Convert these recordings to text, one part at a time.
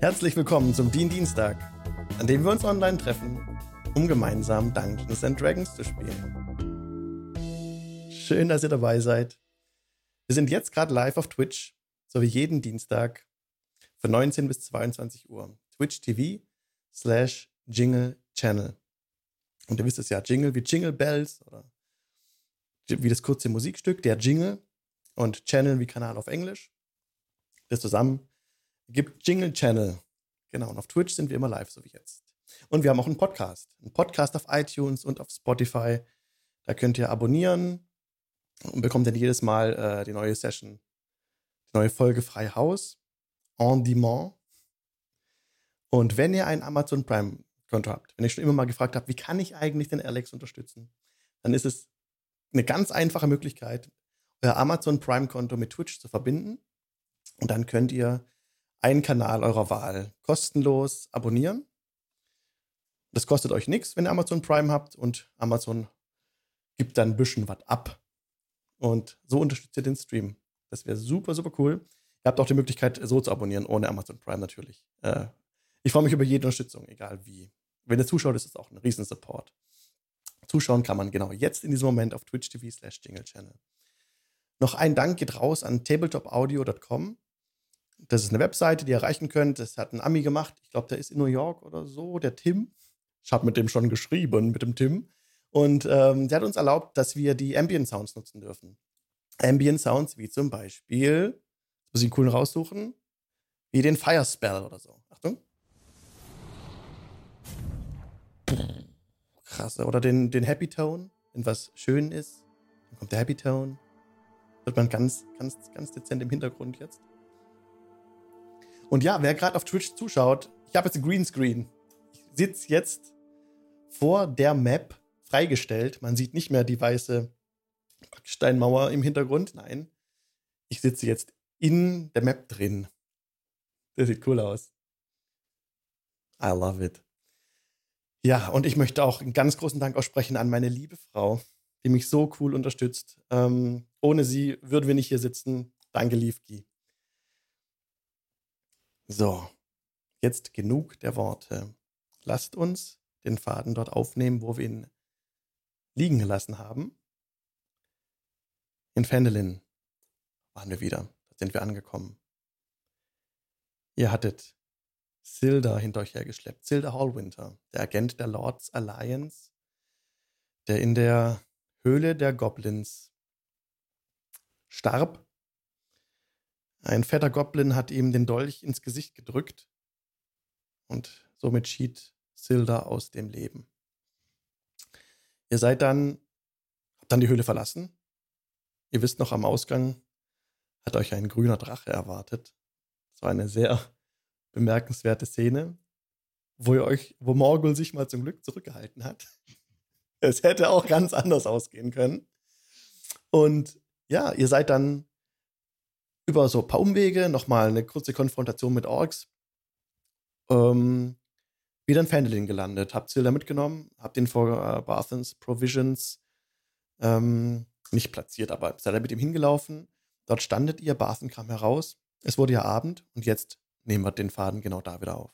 Herzlich willkommen zum Dien Dienstag, an dem wir uns online treffen, um gemeinsam Dungeons and Dragons zu spielen. Schön, dass ihr dabei seid. Wir sind jetzt gerade live auf Twitch, so wie jeden Dienstag von 19 bis 22 Uhr. Twitch TV slash Jingle Channel. Und ihr wisst es ja, Jingle wie Jingle Bells oder wie das kurze Musikstück, der Jingle und Channel wie Kanal auf Englisch. Das zusammen gibt Jingle Channel. Genau, und auf Twitch sind wir immer live, so wie jetzt. Und wir haben auch einen Podcast. Einen Podcast auf iTunes und auf Spotify. Da könnt ihr abonnieren und bekommt dann jedes Mal äh, die neue Session, die neue Folge frei Haus. En demand. Und wenn ihr ein Amazon Prime Konto habt, wenn ihr schon immer mal gefragt habt, wie kann ich eigentlich den Alex unterstützen, dann ist es eine ganz einfache Möglichkeit, euer Amazon Prime Konto mit Twitch zu verbinden. Und dann könnt ihr einen Kanal eurer Wahl kostenlos abonnieren. Das kostet euch nichts, wenn ihr Amazon Prime habt und Amazon gibt dann ein bisschen was ab. Und so unterstützt ihr den Stream. Das wäre super, super cool. Ihr habt auch die Möglichkeit, so zu abonnieren, ohne Amazon Prime natürlich. Äh, ich freue mich über jede Unterstützung, egal wie. Wenn ihr zuschaut, ist es auch ein riesen Support. Zuschauen kann man genau jetzt in diesem Moment auf Twitch TV slash Jingle Channel. Noch ein Dank geht raus an tabletopaudio.com. Das ist eine Webseite, die ihr erreichen könnt. Das hat ein Ami gemacht. Ich glaube, der ist in New York oder so, der Tim. Ich habe mit dem schon geschrieben, mit dem Tim. Und ähm, der hat uns erlaubt, dass wir die Ambient Sounds nutzen dürfen. Ambient Sounds wie zum Beispiel, muss ich einen coolen raussuchen, wie den Fire Spell oder so. Achtung. Krass. Oder den, den Happy Tone, wenn was schön ist. Dann kommt der Happy Tone. Wird man ganz, ganz, ganz dezent im Hintergrund jetzt. Und ja, wer gerade auf Twitch zuschaut, ich habe jetzt ein Greenscreen. Ich sitze jetzt vor der Map freigestellt. Man sieht nicht mehr die weiße Steinmauer im Hintergrund. Nein, ich sitze jetzt in der Map drin. Das sieht cool aus. I love it. Ja, und ich möchte auch einen ganz großen Dank aussprechen an meine liebe Frau, die mich so cool unterstützt. Ähm, ohne sie würden wir nicht hier sitzen. Danke, Liefki. So, jetzt genug der Worte. Lasst uns den Faden dort aufnehmen, wo wir ihn liegen gelassen haben. In Fendelin waren wir wieder. Da sind wir angekommen. Ihr hattet Silda hinter euch hergeschleppt. Silda Hallwinter, der Agent der Lords Alliance, der in der Höhle der Goblins starb ein fetter Goblin hat ihm den Dolch ins Gesicht gedrückt und somit schied Silda aus dem Leben. Ihr seid dann, habt dann die Höhle verlassen. Ihr wisst noch, am Ausgang hat euch ein grüner Drache erwartet. Das war eine sehr bemerkenswerte Szene, wo ihr euch, wo Morgul sich mal zum Glück zurückgehalten hat. Es hätte auch ganz anders ausgehen können. Und ja, ihr seid dann über so ein paar Umwege, nochmal eine kurze Konfrontation mit Orks, ähm, wieder in Fandolin gelandet. Habt Zilda mitgenommen, habt ihn vor äh, Barthens Provisions ähm, nicht platziert, aber seid ihr mit ihm hingelaufen. Dort standet ihr, Barthen kam heraus. Es wurde ja Abend und jetzt nehmen wir den Faden genau da wieder auf.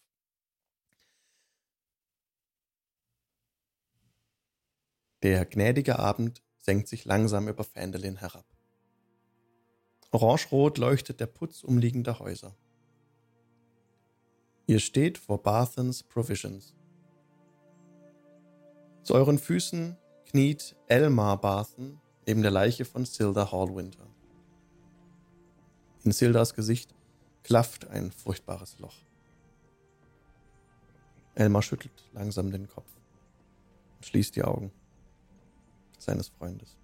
Der gnädige Abend senkt sich langsam über Fandolin herab. Orangerot leuchtet der Putz umliegender Häuser. Ihr steht vor Barthens Provisions. Zu euren Füßen kniet Elmar Barthen neben der Leiche von Silda Hallwinter. In Sildas Gesicht klafft ein furchtbares Loch. Elmar schüttelt langsam den Kopf und schließt die Augen seines Freundes.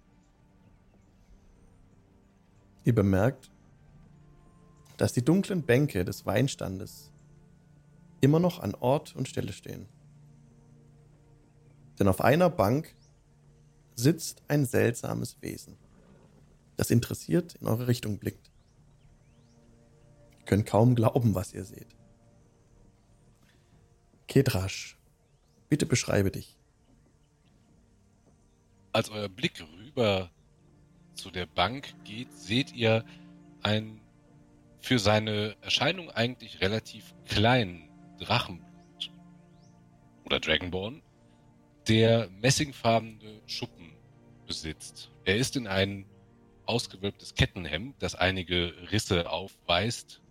Ihr bemerkt, dass die dunklen Bänke des Weinstandes immer noch an Ort und Stelle stehen. Denn auf einer Bank sitzt ein seltsames Wesen, das interessiert in eure Richtung blickt. Ihr könnt kaum glauben, was ihr seht. Kedrasch, bitte beschreibe dich. Als euer Blick rüber zu der Bank geht, seht ihr ein für seine Erscheinung eigentlich relativ kleinen Drachenblut oder Dragonborn, der messingfarbene Schuppen besitzt. Er ist in ein ausgewölbtes Kettenhemd, das einige Risse aufweist,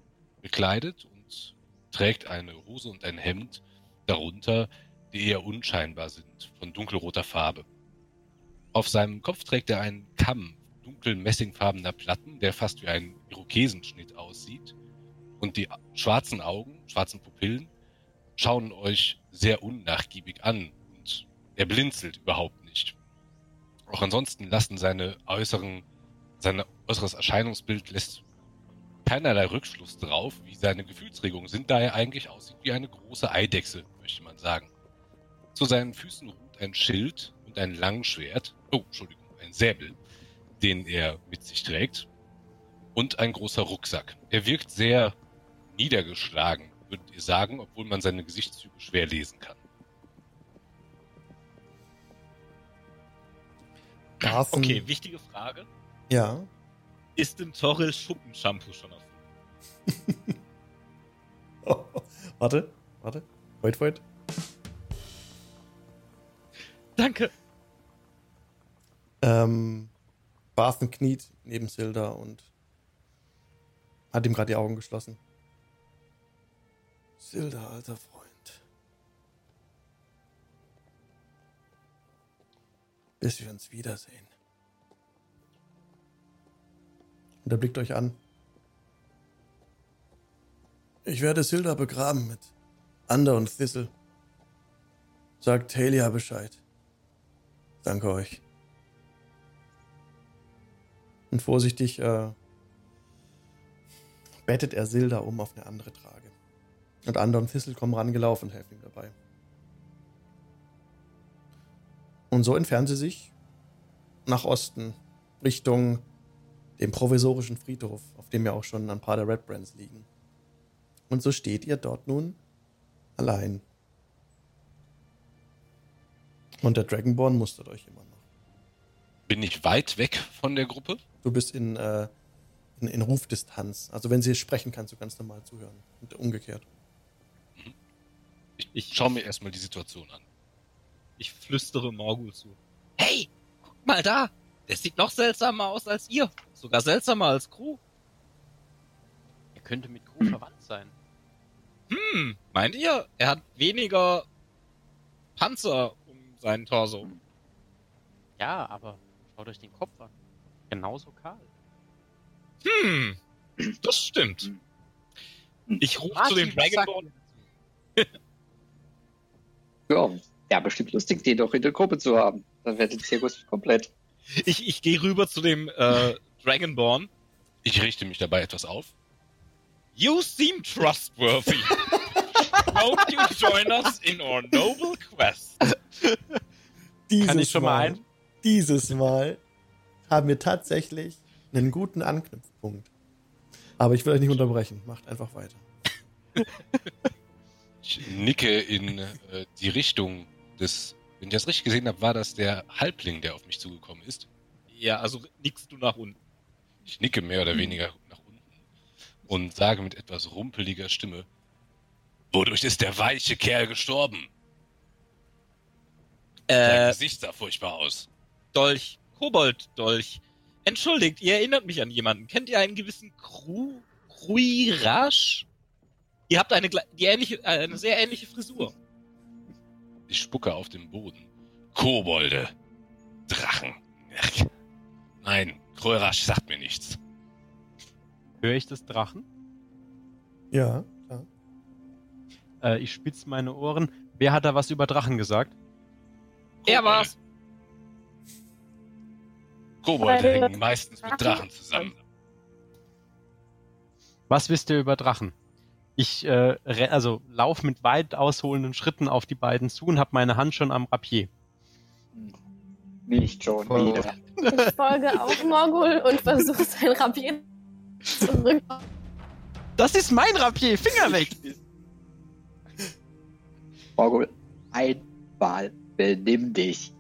bekleidet und trägt eine Hose und ein Hemd darunter, die eher unscheinbar sind, von dunkelroter Farbe. Auf seinem Kopf trägt er einen Kamm dunkel messingfarbener Platten, der fast wie ein Irokesenschnitt aussieht. Und die schwarzen Augen, schwarzen Pupillen, schauen euch sehr unnachgiebig an und er blinzelt überhaupt nicht. Auch ansonsten lassen seine äußeren, sein äußeres Erscheinungsbild lässt keinerlei Rückschluss drauf, wie seine Gefühlsregungen sind, da er eigentlich aussieht wie eine große Eidechse, möchte man sagen. Zu seinen Füßen ruht ein Schild und ein Langschwert, oh, Entschuldigung, ein Säbel, den er mit sich trägt, und ein großer Rucksack. Er wirkt sehr niedergeschlagen, würdet ihr sagen, obwohl man seine Gesichtszüge schwer lesen kann. Garfen. Okay, wichtige Frage. Ja. Ist im Toril Schuppenshampoo schon auf? oh, warte, warte. Wait, wait. Danke. Ähm, Barthen kniet neben Silda und hat ihm gerade die Augen geschlossen. Silda, alter Freund. Bis wir uns wiedersehen. Und er blickt euch an. Ich werde Silda begraben mit Ander und Thistle. Sagt Talia Bescheid. Danke euch. Und vorsichtig äh, bettet er Silda um auf eine andere Trage. Und Ander und Thistle kommen rangelaufen und helfen ihm dabei. Und so entfernen sie sich nach Osten, Richtung dem provisorischen Friedhof, auf dem ja auch schon ein paar der Red Brands liegen. Und so steht ihr dort nun allein. Und der Dragonborn mustert euch immer noch. Bin ich weit weg von der Gruppe? Du bist in, äh, in, in, Rufdistanz. Also wenn sie sprechen, kannst du ganz normal zuhören. Und umgekehrt. Ich, ich schaue mir erstmal die Situation an. Ich flüstere Morgul zu. Hey, guck mal da! Der sieht noch seltsamer aus als ihr. Sogar seltsamer als Crew. Er könnte mit Crew hm. verwandt sein. Hm, meint ihr? Er hat weniger Panzer um seinen Torso. Ja, aber schaut euch den Kopf an. Genauso kahl. Hm, das stimmt. Ich rufe zu dem Dragonborn. ja, ja, bestimmt lustig, den doch in der Gruppe zu haben. Dann wird der Zirkus komplett. Ich, ich gehe rüber zu dem äh, Dragonborn. Ich richte mich dabei etwas auf. You seem trustworthy. Won't you join us in our noble quest? Dieses Kann ich schon mal ein? Dieses Mal haben wir tatsächlich einen guten Anknüpfpunkt. Aber ich will euch nicht unterbrechen. Macht einfach weiter. Ich nicke in äh, die Richtung des. Wenn ich das richtig gesehen habe, war das der Halbling, der auf mich zugekommen ist. Ja, also nickst du nach unten. Ich nicke mehr oder weniger nach unten und sage mit etwas rumpeliger Stimme: Wodurch ist der weiche Kerl gestorben? Äh, Sein Gesicht sah furchtbar aus. Dolch, Kobold-Dolch. Entschuldigt, ihr erinnert mich an jemanden. Kennt ihr einen gewissen Kru Kruirasch? Ihr habt eine, die ähnliche, äh, eine sehr ähnliche Frisur. Ich spucke auf den Boden. Kobolde. Drachen. Nein, Kruirasch sagt mir nichts. Höre ich das Drachen? Ja, klar. Äh, ich spitze meine Ohren. Wer hat da was über Drachen gesagt? Kobolde. Er war's. Kobolde hängen meistens mit Drachen zusammen. Was wisst ihr über Drachen? Ich äh, also lauf mit weit ausholenden Schritten auf die beiden zu und habe meine Hand schon am Rapier. Nicht schon wieder. Ich folge auch Morgul und versuche sein Rapier zurück. Das ist mein Rapier, Finger weg! Morgul, einmal benimm dich.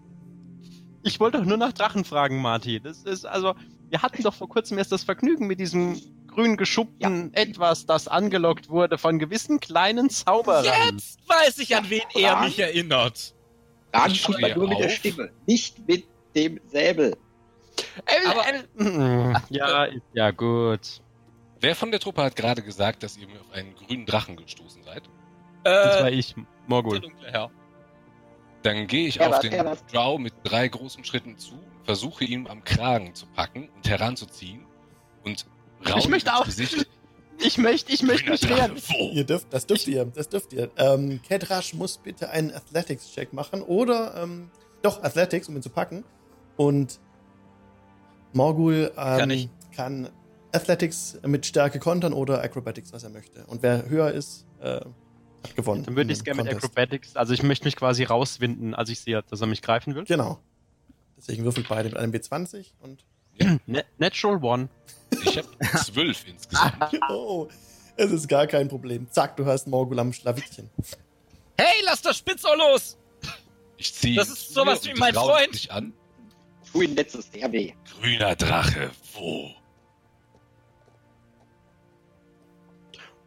Ich wollte doch nur nach Drachen fragen, Marty. Das ist also, wir hatten doch vor kurzem erst das Vergnügen mit diesem grün geschuppten etwas, das angelockt wurde von gewissen kleinen Zauberern. Jetzt weiß ich, an wen er Ja. mich erinnert. Man stehe nur mit der auf. Stimme, nicht mit dem Säbel. Äh, Aber- äh, ja, ist ja gut. Wer von der Truppe hat gerade gesagt, dass ihr mir auf einen grünen Drachen gestoßen seid? Das war Äh, ich, der Morgul. dunkle Herr. Dann gehe ich Er auf den. Drow mit drei großen Schritten zu, versuche ihn am Kragen zu packen und heranzuziehen und raus möchte auch- Gesicht. Ich möchte, ich möchte mich wehren. Ihr dürft, das dürft ihr, das dürft ihr. Ähm, Kedrash muss bitte einen Athletics-Check machen oder, ähm, doch, Athletics, um ihn zu packen. Und Morgul ähm, Kann ich. kann Athletics mit Stärke kontern oder Acrobatics, was er möchte. Und wer höher ist, äh, gewonnen. Dann würde ich es gerne mit. Acrobatics, also ich möchte mich quasi rauswinden, als ich sehe, dass er mich greifen will. Genau. Deswegen würfelt beide mit einem W20 und. Na- Natural One. Ich habe zwölf insgesamt. Oh, es ist gar kein Problem. Zack, du hast Morgul am Schlawittchen. Hey, lass das Spitzohr los! Ich ziehe Das ist sowas wie mein Freund. dich an. Tu letztes weh. Grüner Drache, wo?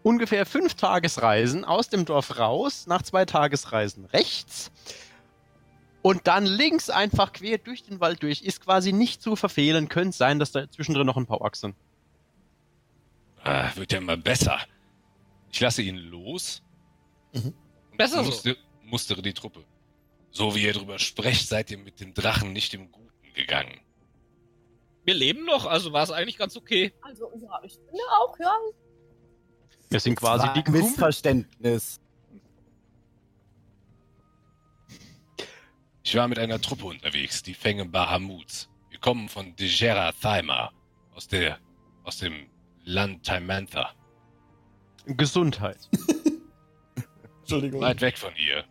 Ungefähr fünf Tagesreisen aus dem Dorf raus, nach zwei Tagesreisen rechts. Und dann links einfach quer durch den Wald durch. Ist quasi nicht zu verfehlen. Könnte sein, dass da zwischendrin noch ein paar Orks sind. Ah, wird ja immer besser. Ich lasse ihn los Besser so. Muster, mustere die Truppe. So wie ihr drüber sprecht, seid ihr mit dem Drachen nicht im Guten gegangen. Wir leben noch, also war es eigentlich ganz okay. Also, ja, ich finde auch, ja. Wir sind quasi die. Missverständnis. Ich war mit einer Truppe unterwegs, die Fänge Bahamuts. Wir kommen von Dejera Thaima, aus der, aus dem Land Timantha. Gesundheit. Entschuldigung. Weit weg von hier.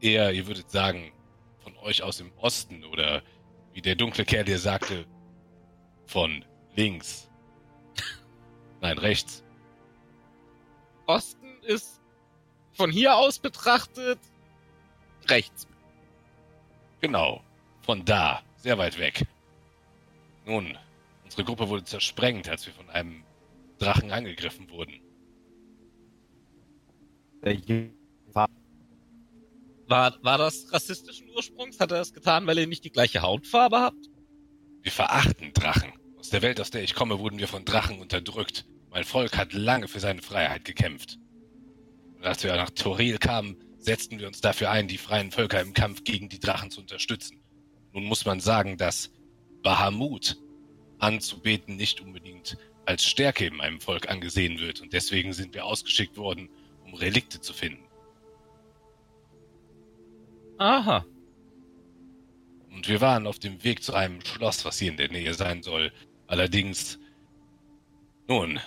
Eher, ihr würdet sagen, von euch aus dem Osten oder, wie der dunkle Kerl dir sagte, von links. Nein, rechts. Osten ist von hier aus betrachtet rechts. Genau. Von da. Sehr weit weg. Nun, unsere Gruppe wurde zersprengt, als wir von einem Drachen angegriffen wurden. War, war das rassistischen Ursprungs? Hat er das getan, weil ihr nicht die gleiche Hautfarbe habt? Wir verachten Drachen. Aus der Welt, aus der ich komme, wurden wir von Drachen unterdrückt. Mein Volk hat lange für seine Freiheit gekämpft. Und als wir nach Toril kamen, setzten wir uns dafür ein, die freien Völker im Kampf gegen die Drachen zu unterstützen. Nun muss man sagen, dass Bahamut anzubeten nicht unbedingt als Stärke in meinem Volk angesehen wird. Und deswegen sind wir ausgeschickt worden, um Relikte zu finden. Aha. Und wir waren auf dem Weg zu einem Schloss, was hier in der Nähe sein soll. Allerdings, nun,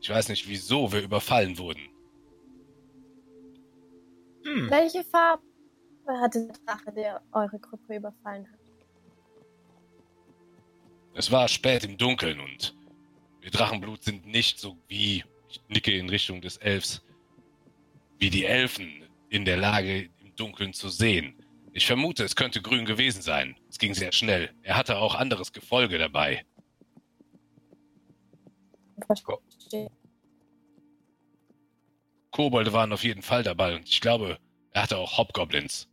ich weiß nicht, wieso wir überfallen wurden. Hm. Welche Farbe hatte der Drache, der eure Gruppe überfallen hat? Es war spät im Dunkeln und wir Drachenblut sind nicht so wie, ich nicke in Richtung des Elfs, wie die Elfen in der Lage, im Dunkeln zu sehen. Ich vermute, es könnte grün gewesen sein. Es ging sehr schnell. Er hatte auch anderes Gefolge dabei. Verstehe. Kobolde waren auf jeden Fall dabei und ich glaube, er hatte auch Hobgoblins.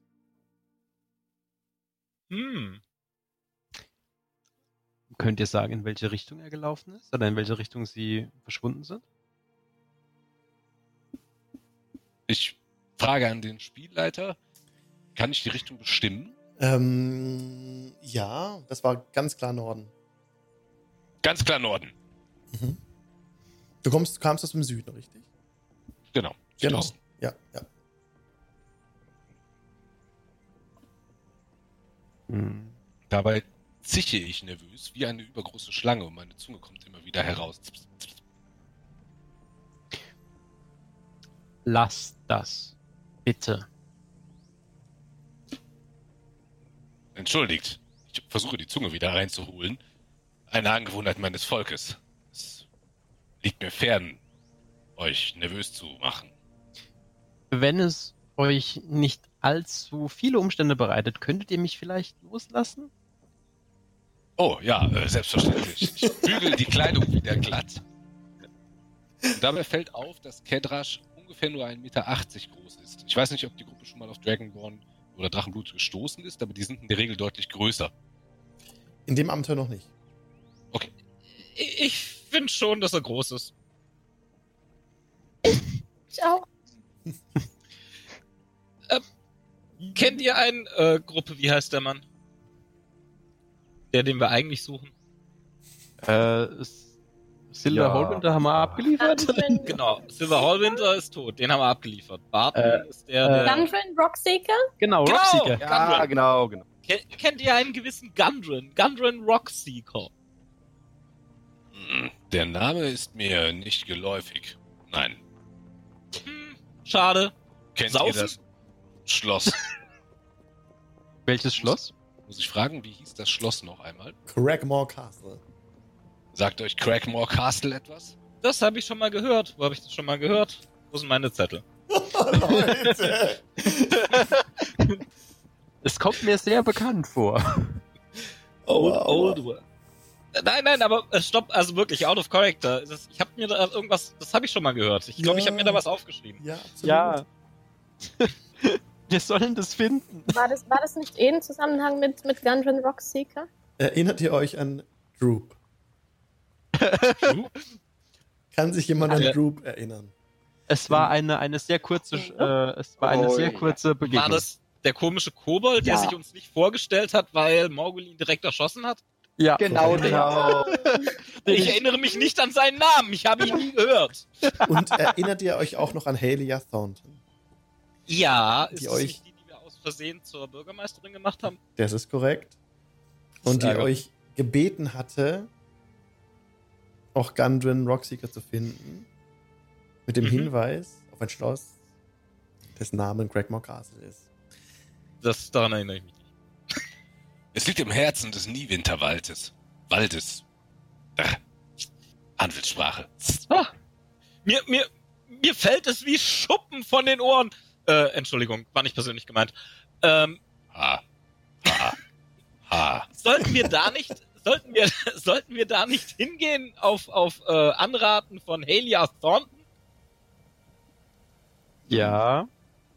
Hm. Könnt ihr sagen, in welche Richtung er gelaufen ist? Oder in welche Richtung sie verschwunden sind? Ich frage an den Spielleiter, kann ich die Richtung bestimmen? Ähm, ja, das war ganz klar Norden. Ganz klar Norden. Mhm. Du kommst, kamst aus dem Süden, richtig? Genau. Genau. Südosten. Ja, ja. Hm. Dabei ziche ich nervös wie eine übergroße Schlange und meine Zunge kommt immer wieder heraus. Lasst das. Bitte. Entschuldigt. Ich versuche die Zunge wieder reinzuholen. Eine Angewohnheit meines Volkes. Liegt mir fern, euch nervös zu machen. Wenn es euch nicht allzu viele Umstände bereitet, könntet ihr mich vielleicht loslassen? Oh, ja, äh, selbstverständlich. Ich bügel die Kleidung wieder glatt. Und dabei fällt auf, dass Kedrash ungefähr nur 1,80 Meter groß ist. Ich weiß nicht, ob die Gruppe schon mal auf Dragonborn oder Drachenblut gestoßen ist, aber die sind in der Regel deutlich größer. In dem Abenteuer noch nicht. Ich, ich finde schon, dass er groß ist. Ich auch. Kennt ihr eine äh, Gruppe, wie heißt der Mann? Der, den wir eigentlich suchen. Äh, Silver Ja. Holwinder haben wir abgeliefert. Genau, Silver Hallwinter ist tot, den haben wir abgeliefert. Barton Äh, ist der, der... Gundren, Rockseeker? Genau, Genau! Rockseeker. Ja, Gundren. genau, genau. Ken- Kennt ihr einen gewissen Gundren? Gundren Rockseeker. Der Name ist mir nicht geläufig. Nein. Hm, schade. Kennt Saufen? ihr das Schloss? Welches Schloss? Muss ich fragen, wie hieß das Schloss noch einmal? Cragmore Castle. Sagt euch Crackmore Castle etwas? Das habe ich schon mal gehört. Wo habe ich das schon mal gehört? Wo sind meine Zettel? Leute! Es kommt mir sehr bekannt vor. Aua, aua. World. Nein, nein, aber äh, stopp, also wirklich, out of character. Das, ich habe mir da irgendwas, das habe ich schon mal gehört. Ich glaube, ich habe mir da was aufgeschrieben. Ja, absolut. Ja. Wir sollen das finden. War das, war das nicht eh in Zusammenhang mit, mit Gundren Rockseeker? Erinnert ihr euch an Droop? Kann sich jemand an Ja. Droop erinnern? Es war eine, eine sehr kurze, äh, es war eine Oh, sehr ja. kurze Begegnung. War das der komische Kobold, der Ja. sich uns nicht vorgestellt hat, weil Morgul ihn direkt erschossen hat? Ja, Genau, Genau. Ich erinnere mich nicht an seinen Namen, ich habe ihn nie gehört. Und erinnert ihr euch auch noch an Halia Thornton? Ja, ist Die das euch- nicht die, die wir aus Versehen zur Bürgermeisterin gemacht haben? Das ist korrekt. Und die euch gebeten hatte, auch Gundren Rockseeker zu finden. Mit dem Mhm. Hinweis auf ein Schloss, dessen Namen Cragmore Castle ist. Das, daran erinnere ich mich nicht. Es liegt im Herzen des Niewinterwaldes. Waldes. Ach, Anwaltssprache. Ah, mir, mir, mir fällt es wie Schuppen von den Ohren. Äh, Entschuldigung, war nicht persönlich gemeint. Ähm, Ha. Ha. Ha. sollten wir da nicht, sollten wir, sollten wir da nicht hingehen auf, auf äh, Anraten von Halia Thornton? Ja.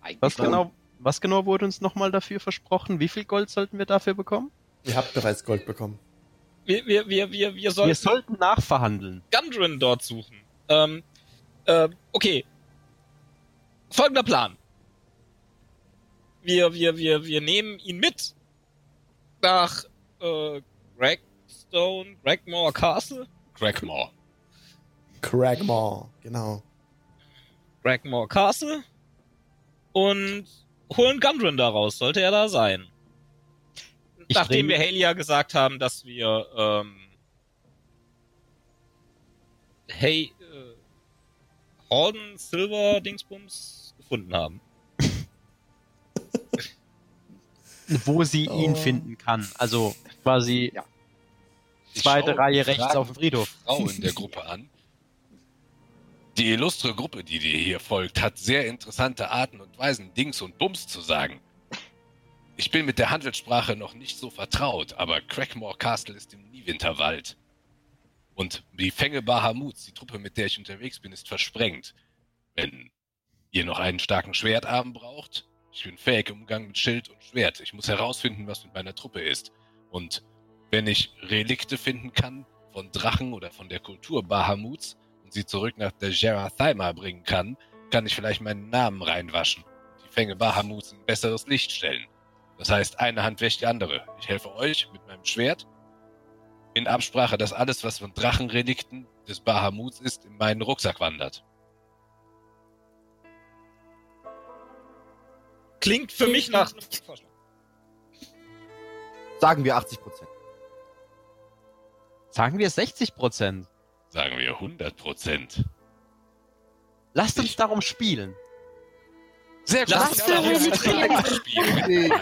Eigentlich Was genau, was genau wurde uns nochmal dafür versprochen? Wie viel Gold sollten wir dafür bekommen? Ihr habt bereits Gold bekommen. Wir, wir, wir, wir, wir sollten wir sollten nachverhandeln. Gundren dort suchen. Ähm, äh, okay. Folgender Plan. Wir, wir, wir, wir nehmen ihn mit nach äh, Gregstone, Gregmore Castle. Crackmore. Cragmore, genau. Gregmore Castle und holen Gundren daraus, sollte er da sein. Ich Nachdem wir Halia gesagt haben, dass wir ähm, hey äh, Horden Silver Dingsbums gefunden haben. Wo sie ihn Oh. finden kann. Also quasi Ja. Zweite Reihe rechts auf dem Friedhof. Frau in der Gruppe an. Die illustre Gruppe, die dir hier folgt, hat sehr interessante Arten und Weisen, Dings und Bums zu sagen. Ich bin mit der Handelssprache noch nicht so vertraut, aber Crackmore Castle ist im Niewinterwald. Und die Fänge Bahamuts, die Truppe, mit der ich unterwegs bin, ist versprengt. Wenn ihr noch einen starken Schwertarm braucht, ich bin fähig im Umgang mit Schild und Schwert. Ich muss herausfinden, was mit meiner Truppe ist. Und wenn ich Relikte finden kann von Drachen oder von der Kultur Bahamuts und sie zurück nach der Jerathaima bringen kann, kann ich vielleicht meinen Namen reinwaschen. Die Fänge Bahamuts in besseres Licht stellen. Das heißt, eine Hand wäscht die andere. Ich helfe euch mit meinem Schwert in Absprache, dass alles, was von Drachenrelikten des Bahamuts ist, in meinen Rucksack wandert. Klingt für mich nach. Sagen wir 80 Prozent. Sagen wir 60 Prozent. Sagen wir 100 Prozent. Lasst uns Ich- darum spielen. Sehr gut. Lass Ja, uns darum spielen. spielen.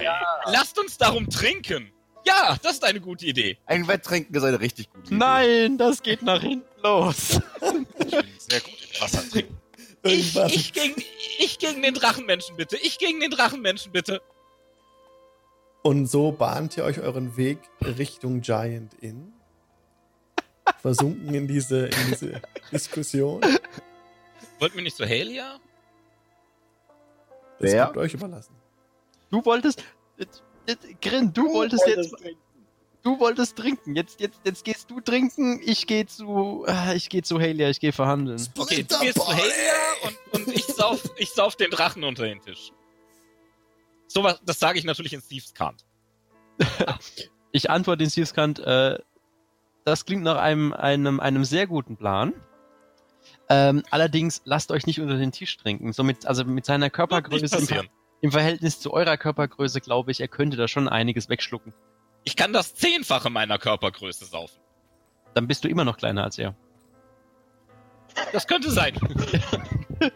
Lasst uns darum trinken. Ja, das ist eine gute Idee. Ein Wetttrinken ist eine richtig gute Idee. Nein, das geht nach hinten los. Ich bin sehr gut im Wasser trinken. Ich, ich, gegen, ich gegen den Drachenmenschen bitte. Ich gegen den Drachenmenschen bitte. Und so bahnt ihr euch euren Weg Richtung Giant Inn. Versunken in diese, in diese Diskussion. Wollten wir nicht zu Helia? Das Wer? euch überlassen. Du wolltest. Jetzt, jetzt, Grin, du, wolltest jetzt. Du wolltest trinken. Jetzt, jetzt, jetzt gehst du trinken. Ich gehe zu. äh, Ich gehe zu Halia. Ich gehe verhandeln. Okay, du gehst zu Helia und, und ich, sauf, ich sauf den Drachen unter den Tisch. Sowas, das sage ich natürlich in Steve's Kant. Ich antworte in Steve's Kant, äh, das klingt nach einem, einem, einem sehr guten Plan. Ähm, allerdings lasst euch nicht unter den Tisch trinken. Somit, also mit seiner Körpergröße im, im Verhältnis zu eurer Körpergröße, glaube ich, er könnte da schon einiges wegschlucken. Ich kann das Zehnfache meiner Körpergröße saufen. Dann bist du immer noch kleiner als er. Das könnte sein.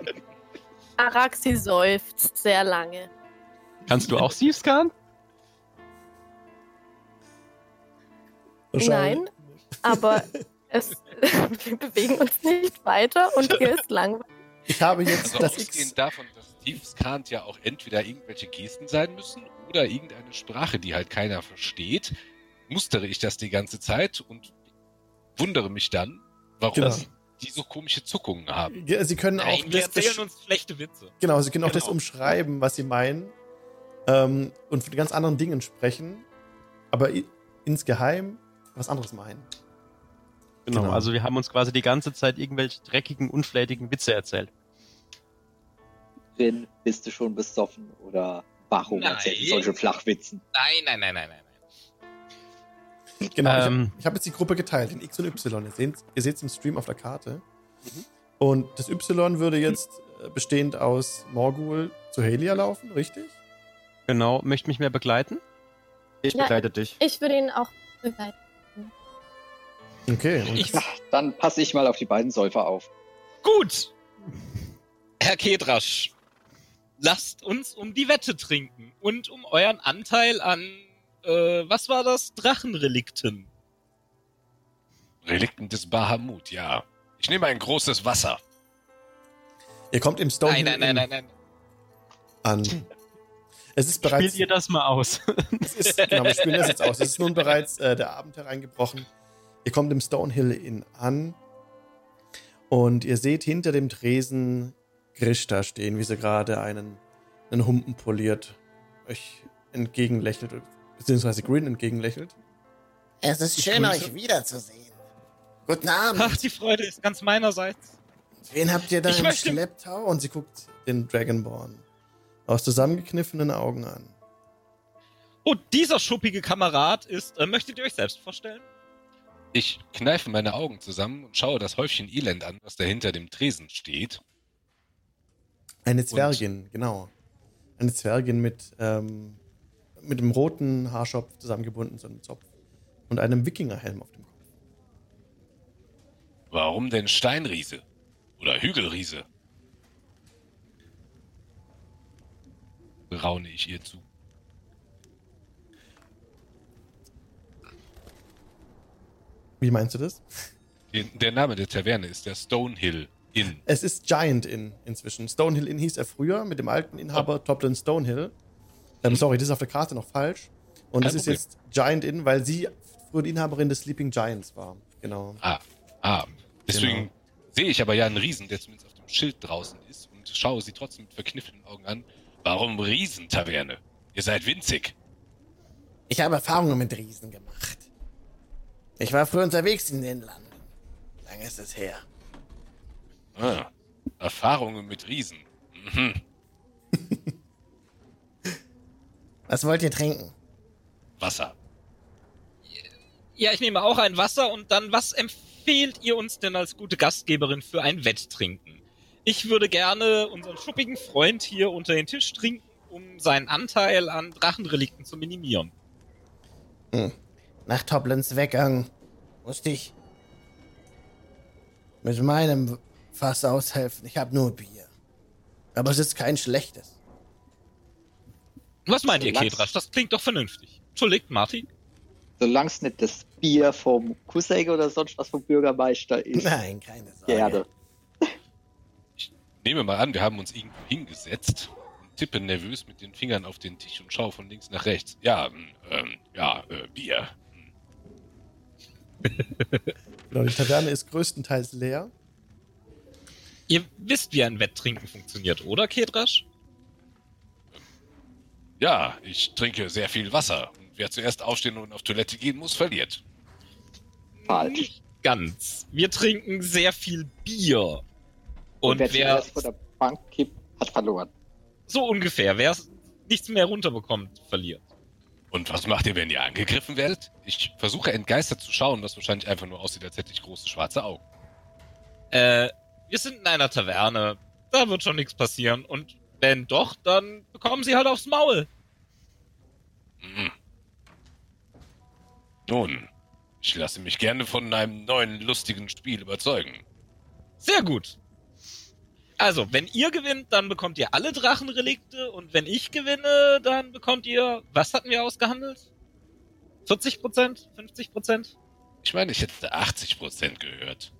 Araxi seufzt sehr lange. Kannst du auch Steve's Kant? Nein, aber es, wir bewegen uns nicht weiter und hier ist langweilig. Ich habe jetzt Also das X. ausgehend davon, dass Steve's Kant ja auch entweder irgendwelche Gesten sein müssen oder irgendeine Sprache, die halt keiner versteht, mustere ich das die ganze Zeit und wundere mich dann, warum Genau. die so komische Zuckungen haben. Ja, Sie können auch Nein, wir das, erzählen das, uns schlechte Witze. genau, Sie können auch das Genau. umschreiben, was Sie meinen ähm, und von ganz anderen Dingen sprechen, aber i- insgeheim was anderes meinen. Genau. Genau. Also wir haben uns quasi die ganze Zeit irgendwelche dreckigen, unflätigen Witze erzählt. Drin bist du schon besoffen oder warum erzählst du solche Flachwitzen? Nein, nein, nein, nein, nein. nein. Genau, ich Ähm. habe hab jetzt die Gruppe geteilt in X und Y. Ihr seht ihr seht's im Stream auf der Karte. Und das Y würde jetzt äh, bestehend aus Morgul zu Helia laufen, richtig? Genau. Möchte mich mehr begleiten? Ich Ja. begleite dich. Ich würde ihn auch begleiten. Okay. Und Ich- dann passe ich mal auf die beiden Säufer auf. Gut. Herr Kedrasch, lasst uns um die Wette trinken und um euren Anteil an, äh, was war das? Drachenrelikten. Relikten des Bahamut, ja. Ich nehme ein großes Wasser. ihr kommt im Stonehill Nein, nein, nein, nein, nein. an. Es ist bereits. Spielt ihr das mal aus? Es ist, genau, wir spielen das jetzt aus. Es ist nun bereits äh, der Abend hereingebrochen. Ihr kommt im Stonehill Inn an und ihr seht hinter dem Tresen Grishta stehen, wie sie gerade einen, einen Humpen poliert, euch entgegenlächelt, beziehungsweise Grin entgegenlächelt. Es ist Ich schön, grüße. euch wiederzusehen. Guten Abend. Ach, die Freude ist ganz meinerseits. Wen habt ihr da Ich im möchte- Schlepptau? Und sie guckt den Dragonborn aus zusammengekniffenen Augen an. Oh, dieser schuppige Kamerad ist, äh, möchtet ihr euch selbst vorstellen? Ich kneife meine Augen zusammen und schaue das Häufchen Elend an, was da hinter dem Tresen steht. Eine Zwergin, genau. Eine Zwergin mit, ähm, mit einem roten Haarschopf zusammengebunden, so einem Zopf. Und einem Wikingerhelm auf dem Kopf. Warum denn Steinriese? Oder Hügelriese? Raune ich ihr zu. Wie meinst du das? Den, der Name der Taverne ist der Stonehill Inn. Es ist Giant Inn inzwischen. Stonehill Inn hieß er früher mit dem alten Inhaber Toplin Stonehill. Ähm, sorry, das ist auf der Karte noch falsch. Und Kein es ist jetzt Giant Inn, weil sie früher die Inhaberin des Sleeping Giants war. Genau. Ah, ah. Deswegen Genau. sehe ich aber ja einen Riesen, der zumindest auf dem Schild draußen ist und schaue sie trotzdem mit verkniffenen Augen an. Warum Riesentaverne? Ihr seid winzig. Ich habe Erfahrungen mit Riesen gemacht. Ich war früher unterwegs in den Landen. Lange ist es her. Ah, Erfahrungen mit Riesen. Mhm. Was wollt ihr trinken? Wasser. Ja, ich nehme auch ein Wasser und dann, was empfehlt ihr uns denn als gute Gastgeberin für ein Wetttrinken? Ich würde gerne unseren schuppigen Freund hier unter den Tisch trinken, um seinen Anteil an Drachenrelikten zu minimieren. Nach Toplins Weggang musste ich mit meinem Fass aushelfen. Ich habe nur Bier. Aber es ist kein schlechtes. Was meint ihr. Kedrasch? Das klingt doch vernünftig. Entschuldigt, Martin. Solange es nicht das Bier vom Cousin oder sonst was vom Bürgermeister ist. Nein, keine Sorge. Gerne. Nehme mal an, wir haben uns irgendwo hingesetzt und tippe nervös mit den Fingern auf den Tisch und schaue von links nach rechts. Ja, mm, ähm, ja, äh, Bier. Genau, die Taverne ist größtenteils leer. Ihr wisst, wie ein Wetttrinken funktioniert, oder, Kedrasch? Ja, ich trinke sehr viel Wasser. Und wer zuerst aufstehen und auf Toilette gehen muss, verliert. Falsch. Nicht ganz. Wir trinken sehr viel Bier. Und, Und wer wer vor der Bank kippt, hat verloren. so ungefähr, wer nichts mehr runterbekommt, verliert. Und was macht ihr, wenn ihr angegriffen werdet? Ich versuche entgeistert zu schauen, was wahrscheinlich einfach nur aussieht, als hätte ich große schwarze Augen. Äh, wir sind in einer Taverne. Da wird schon nichts passieren. Und wenn doch, dann bekommen sie halt aufs Maul. Hm. Nun, ich lasse mich gerne von einem neuen lustigen Spiel überzeugen. Sehr gut. Also, wenn ihr gewinnt, dann bekommt ihr alle Drachenrelikte und wenn ich gewinne, dann bekommt ihr, was hatten wir ausgehandelt? 40 Prozent? 50 Prozent? Ich meine, ich hätte 80% gehört.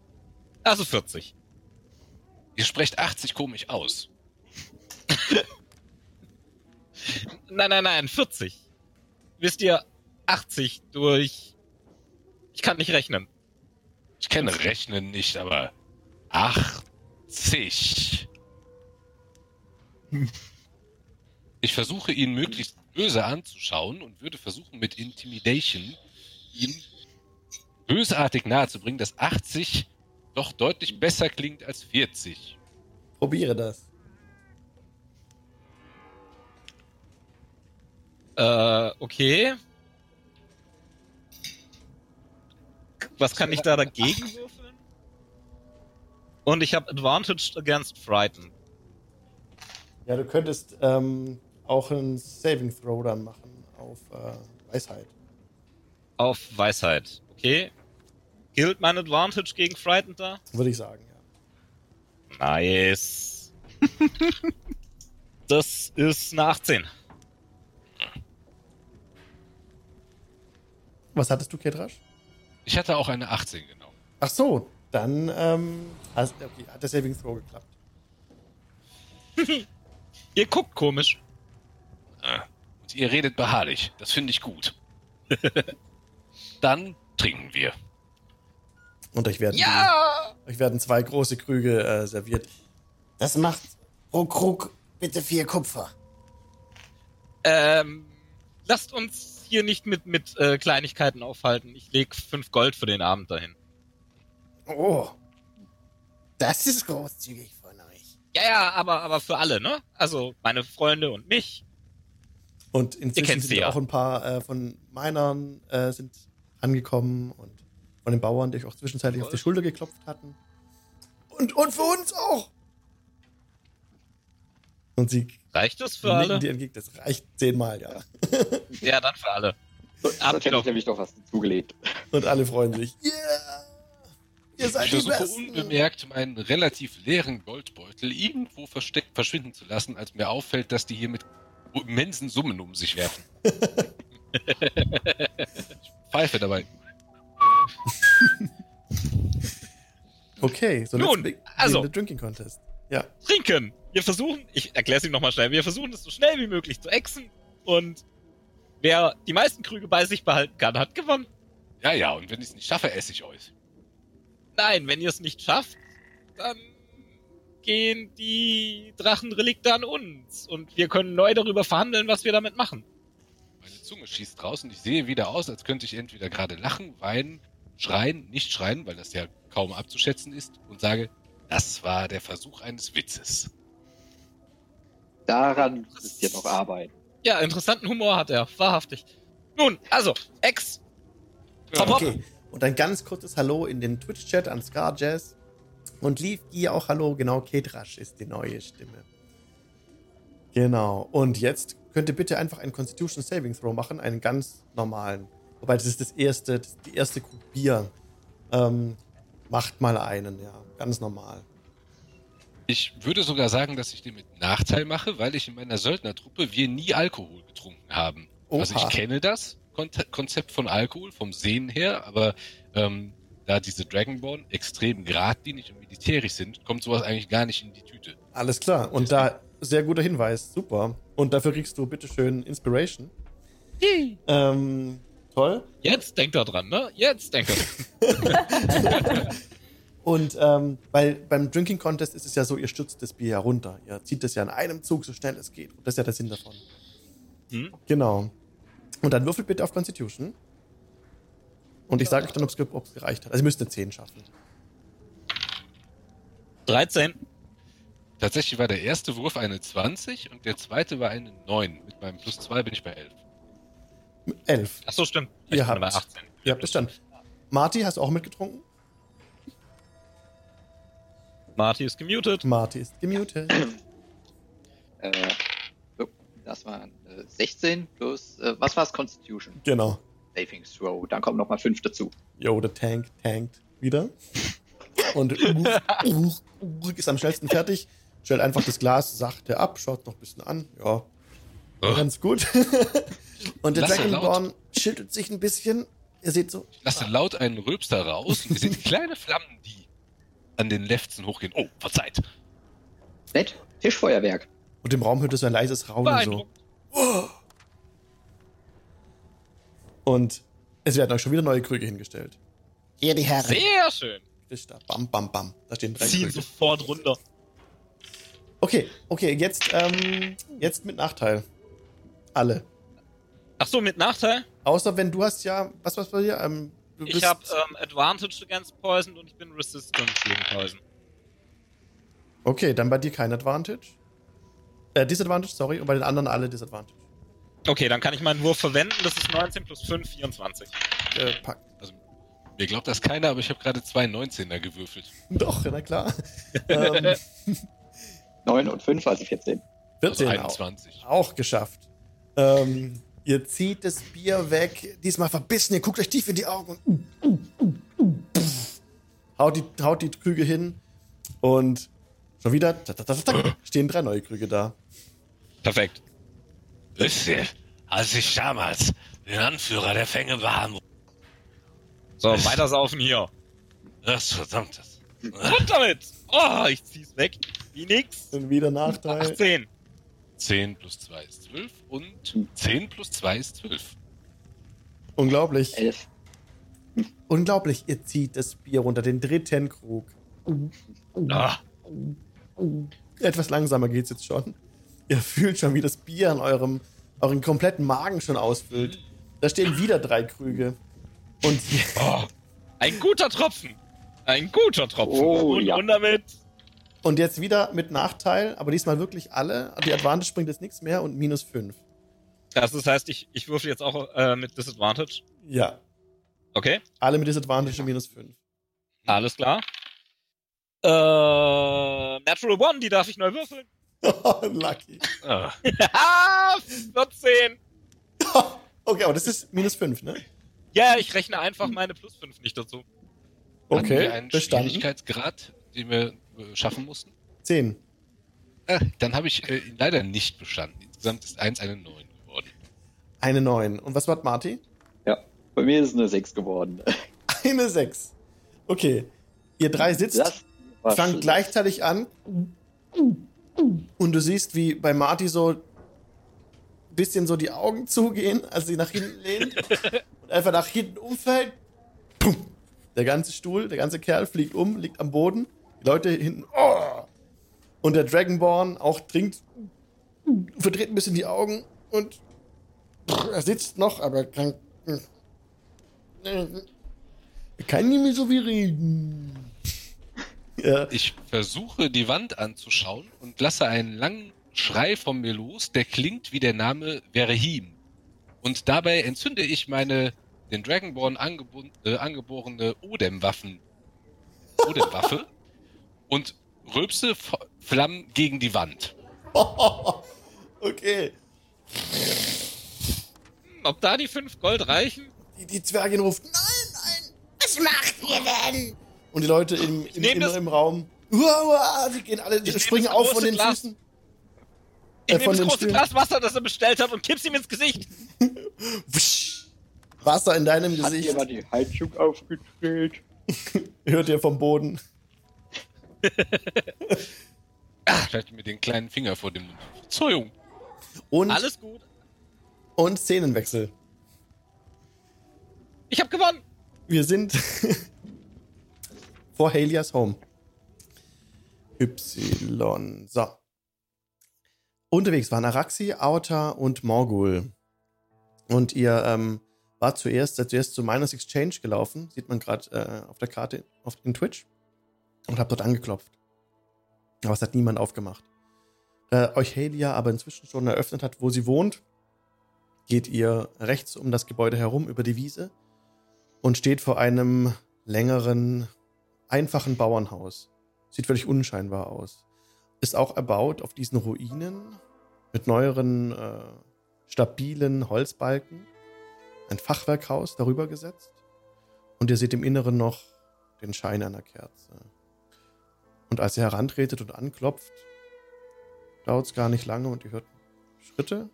Also 40. Ihr sprecht 80 komisch aus. Nein, nein, nein, 40. Wisst ihr, 80 durch... Ich kann nicht rechnen. Ich kenne Rechnen nicht, aber 80. Ich versuche ihn möglichst böse anzuschauen und würde versuchen mit Intimidation ihn bösartig nahezubringen, dass 80 doch deutlich besser klingt als 40. Probiere das. Äh, okay. Was kann ich da dagegen würfeln? Und ich habe Advantage against Frighten. Ja, du könntest ähm, auch einen Saving Throw dann machen auf äh, Weisheit. Auf Weisheit. Okay. Gilt mein Advantage gegen Frightened da? Würde ich sagen, ja. Nice. das ist eine 18. Was hattest du, Ketrasch? Ich hatte auch eine 18 genau. Ach so, dann ähm, hast, okay, hat der Saving Throw geklappt. Ihr guckt komisch. Ah, Und ihr redet beharrlich. Das finde ich gut. Dann trinken wir. Und euch werden, Ja! euch werden zwei große Krüge äh, serviert. Das macht pro Krug bitte vier Kupfer. Ähm, lasst uns hier nicht mit, mit äh, Kleinigkeiten aufhalten. Ich leg fünf Gold für den Abend dahin. Oh, das ist großzügig von euch. Ja, ja, aber, aber für alle, ne? Also meine Freunde und mich. Und inzwischen kennt sind sie ja. auch ein paar äh, von Minern äh, sind angekommen und von den Bauern, die euch auch zwischenzeitlich auf die Schulter geklopft hatten. Und, und für uns auch. Und sie Reicht das für alle? dir entgegen. Das reicht zehnmal, ja. Ja, dann für alle. Sonst hätte ich nämlich noch was zugelegt. Und alle freuen sich. Yeah! Ihr seid Ich die versuche Besten. unbemerkt meinen relativ leeren Goldbeutel irgendwo versteckt verschwinden zu lassen, als mir auffällt, dass die hier mit immensen Summen um sich werfen. ich pfeife dabei. Okay, so Nun, also- the Drinking Contest. Ja. Trinken! Wir versuchen, ich erkläre es Ihnen nochmal schnell, wir versuchen es so schnell wie möglich zu exen und wer die meisten Krüge bei sich behalten kann, hat gewonnen. Ja, ja, und wenn ich es nicht schaffe, esse ich euch. Nein, wenn ihr es nicht schafft, dann gehen die Drachenrelikte an uns und wir können neu darüber verhandeln, was wir damit machen. Meine Zunge schießt raus und ich sehe wieder aus, als könnte ich entweder gerade lachen, weinen, schreien, nicht schreien, weil das ja kaum abzuschätzen ist, und sage, das war der Versuch eines Witzes. Daran müsst ihr noch arbeiten. Ja, interessanten Humor hat er, wahrhaftig. Nun, also, Ex. Hopp. Okay. Und ein ganz kurzes Hallo in den Twitch-Chat an Scar Jazz. Und lief ihr auch Hallo, genau, Ketrasch ist die neue Stimme. Genau. Und jetzt könnt ihr bitte einfach einen Constitution Saving Throw machen, einen ganz normalen. Wobei das ist das erste, das ist die erste Krug Bier. Ähm, macht mal einen, ja, ganz normal. Ich würde sogar sagen, dass ich den mit Nachteil mache, weil ich in meiner Söldnertruppe wir nie Alkohol getrunken haben. Also Oha. ich kenne das Konzept von Alkohol vom Sehen her, aber ähm, da diese Dragonborn extrem geradlinig und militärisch sind, kommt sowas eigentlich gar nicht in die Tüte. Alles klar. Und da sehr guter Hinweis, super. Und dafür kriegst du bitteschön Inspiration. Ähm, toll. Jetzt denkt er dran, ne? Jetzt denkt er. Und ähm, weil beim Drinking Contest ist es ja so, ihr stürzt das Bier ja runter. Ihr zieht das ja in einem Zug, so schnell es geht. Und das ist ja der Sinn davon. Hm? Genau. Und dann würfelt bitte auf Constitution. Und ich sage euch dann, ob es gereicht hat. Also ihr müsst eine 10 schaffen. 13. Tatsächlich war der erste Wurf eine 20 und der zweite war eine 9. Mit meinem plus 2 bin ich bei 11. 11. Achso, stimmt. Ihr bin habt- bei 18. Ihr habt bestanden. Marty, hast du auch mitgetrunken? Marty ist gemutet. Marty ist gemutet. Äh, so, das waren äh, 16 plus, äh, was war's? Constitution. Genau. Saving Throw. Dann kommt nochmal 5 dazu. Jo, der Tank tankt wieder. Und Uruk, ist am schnellsten fertig. Stellt einfach das Glas sachte ab, schaut noch ein bisschen an. Ja, Oh. ganz gut. Und der Lasse Dragonborn schüttelt sich ein bisschen. Ihr seht so, Ich lasse laut einen Rülpster raus und ihr seht kleine Flammen, die an den Lefzen hochgehen. Oh, verzeiht. Nett. Tischfeuerwerk. und im Raum hört es ein leises Raunen so. Und es werden euch schon wieder neue Krüge hingestellt. Hier die Herren. Sehr schön. Da. Bam, bam, bam. Da stehen drei Ziehen Krüge. sofort runter. Okay, okay, jetzt, ähm, jetzt mit Nachteil. Alle. Achso, mit Nachteil? Außer wenn du hast ja, was was bei dir? Ähm, du Ich habe ähm, Advantage against Poison und ich bin Resistant gegen Poison. Okay, dann bei dir kein Advantage. Äh, Disadvantage, sorry, und bei den anderen alle Disadvantage. Okay, dann kann ich meinen Wurf verwenden. Das ist 19 plus 5, 24. Äh, pack. Mir glaubt das keiner, aber ich habe gerade zwei 19er gewürfelt. Doch, na klar. ähm, 9 und 5, also 14. 14 Also auch, 21. auch geschafft. Ähm, ihr zieht das Bier weg, diesmal verbissen, ihr guckt euch tief in die Augen und uh, uh, uh, uh, haut, die, haut die Krüge hin und schon wieder ta, ta, ta, ta, ta, stehen drei neue Krüge da. Perfekt. Wisst ihr, als ich damals den Anführer der Fänge war, So, weitersaufen hier. das verdammtes. Und damit! Oh, ich zieh's weg. Wie nix. Und wieder Nachteil. 18. 10 plus 2 ist 12 und 10 plus 2 ist 12. Unglaublich. 11. Unglaublich, ihr zieht das Bier runter, den dritten Krug. Ah, Etwas langsamer geht's jetzt schon. Ihr fühlt schon, wie das Bier an eurem, euren kompletten Magen schon ausfüllt. Da stehen wieder drei Krüge. Und oh, ein guter Tropfen. Ein guter Tropfen. Oh, und, ja. und damit. Und jetzt wieder mit Nachteil, aber diesmal wirklich alle. Die Advantage bringt jetzt nichts mehr und minus 5. Das, das heißt, ich, ich würfel jetzt auch äh, mit Disadvantage. Ja. Okay, Alle mit Disadvantage und minus 5. alles klar. Äh, Natural One, die darf ich neu würfeln. Lucky. Ah, Ah, 14. Okay, aber das ist minus 5, ne? Ja, ich rechne einfach meine plus 5 nicht dazu. Hatten wir Okay, einen bestanden. Schwierigkeitsgrad, den wir äh, schaffen mussten? 10. Äh, dann habe ich äh, ihn leider nicht bestanden. Insgesamt ist 1 eine 9 geworden. Eine 9. Und was war Marty? Ja, bei mir ist es eine 6 geworden. Eine 6. Okay. Ihr drei sitzt, fangt gleichzeitig an. Und du siehst, wie bei Marty so ein bisschen so die Augen zugehen, als sie nach hinten lehnt und einfach nach hinten umfällt. Pum. Der ganze Stuhl, der ganze Kerl fliegt um, liegt am Boden. Die Leute hinten. Oh. Und der Dragonborn auch trinkt, verdreht ein bisschen die Augen und er sitzt noch, aber kann, kann nicht mehr so viel reden. Ja. Ich versuche die Wand anzuschauen und lasse einen langen Schrei von mir los, der klingt wie der Name Verhim. Und dabei entzünde ich meine den Dragonborn äh, angeborene Odem-Waffen. Odem-Waffe und rülpse F Flammen gegen die Wand. okay. Hm, Ob da die 5 Gold reichen? Die, die Zwergin ruft, nein, nein, was macht ihr denn? Und die Leute im, im, im, Raum, uah, uah, sie gehen alle, die Ich springen auf von den Glas. Füßen. Ich Äh, nehme von das große Stühlen. Glas Wasser, das er bestellt hat, und kipp's ihm ins Gesicht. Wasser in deinem Hat Gesicht, jemand die Heizung aufgedreht? hört ihr vom Boden. Ich halte mir den kleinen Finger vor dem Mund. Verzeihung. Und, Alles gut. und Szenenwechsel. Ich habe gewonnen. Wir sind vor Halias Home. Y. So. Unterwegs waren Araxi, Auta und Morgul. Und ihr ähm, wart zuerst, seid zuerst zu Miners Exchange gelaufen, sieht man gerade äh, auf der Karte auf in Twitch. Und habt dort angeklopft. Aber es hat niemand aufgemacht. Da euch Halia aber inzwischen schon eröffnet hat, wo sie wohnt, geht ihr rechts um das Gebäude herum über die Wiese und steht vor einem längeren, einfachen Bauernhaus. Sieht völlig unscheinbar aus. Ist auch erbaut auf diesen Ruinen mit neueren, äh, stabilen Holzbalken. Ein Fachwerkhaus darüber gesetzt. Und ihr seht im Inneren noch den Schein einer Kerze. Und als ihr herantretet und anklopft, dauert es gar nicht lange und ihr hört Schritte.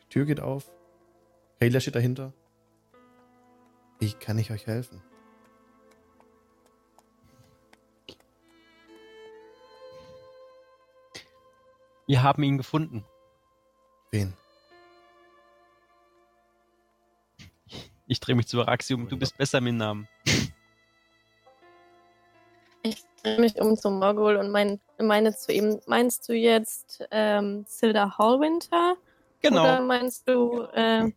Die Tür geht auf. Hayla steht dahinter. Wie kann ich euch helfen? Wir haben ihn gefunden. Wen? Ich drehe mich zu Araxium. Du bist besser mit Namen. Ich drehe mich um zu Morgul und mein, meine zu ihm. Meinst du jetzt ähm, Silda Hallwinter? Genau. Oder meinst du äh,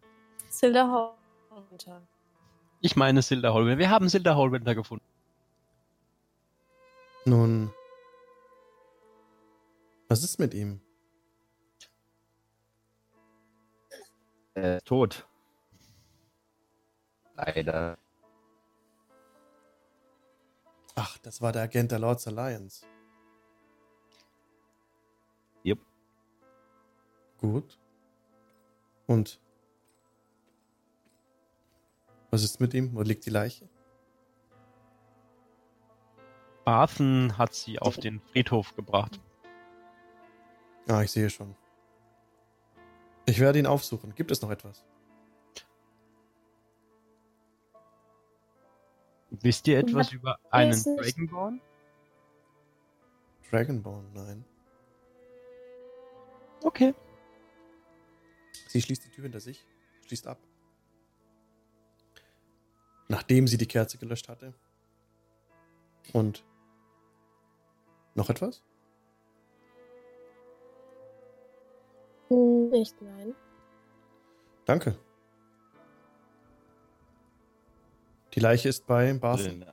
Silda Hallwinter? Ich meine Silda Hallwinter. Wir haben Silda Hallwinter gefunden. Nun, was ist mit ihm? Er ist tot. Leider. Ach, das war der Agent der Lords Alliance. Yep. Gut. Und was ist mit ihm? Wo liegt die Leiche? Barthen hat sie auf den Friedhof gebracht. Ah, ich sehe schon. Ich werde ihn aufsuchen. Gibt es noch etwas? Wisst ihr etwas Was über einen? Dragonborn? Dragonborn, nein. Okay. Sie schließt die Tür hinter sich, schließt ab. Nachdem sie die Kerze gelöscht hatte. Und noch etwas? Hm, Nicht, nein. Danke. Die Leiche ist bei Barthen.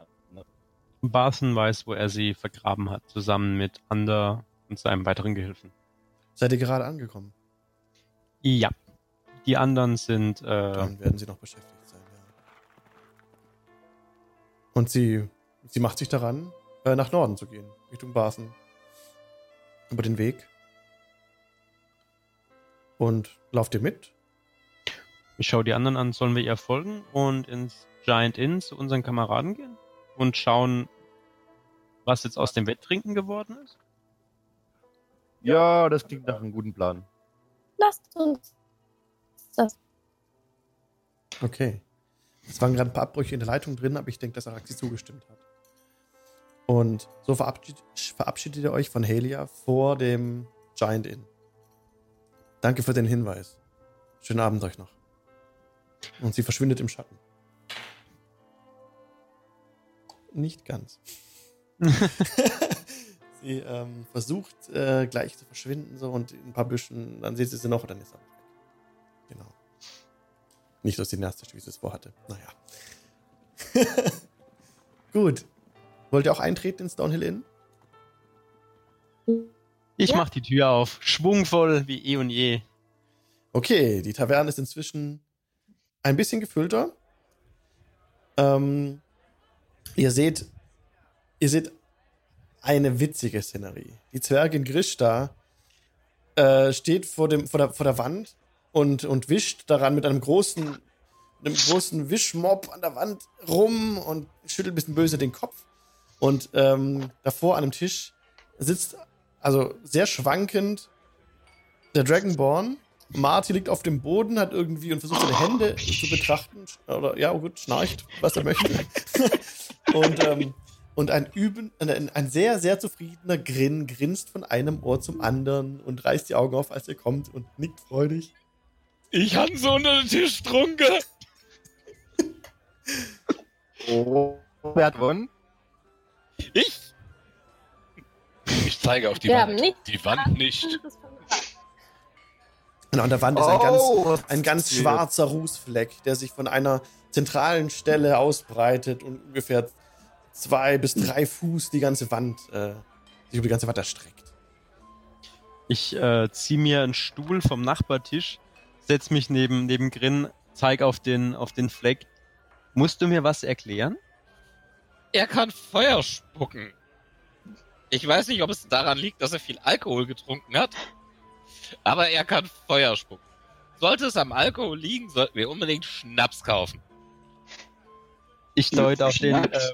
Barthen weiß, wo er sie vergraben hat, zusammen mit Ander und seinem weiteren Gehilfen. Seid ihr gerade angekommen? Ja. Die anderen sind, äh, Dann werden sie noch beschäftigt. Und sie, sie macht sich daran, äh, nach Norden zu gehen, Richtung Barthen. Über den Weg. Und lauft ihr mit? ich schaue die anderen an, sollen wir ihr folgen und ins Giant Inn zu unseren Kameraden gehen und schauen, was jetzt aus dem Wetttrinken geworden ist? Ja, das klingt nach einem guten Plan. Lasst uns das. Okay. Es waren gerade ein paar Abbrüche in der Leitung drin, aber ich denke, dass Araxi zugestimmt hat. Und so verabschiedet, verabschiedet ihr euch von Helia vor dem Giant Inn. Danke für den Hinweis. Schönen Abend euch noch. Und sie verschwindet im Schatten. Nicht ganz. sie ähm, versucht äh, gleich zu verschwinden so und in ein paar Büschen, dann seht ihr sie noch und dann ist sie auch weg. Genau. Nicht so cineastisch, wie sie es vorhatte. Naja. Gut. Wollt ihr auch eintreten ins Downhill Inn? Ich Ja. mach die Tür auf, schwungvoll wie eh und je. Okay, die Taverne ist inzwischen ein bisschen gefüllter. Ähm, ihr seht, ihr seht eine witzige Szenerie. Die Zwergin Grishta äh, steht vor, dem, vor, der, vor der Wand und, und wischt daran mit einem großen, einem großen Wischmob an der Wand rum und schüttelt ein bisschen böse den Kopf. Und ähm, davor an einem Tisch sitzt, also sehr schwankend, der Dragonborn. Marty liegt auf dem Boden, hat irgendwie und versucht seine Hände zu betrachten. Oder ja, gut, schnarcht, was er möchte. und, ähm, und ein, üben, ein, ein sehr, sehr zufriedener Grin grinst von einem Ohr zum anderen und reißt die Augen auf, als er kommt und nickt freudig. Ich han so unter den Tisch trunken. Oh, wer hat gewonnen? Ich? Ich zeige auf die Wir Wand. haben nicht- Die Wand nicht. Genau, an der Wand ist ein ganz, Oh, ein ganz passiert? schwarzer Rußfleck, der sich von einer zentralen Stelle ausbreitet und ungefähr zwei bis drei Fuß die ganze Wand, äh, sich über die ganze Wand erstreckt. Ich äh, ziehe mir einen Stuhl vom Nachbartisch, setz mich neben, neben Grin, zeig auf den, auf den Fleck. Musst du mir was erklären? Er kann Feuer spucken. Ich weiß nicht, ob es daran liegt, dass er viel Alkohol getrunken hat, aber er kann Feuer spucken. Sollte es am Alkohol liegen, sollten wir unbedingt Schnaps kaufen. Ich deute auf den, äh,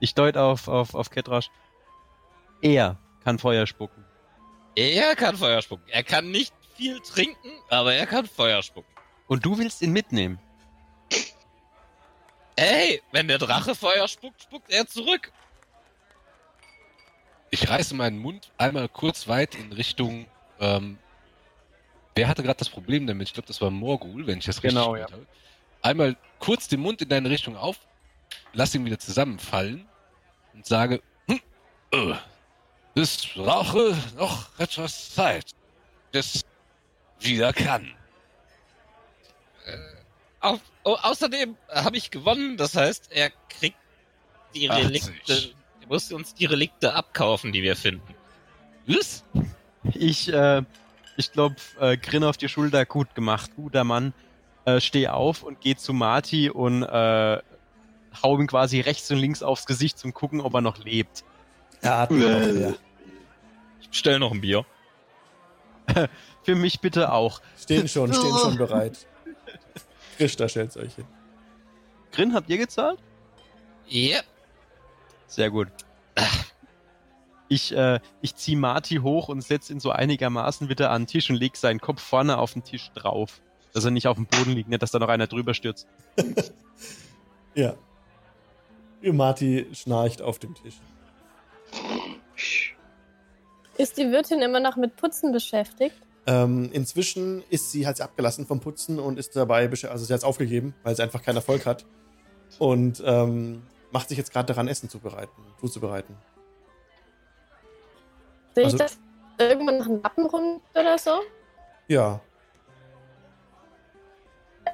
ich deute auf, auf, auf Ketrasch. Er kann Feuer spucken. Er kann Feuer spucken. Er kann nicht viel trinken, aber er kann Feuer spucken. Und du willst ihn mitnehmen. Ey, wenn der Drache Feuer spuckt, spuckt er zurück. Ich reiße meinen Mund einmal kurz weit in Richtung. Ähm, wer hatte gerade das Problem damit? Ich glaube, das war Morgul, wenn ich das richtig Genau, habe. Einmal kurz den Mund in deine Richtung auf, lass ihn wieder zusammenfallen und sage: hm, äh, Es brauche noch etwas Zeit. Das wieder kann. Auf, oh, außerdem habe ich gewonnen, das heißt, er kriegt die 80. Relikte. Er muss uns die Relikte abkaufen, die wir finden. Was? Ich, äh, ich glaube, äh, Grin auf die Schulter, gut gemacht, guter Mann. Äh, steh auf und geh zu Marty und äh, hau ihm quasi rechts und links aufs Gesicht zum gucken, ob er noch lebt. Er hat nur noch leer. Ich bestell noch ein Bier. Für mich bitte auch. Stehen schon, stehen schon bereit. Christa stellt's euch hin. Grin, habt ihr gezahlt? Yep. Sehr gut. Ich, äh, ich zieh Marty hoch und setz ihn so einigermaßen wieder an den Tisch und leg seinen Kopf vorne auf den Tisch drauf. Dass er nicht auf dem Boden liegt, nicht, dass da noch einer drüber stürzt. Ja. Marty schnarcht auf dem Tisch. Ist die Wirtin immer noch mit Putzen beschäftigt? Ähm, inzwischen ist sie halt abgelassen vom Putzen und ist dabei, also sie hat es aufgegeben, weil sie einfach keinen Erfolg hat. Und ähm, macht sich jetzt gerade daran, Essen zu bereiten, zuzubereiten. Sehe Also- ich das irgendwann noch einen Lappen rum oder so? Ja.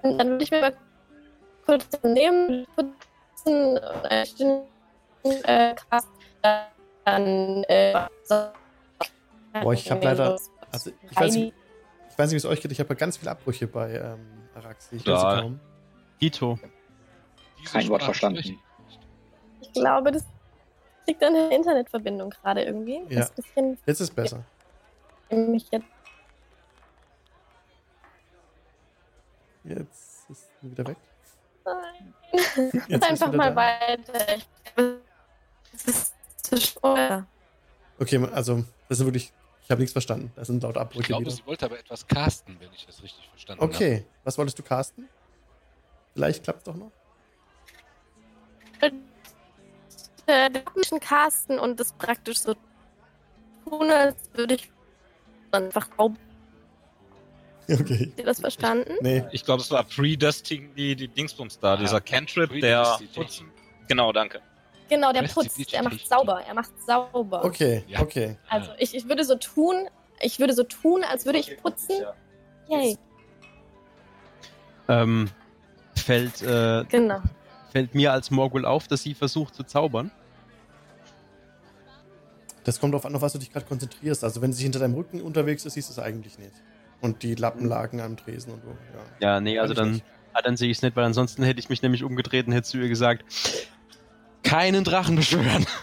Dann dann würde ich mir mal kurz nehmen, putzen und äh, Cast, dann äh. Boah, ich hab leider- also ich weiß, nicht, ich weiß nicht, wie es euch geht, ich habe ganz viele Abbrüche bei ähm, Araxi. Ich Ja. kaum. Diese Kein Wort verstanden. ich. Glaube, das liegt an der Internetverbindung gerade irgendwie. Ja. Das ist ein Jetzt ist besser. mich jetzt. Jetzt ist sie wieder weg. Nein. Jetzt ist Einfach mal da. weiter. Es ist zu schwer. Okay, also das ist wirklich, ich habe nichts verstanden. Das sind laut Ich Abbrüche glaube, wieder. sie wollte aber etwas casten, wenn ich das richtig verstanden habe. Okay, was wolltest du casten? Vielleicht klappt doch noch. Äh, den Casten und das praktisch so tun, als würde ich einfach Habt Okay. ihr das verstanden? Nee, Ich glaube, es war Predesting, die, die Dingsbums da, Ah, dieser Cantrip, der putzen. Genau, danke. Genau, der putzt, er macht sauber, er macht sauber. okay, Ja. okay. Also ich, ich würde so tun, ich würde so tun, als würde ich putzen. Yay, Ähm, fällt, äh, genau. fällt mir als Morgul auf, dass sie versucht zu zaubern. Das kommt darauf an, auf was du dich gerade konzentrierst. Also wenn sie hinter deinem Rücken unterwegs ist, siehst du es eigentlich nicht. Und die Lappen lagen am Tresen und so. Ja. Ja, nee, also dann, ah, dann sehe ich es nicht, weil ansonsten hätte ich mich nämlich umgedreht und hätte zu ihr gesagt, keinen Drachen beschwören.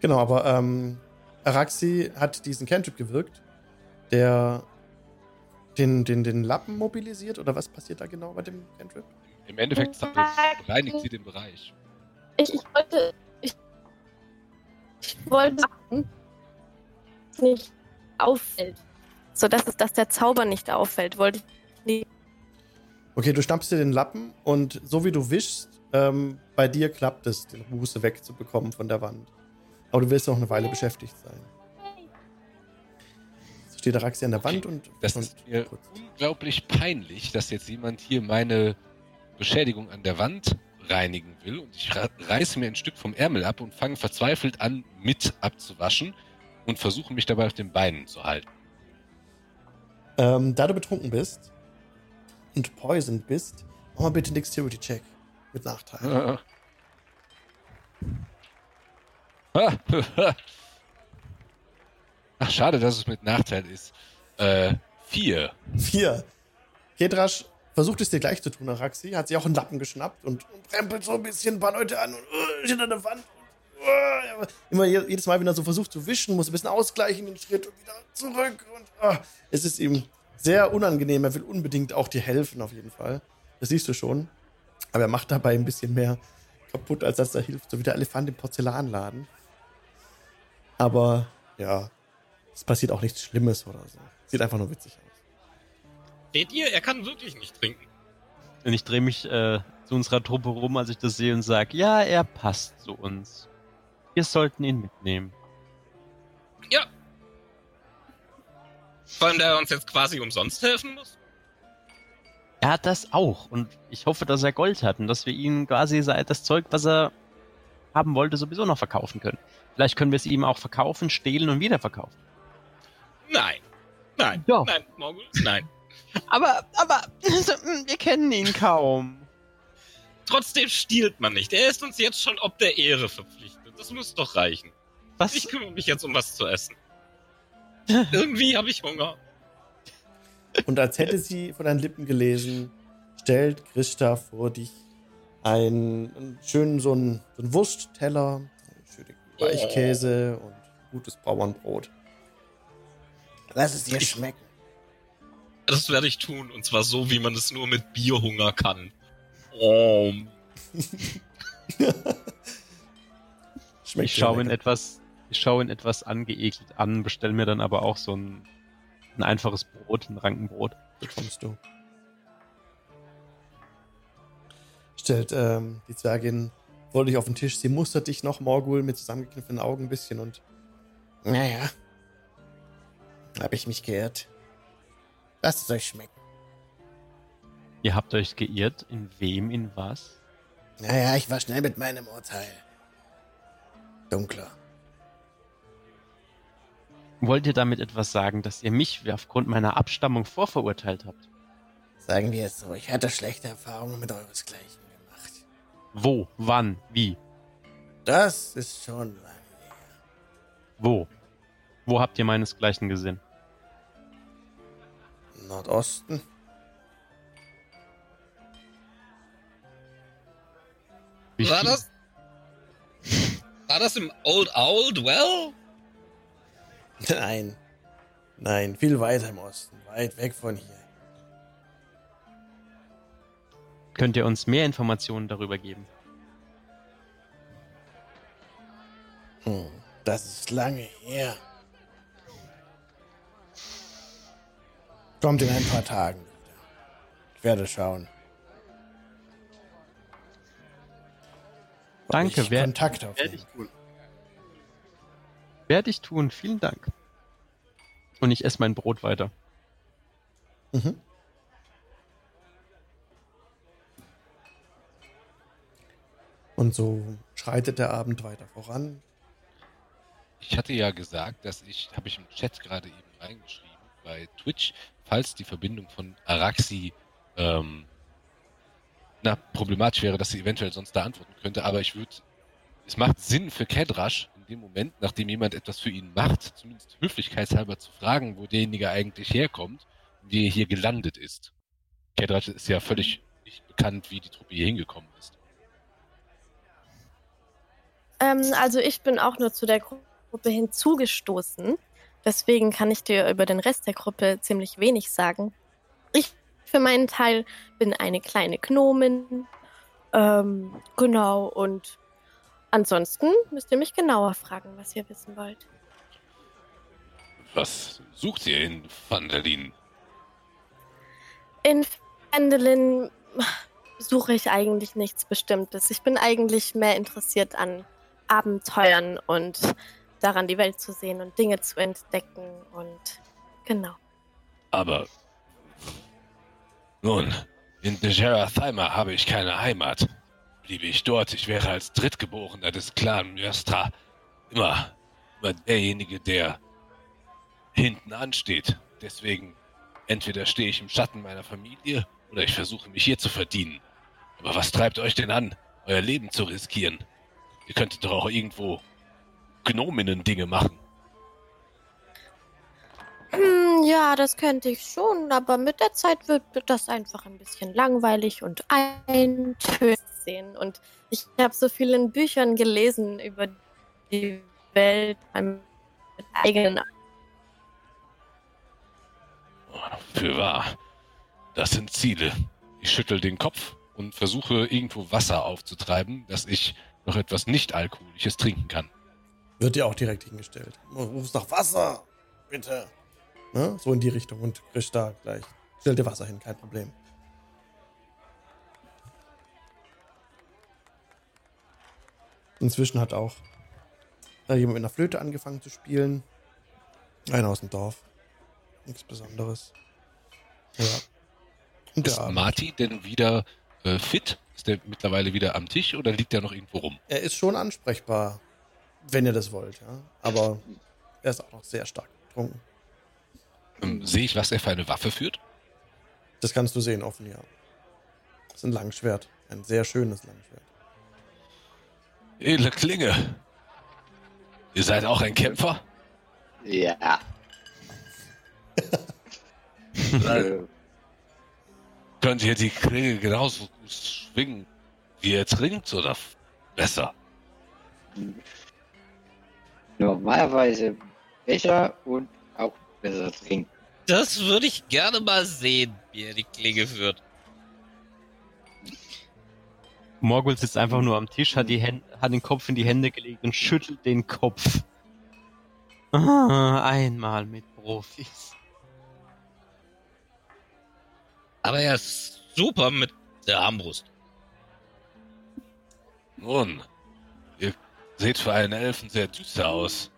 Genau, aber ähm, Araxi hat diesen Cantrip gewirkt, der den, den, den Lappen mobilisiert. Oder was passiert da genau bei dem Cantrip? Im Endeffekt reinigt sie den Bereich. Ich, ich wollte, ich, ich wollte sagen, dass es nicht auffällt. So dass es, dass der Zauber nicht auffällt, wollte ich Okay, du schnappst dir den Lappen und so wie du wischst, ähm, bei dir klappt es, den Buße wegzubekommen von der Wand. Aber du willst noch eine Weile beschäftigt sein. Jetzt steht Araxi an der Wand und. Das und ist mir unglaublich peinlich, dass jetzt jemand hier meine Beschädigung an der Wand reinigen will und ich reiße mir ein Stück vom Ärmel ab und fange verzweifelt an, mit abzuwaschen und versuche mich dabei auf den Beinen zu halten. Ähm, da du betrunken bist und poisoned bist, mach mal bitte einen Dexterity-Check mit Nachteil. Ach, schade, dass es mit Nachteil ist. Äh, vier. Vier. Kedrasch versucht es dir gleich zu tun, Araxi. Hat sich auch einen Lappen geschnappt und, und rempelt so ein bisschen ein paar Leute an und uh, an der Wand. Und, uh, immer je- jedes Mal, wenn er so versucht zu wischen, muss er ein bisschen ausgleichen den Schritt und wieder zurück. Und uh, es ist ihm sehr unangenehm. Er will unbedingt auch dir helfen, auf jeden Fall. Das siehst du schon. Aber er macht dabei ein bisschen mehr kaputt, als dass er hilft. So wie der Elefant im Porzellanladen. Aber ja, es passiert auch nichts Schlimmes oder so. Sieht einfach nur witzig aus. Seht ihr, er kann wirklich nicht trinken. Und ich drehe mich äh, zu unserer Truppe rum, als ich das sehe und sage, ja, er passt zu uns. Wir sollten ihn mitnehmen. Ja. Vor allem, der uns jetzt quasi umsonst helfen muss. Er hat das auch und ich hoffe, dass er Gold hat und dass wir ihm quasi das Zeug, was er haben wollte, sowieso noch verkaufen können. Vielleicht können wir es ihm auch verkaufen, stehlen und wiederverkaufen. Nein. Nein. Doch. Nein, Morgul, nein. Aber, aber, wir kennen ihn kaum. Trotzdem stiehlt man nicht. Er ist uns jetzt schon ob der Ehre verpflichtet. Das muss doch reichen. Was? Ich kümmere mich jetzt um was zu essen. Irgendwie habe ich Hunger. Und als hätte sie von deinen Lippen gelesen, stellt Christa vor dich einen, einen schönen so einen, so einen Wurstteller, einen schönen Weichkäse und gutes Bauernbrot. Lass es dir schmecken. Das werde ich tun. Und zwar so, wie man es nur mit Bierhunger kann. Oh. Schmeckt Ich schaue lecker. etwas, ich schaue ihn etwas angeekelt an, bestelle mir dann aber auch so ein, ein einfaches Brot, ein Rankenbrot. bekommst du. Stellt ähm, die Zwergin vor dich auf den Tisch. Sie mustert dich noch, Morgul, mit zusammengekniffenen Augen ein bisschen und Naja. Hab ich mich geirrt. Lasst es euch schmecken. Ihr habt euch geirrt, in wem, in was? Naja, ich war schnell mit meinem Urteil. Dunkler. Wollt ihr damit etwas sagen, dass ihr mich aufgrund meiner Abstammung vorverurteilt habt? Sagen wir es so, ich hatte schlechte Erfahrungen mit euresgleichen gemacht. Wo? Wann? Wie? Das ist schon lange her. Wo? Wo habt ihr meinesgleichen gesehen? Nordosten? Wie War das? War das im Old Old Well? Nein. Nein, viel weiter im Osten. Weit weg von hier. Könnt ihr uns mehr Informationen darüber geben? Hm, das ist lange her. Kommt in ein paar Tagen wieder. Ich werde schauen. ob Danke, ich wer- Kontakt Werde aufnehmen. ich tun. Werde ich tun, vielen Dank. Und ich esse mein Brot weiter. Mhm. Und so schreitet der Abend weiter voran. Ich hatte ja gesagt, dass ich, habe ich im Chat gerade eben reingeschrieben, bei Twitch, falls die Verbindung von Araxi ähm, na, problematisch wäre, dass sie eventuell sonst da antworten könnte, aber ich würde, es macht Sinn für Kedrash in dem Moment, nachdem jemand etwas für ihn macht, zumindest höflichkeitshalber zu fragen, wo derjenige eigentlich herkommt wie er hier gelandet ist. Kedrash ist ja völlig nicht bekannt, wie die Truppe hier hingekommen ist. Ähm, also ich bin auch nur zu der Gruppe hinzugestoßen. Deswegen kann ich dir über den Rest der Gruppe ziemlich wenig sagen. Ich für meinen Teil bin eine kleine Gnomin. Ähm, genau, und ansonsten müsst ihr mich genauer fragen, was ihr wissen wollt. Was sucht ihr in Vandalin? In Fendelin suche ich eigentlich nichts Bestimmtes. Ich bin eigentlich mehr interessiert an Abenteuern und daran, die Welt zu sehen und Dinge zu entdecken und genau. Aber nun, In Jerathima habe ich keine Heimat. Bliebe ich dort, ich wäre als Drittgeborener des Clan Myastra immer, immer derjenige, der hinten ansteht. Deswegen, entweder stehe ich im Schatten meiner Familie oder ich versuche mich hier zu verdienen. Aber was treibt euch denn an, euer Leben zu riskieren? Ihr könntet doch auch irgendwo Gnominnen-Dinge machen. Hm, ja, das könnte ich schon, aber mit der Zeit wird das einfach ein bisschen langweilig und eintönig sehen. Und ich habe so viel in Büchern gelesen über die Welt mit eigenen Für wahr. Das sind Ziele. Ich schüttel den Kopf und versuche irgendwo Wasser aufzutreiben, dass ich noch etwas nicht-alkoholisches trinken kann. Wird dir auch direkt hingestellt. Du rufst nach Wasser, bitte. Ne? So in die Richtung und kriegst da gleich. Stell dir Wasser hin, kein Problem. Inzwischen hat auch äh, jemand mit einer Flöte angefangen zu spielen. Einer aus dem Dorf. Nichts Besonderes. Ja. Und Ist Abend. Marty denn wieder äh, fit? Ist der mittlerweile wieder am Tisch oder liegt er noch irgendwo rum? Er ist schon ansprechbar, wenn ihr das wollt, ja. Aber er ist auch noch sehr stark betrunken. Ähm, sehe ich, was er für eine Waffe führt? Das kannst du sehen, offen, ja. Das ist ein Langschwert. Ein sehr schönes Langschwert. Edle Klinge. Ihr seid auch ein Kämpfer? Ja. Könnt ihr die Klinge genauso gut schwingen, wie ihr trinkt, oder besser? normalerweise besser und auch besser trinken. Das würde ich gerne mal sehen, wie er die Klinge führt. Morgul sitzt einfach nur am Tisch, hat, die Hände, hat den Kopf in die Hände gelegt und schüttelt den Kopf. Ah, einmal mit Profis. Aber er ist super mit der Armbrust. Nun, ihr seht für einen Elfen sehr düster aus.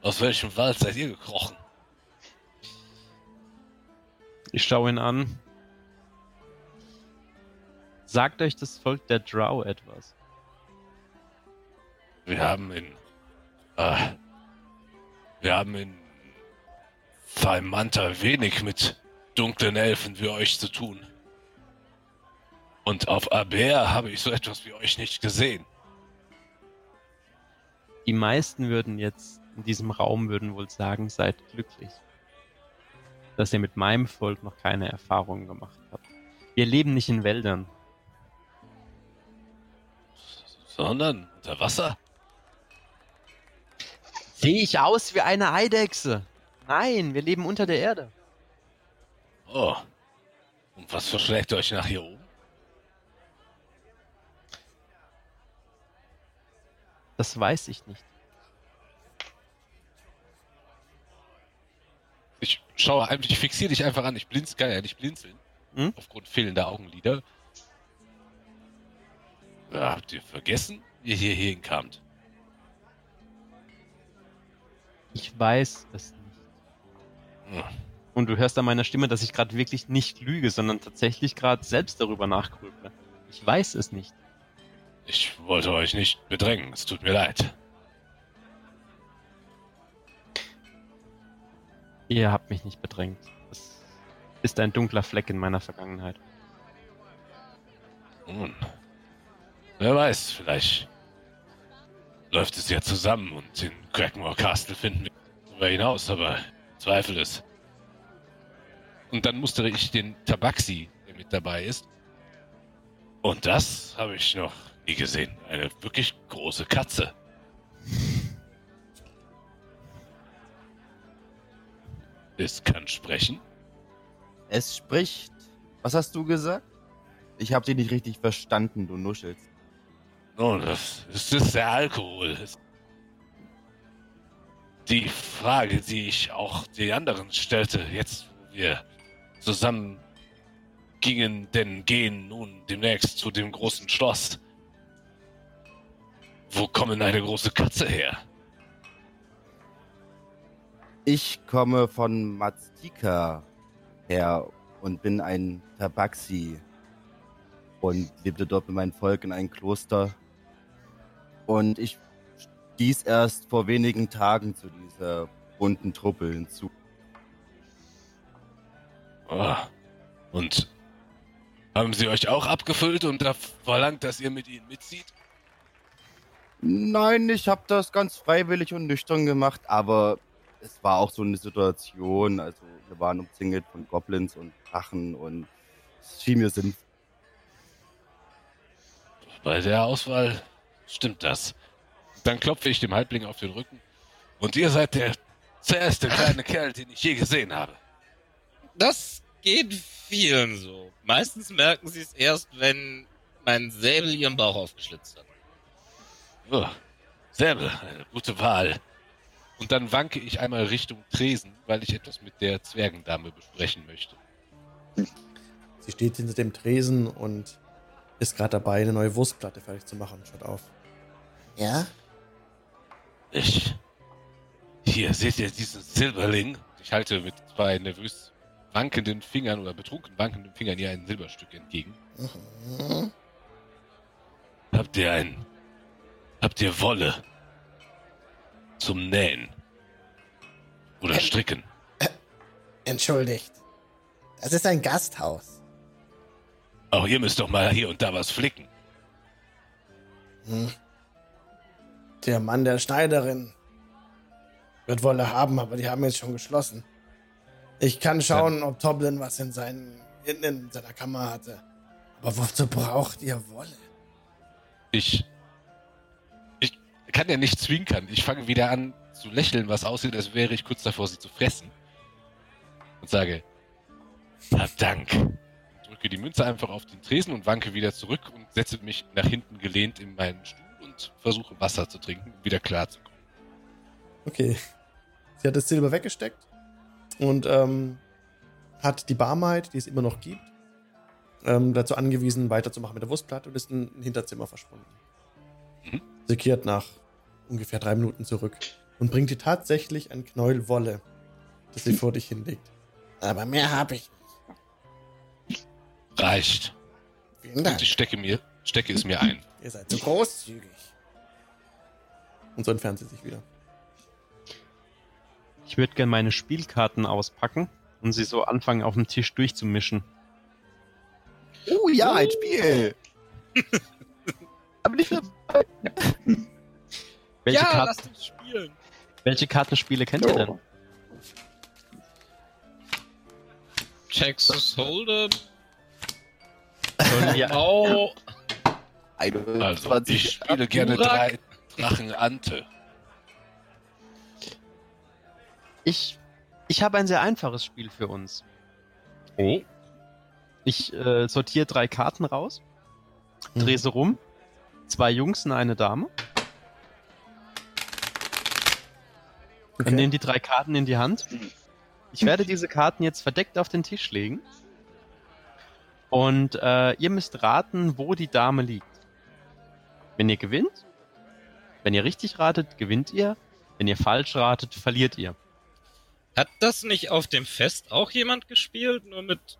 Aus welchem Wald seid ihr gekrochen? Ich schaue ihn an. Sagt euch das Volk der Drow etwas? Wir haben in. Äh, wir haben in. Valmanta wenig mit dunklen Elfen wie euch zu tun. Und auf Aber habe ich so etwas wie euch nicht gesehen. Die meisten würden jetzt in diesem Raum würden wohl sagen, seid glücklich, dass ihr mit meinem Volk noch keine Erfahrungen gemacht habt. Wir leben nicht in Wäldern. Sondern unter Wasser? Sehe ich aus wie eine Eidechse? Nein, wir leben unter der Erde. Oh. Und was verschlägt euch nach hier oben? Das weiß ich nicht. Ich schaue einfach, ich fixiere dich einfach an. Ich blinz, kann ja nicht blinzeln. Hm? Aufgrund fehlender Augenlider. Ja, habt ihr vergessen, wie ihr hier hinkamt? Ich weiß es nicht. Hm. Und du hörst an meiner Stimme, dass ich gerade wirklich nicht lüge, sondern tatsächlich gerade selbst darüber nachgrüble. Ich weiß es nicht. Ich wollte euch nicht bedrängen, es tut mir leid. Ihr habt mich nicht bedrängt. Das ist ein dunkler Fleck in meiner Vergangenheit. Nun, wer weiß, vielleicht läuft es ja zusammen und in Crackmore Castle finden wir darüber hinaus, aber zweifle es. Und dann mustere ich den Tabaxi, der mit dabei ist. Und das habe ich noch nie gesehen. Eine wirklich große Katze. Es kann sprechen. Es spricht. Was hast du gesagt? Ich habe dich nicht richtig verstanden, du nuschelst. Nun, das, das ist der Alkohol. Die Frage, die ich auch die anderen stellte, jetzt wo wir zusammen gingen, denn gehen nun demnächst zu dem großen Schloss. Wo kommen eine große Katze her? Ich komme von Maztika her und bin ein Tabaxi und lebte dort mit meinem Volk in einem Kloster. Und ich stieß erst vor wenigen Tagen zu dieser bunten Truppe hinzu. Oh. Und haben sie euch auch abgefüllt und da verlangt, dass ihr mit ihnen mitzieht? Nein, ich habe das ganz freiwillig und nüchtern gemacht, aber es war auch so eine Situation. Also wir waren umzingelt von Goblins und Drachen und es schien mir sinnvoll. Bei der Auswahl stimmt das. Dann klopfe ich dem Halbling auf den Rücken. Und ihr seid der zäheste kleine Kerl, den ich je gesehen habe. Das geht vielen so. Meistens merken sie es erst, wenn mein Säbel ihren Bauch aufgeschlitzt hat. Oh, Säbel, eine gute Wahl. Und dann wanke ich einmal Richtung Tresen, weil ich etwas mit der Zwergendame besprechen möchte. Sie steht hinter dem Tresen und ist gerade dabei, eine neue Wurstplatte fertig zu machen. Schaut auf. Ja? Ich. Hier seht ihr diesen Silberling. Ich halte mit zwei nervös wankenden Fingern oder betrunken wankenden Fingern ihr ein Silberstück entgegen. Mhm. Habt ihr ein. Habt ihr Wolle? Zum Nähen? Oder Äh, Stricken? Entschuldigt. Das ist ein Gasthaus. Auch ihr müsst doch mal hier und da was flicken. Hm. Der Mann der Schneiderin wird Wolle haben, aber die haben jetzt schon geschlossen. Ich kann schauen, ob Toblin was in, seinen, in, in seiner Kammer hatte. Aber wozu braucht ihr Wolle? Ich. Ich kann ja nicht zwinkern. Ich fange wieder an zu lächeln, was aussieht, als wäre ich kurz davor, sie zu fressen. Und sage: Hab Dank. Drücke die Münze einfach auf den Tresen und wanke wieder zurück und setze mich nach hinten gelehnt in meinen Stuhl und versuche Wasser zu trinken, um wieder klarzukommen. Okay. Sie hat das Silber weggesteckt und ähm, hat die Barmaid, die es immer noch gibt, ähm, dazu angewiesen, weiterzumachen mit der Wurstplatte und ist in ein Hinterzimmer verschwunden. Mhm. Sie kehrt nach ungefähr drei Minuten zurück und bringt dir tatsächlich ein Knäuel Wolle, das sie vor dich hinlegt. Aber mehr habe ich nicht. Reicht. Vielen Und Dank. ich stecke, mir, stecke es mir ein. Ihr seid so großzügig. Und so entfernt sie sich wieder. Ich würde gerne meine Spielkarten auspacken und sie so anfangen auf dem Tisch durchzumischen. Oh ja, ein Spiel! Aber nicht für Welche, ja, Karten, lasst uns spielen. welche Kartenspiele kennt ihr denn? Texas Hold'em. Sollen wir, Oh, Also, 21 ich spiele gerne drei Drachen Ante. ich ich habe ein sehr einfaches Spiel für uns. Oh. Ich äh, sortiere drei Karten raus, drehe sie rum, zwei Jungs und eine Dame. Okay. und nehme die drei Karten in die Hand. Ich werde diese Karten jetzt verdeckt auf den Tisch legen. Und äh, ihr müsst raten, wo die Dame liegt. Wenn ihr gewinnt, wenn ihr richtig ratet, gewinnt ihr. Wenn ihr falsch ratet, verliert ihr. Hat das nicht auf dem Fest auch jemand gespielt? Nur mit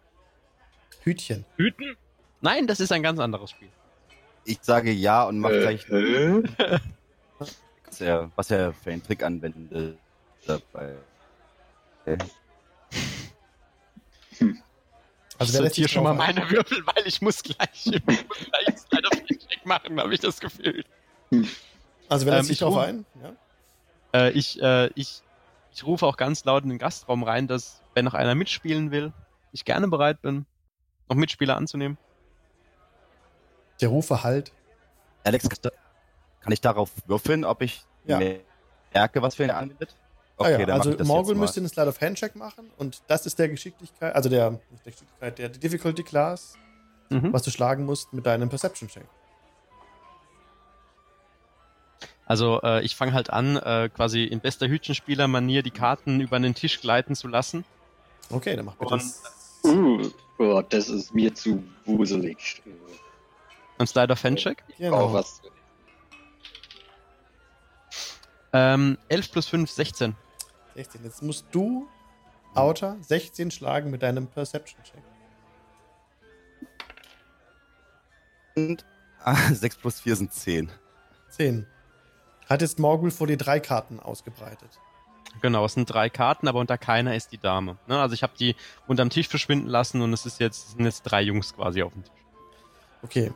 Hütchen. Hüten? Nein, das ist ein ganz anderes Spiel. Ich sage ja und mache Äh, gleich, hä? was er, was er für einen Trick anwendet. Dabei. Äh, Also ich sortiere sich schon mal ein? meine Würfel, weil ich muss gleich, ich muss gleich of Check machen, habe ich das Gefühl. Also wer Ähm, lässt sich ich drauf rufe- ein? Ja? Äh, ich, äh, ich, ich rufe auch ganz laut in den Gastraum rein, dass, wenn noch einer mitspielen will, ich gerne bereit bin, noch Mitspieler anzunehmen. Der Rufer halt. Alex, kann ich darauf würfeln, ob ich Ja. merke, was für ihn Ah ja, dann mach also Morgul müsste einen Slide of Handcheck machen und das ist der Geschicklichkeit, also der, nicht der Geschicklichkeit, der Difficulty Class, Mhm. was du schlagen musst mit deinem Perception Check. Also äh, ich fange halt an, äh, quasi in bester Hütchenspieler-Manier die Karten über den Tisch gleiten zu lassen. Okay, dann mach bitte. Und- das. Uh, oh, das ist mir zu wuselig. Ein Slide of Handcheck. Genau. Oh, was? Ähm, 11 plus 5, 16. 16. Jetzt musst du, Outer, 16 schlagen mit deinem Perception-Check. Und ah, 6 plus 4 sind 10. 10. Hat jetzt Morgul vor dir drei Karten ausgebreitet. Genau, es sind drei Karten, aber unter keiner ist die Dame. Ne? Also ich habe die unterm Tisch verschwinden lassen und es ist jetzt, es sind jetzt drei Jungs quasi auf dem Tisch. Okay.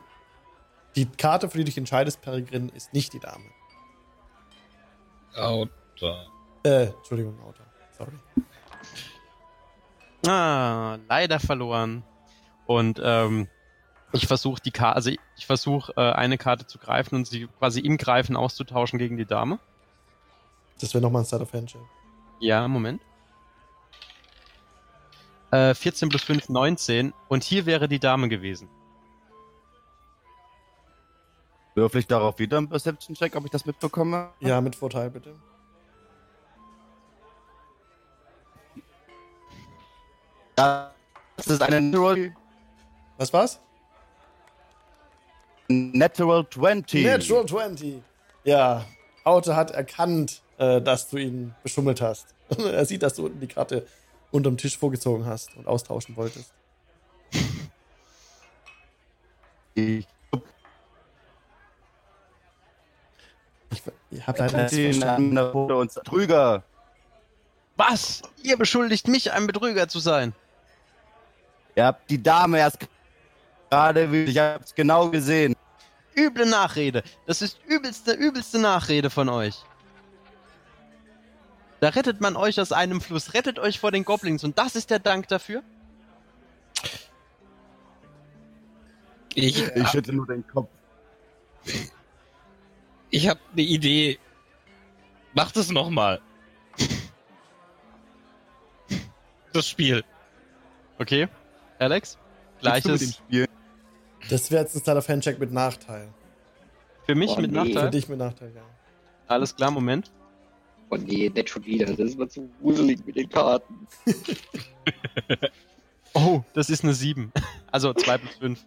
Die Karte, für die du dich entscheidest, Peregrin, ist nicht die Dame. Auto. Äh, Entschuldigung, Auto. Sorry. Ah, leider verloren. Und ähm, ich versuche die Karte, also ich versuche äh, eine Karte zu greifen und sie quasi im Greifen auszutauschen gegen die Dame. Das wäre nochmal ein Start of Handshake. Ja, Moment. Äh, 14 plus 5, 19. Und hier wäre die Dame gewesen. Würfel ich darauf wieder einen Perception-Check, ob ich das mitbekomme? Ja, mit Vorteil, bitte. Das ist eine Natural, Was war's? Natural 20. Natural 20. Ja, Auto hat erkannt, äh, dass du ihn beschummelt hast. er sieht, dass du unten die Karte unterm Tisch vorgezogen hast und austauschen wolltest. Ich Ich, ich habe leider nichts den verstanden. an und Trüger. Was? Ihr beschuldigt mich, ein Betrüger zu sein. Ihr habt die Dame erst gerade, wie- ich hab's genau gesehen. Üble Nachrede. Das ist übelste, übelste Nachrede von euch. Da rettet man euch aus einem Fluss, rettet euch vor den Goblins und das ist der Dank dafür? Ich, Ich schüttle nur den Kopf. Ich habe eine Idee. Macht es nochmal. Das Spiel. Okay. Alex? Gleiches Spiel? Das wäre jetzt ein Start of Handshake mit Nachteil. für mich Oh, mit nee. Für Nachteil. dich mit Nachteil, ja. Alles klar, Moment. Oh nee, nicht schon wieder. Das ist mir zu gruselig mit den Karten. Oh, das ist eine 7. Also 2 plus 5.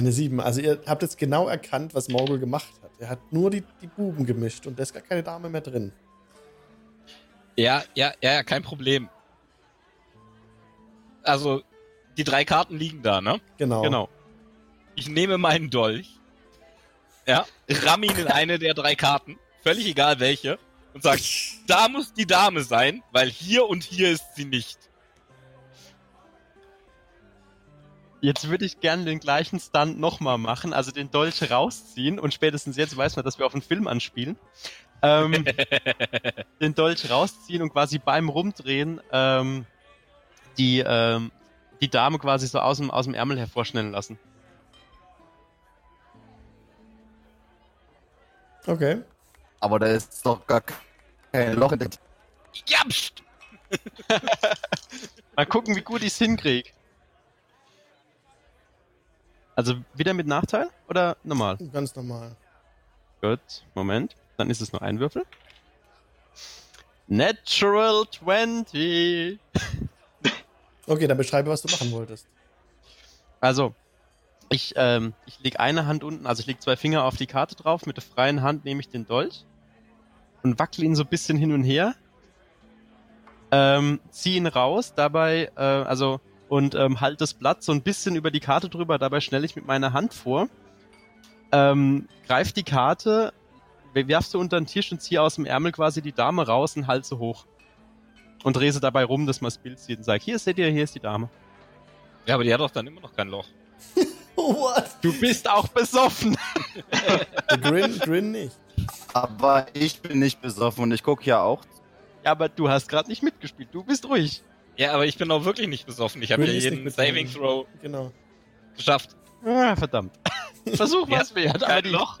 Eine 7. Also ihr habt jetzt genau erkannt, was Morgul gemacht hat. Er hat nur die, die Buben gemischt und da ist gar keine Dame mehr drin. Ja, ja, ja, ja, kein Problem. Also, die drei Karten liegen da, ne? Genau. Genau. Ich nehme meinen Dolch, ja, ramm ihn in eine der drei Karten, völlig egal welche, und sag, da muss die Dame sein, weil hier und hier ist sie nicht. Jetzt würde ich gerne den gleichen Stunt nochmal machen, also den Dolch rausziehen und spätestens jetzt weiß man, dass wir auf einen Film anspielen. Ähm, den Dolch rausziehen und quasi beim Rumdrehen ähm, die, ähm, die Dame quasi so aus dem, aus dem Ärmel hervorschnellen lassen. Okay. Aber da ist doch gar kein Loch in der Ja, pst. Mal gucken, wie gut ich es hinkriege. Also wieder mit Nachteil oder normal? Ganz normal. Gut, Moment. Dann ist es nur ein Würfel. Natural 20. Okay, dann beschreibe, was du machen wolltest. Also, ich, ähm, ich lege eine Hand unten, also ich lege zwei Finger auf die Karte drauf. Mit der freien Hand nehme ich den Dolch und wackel ihn so ein bisschen hin und her. Ähm, zieh ihn raus, dabei, äh, also, und ähm, halt das Blatt so ein bisschen über die Karte drüber, dabei schnell ich mit meiner Hand vor. Ähm, greif die Karte, werfst du unter den Tisch und zieh aus dem Ärmel quasi die Dame raus und halt sie hoch. Und dreh sie dabei rum, dass man das Bild sieht und sag, hier seht ihr, hier ist die Dame. Ja, aber die hat doch dann immer noch kein Loch. What? Du bist auch besoffen. Grin, Grin nicht. Aber ich bin nicht besoffen und ich gucke ja auch. Ja, aber du hast gerade nicht mitgespielt. Du bist ruhig. Ja, aber ich bin auch wirklich nicht besoffen. Ich habe ja jeden Saving. Throw Genau. geschafft. Ah, verdammt. Versuch Ja, was. Aber kein Loch.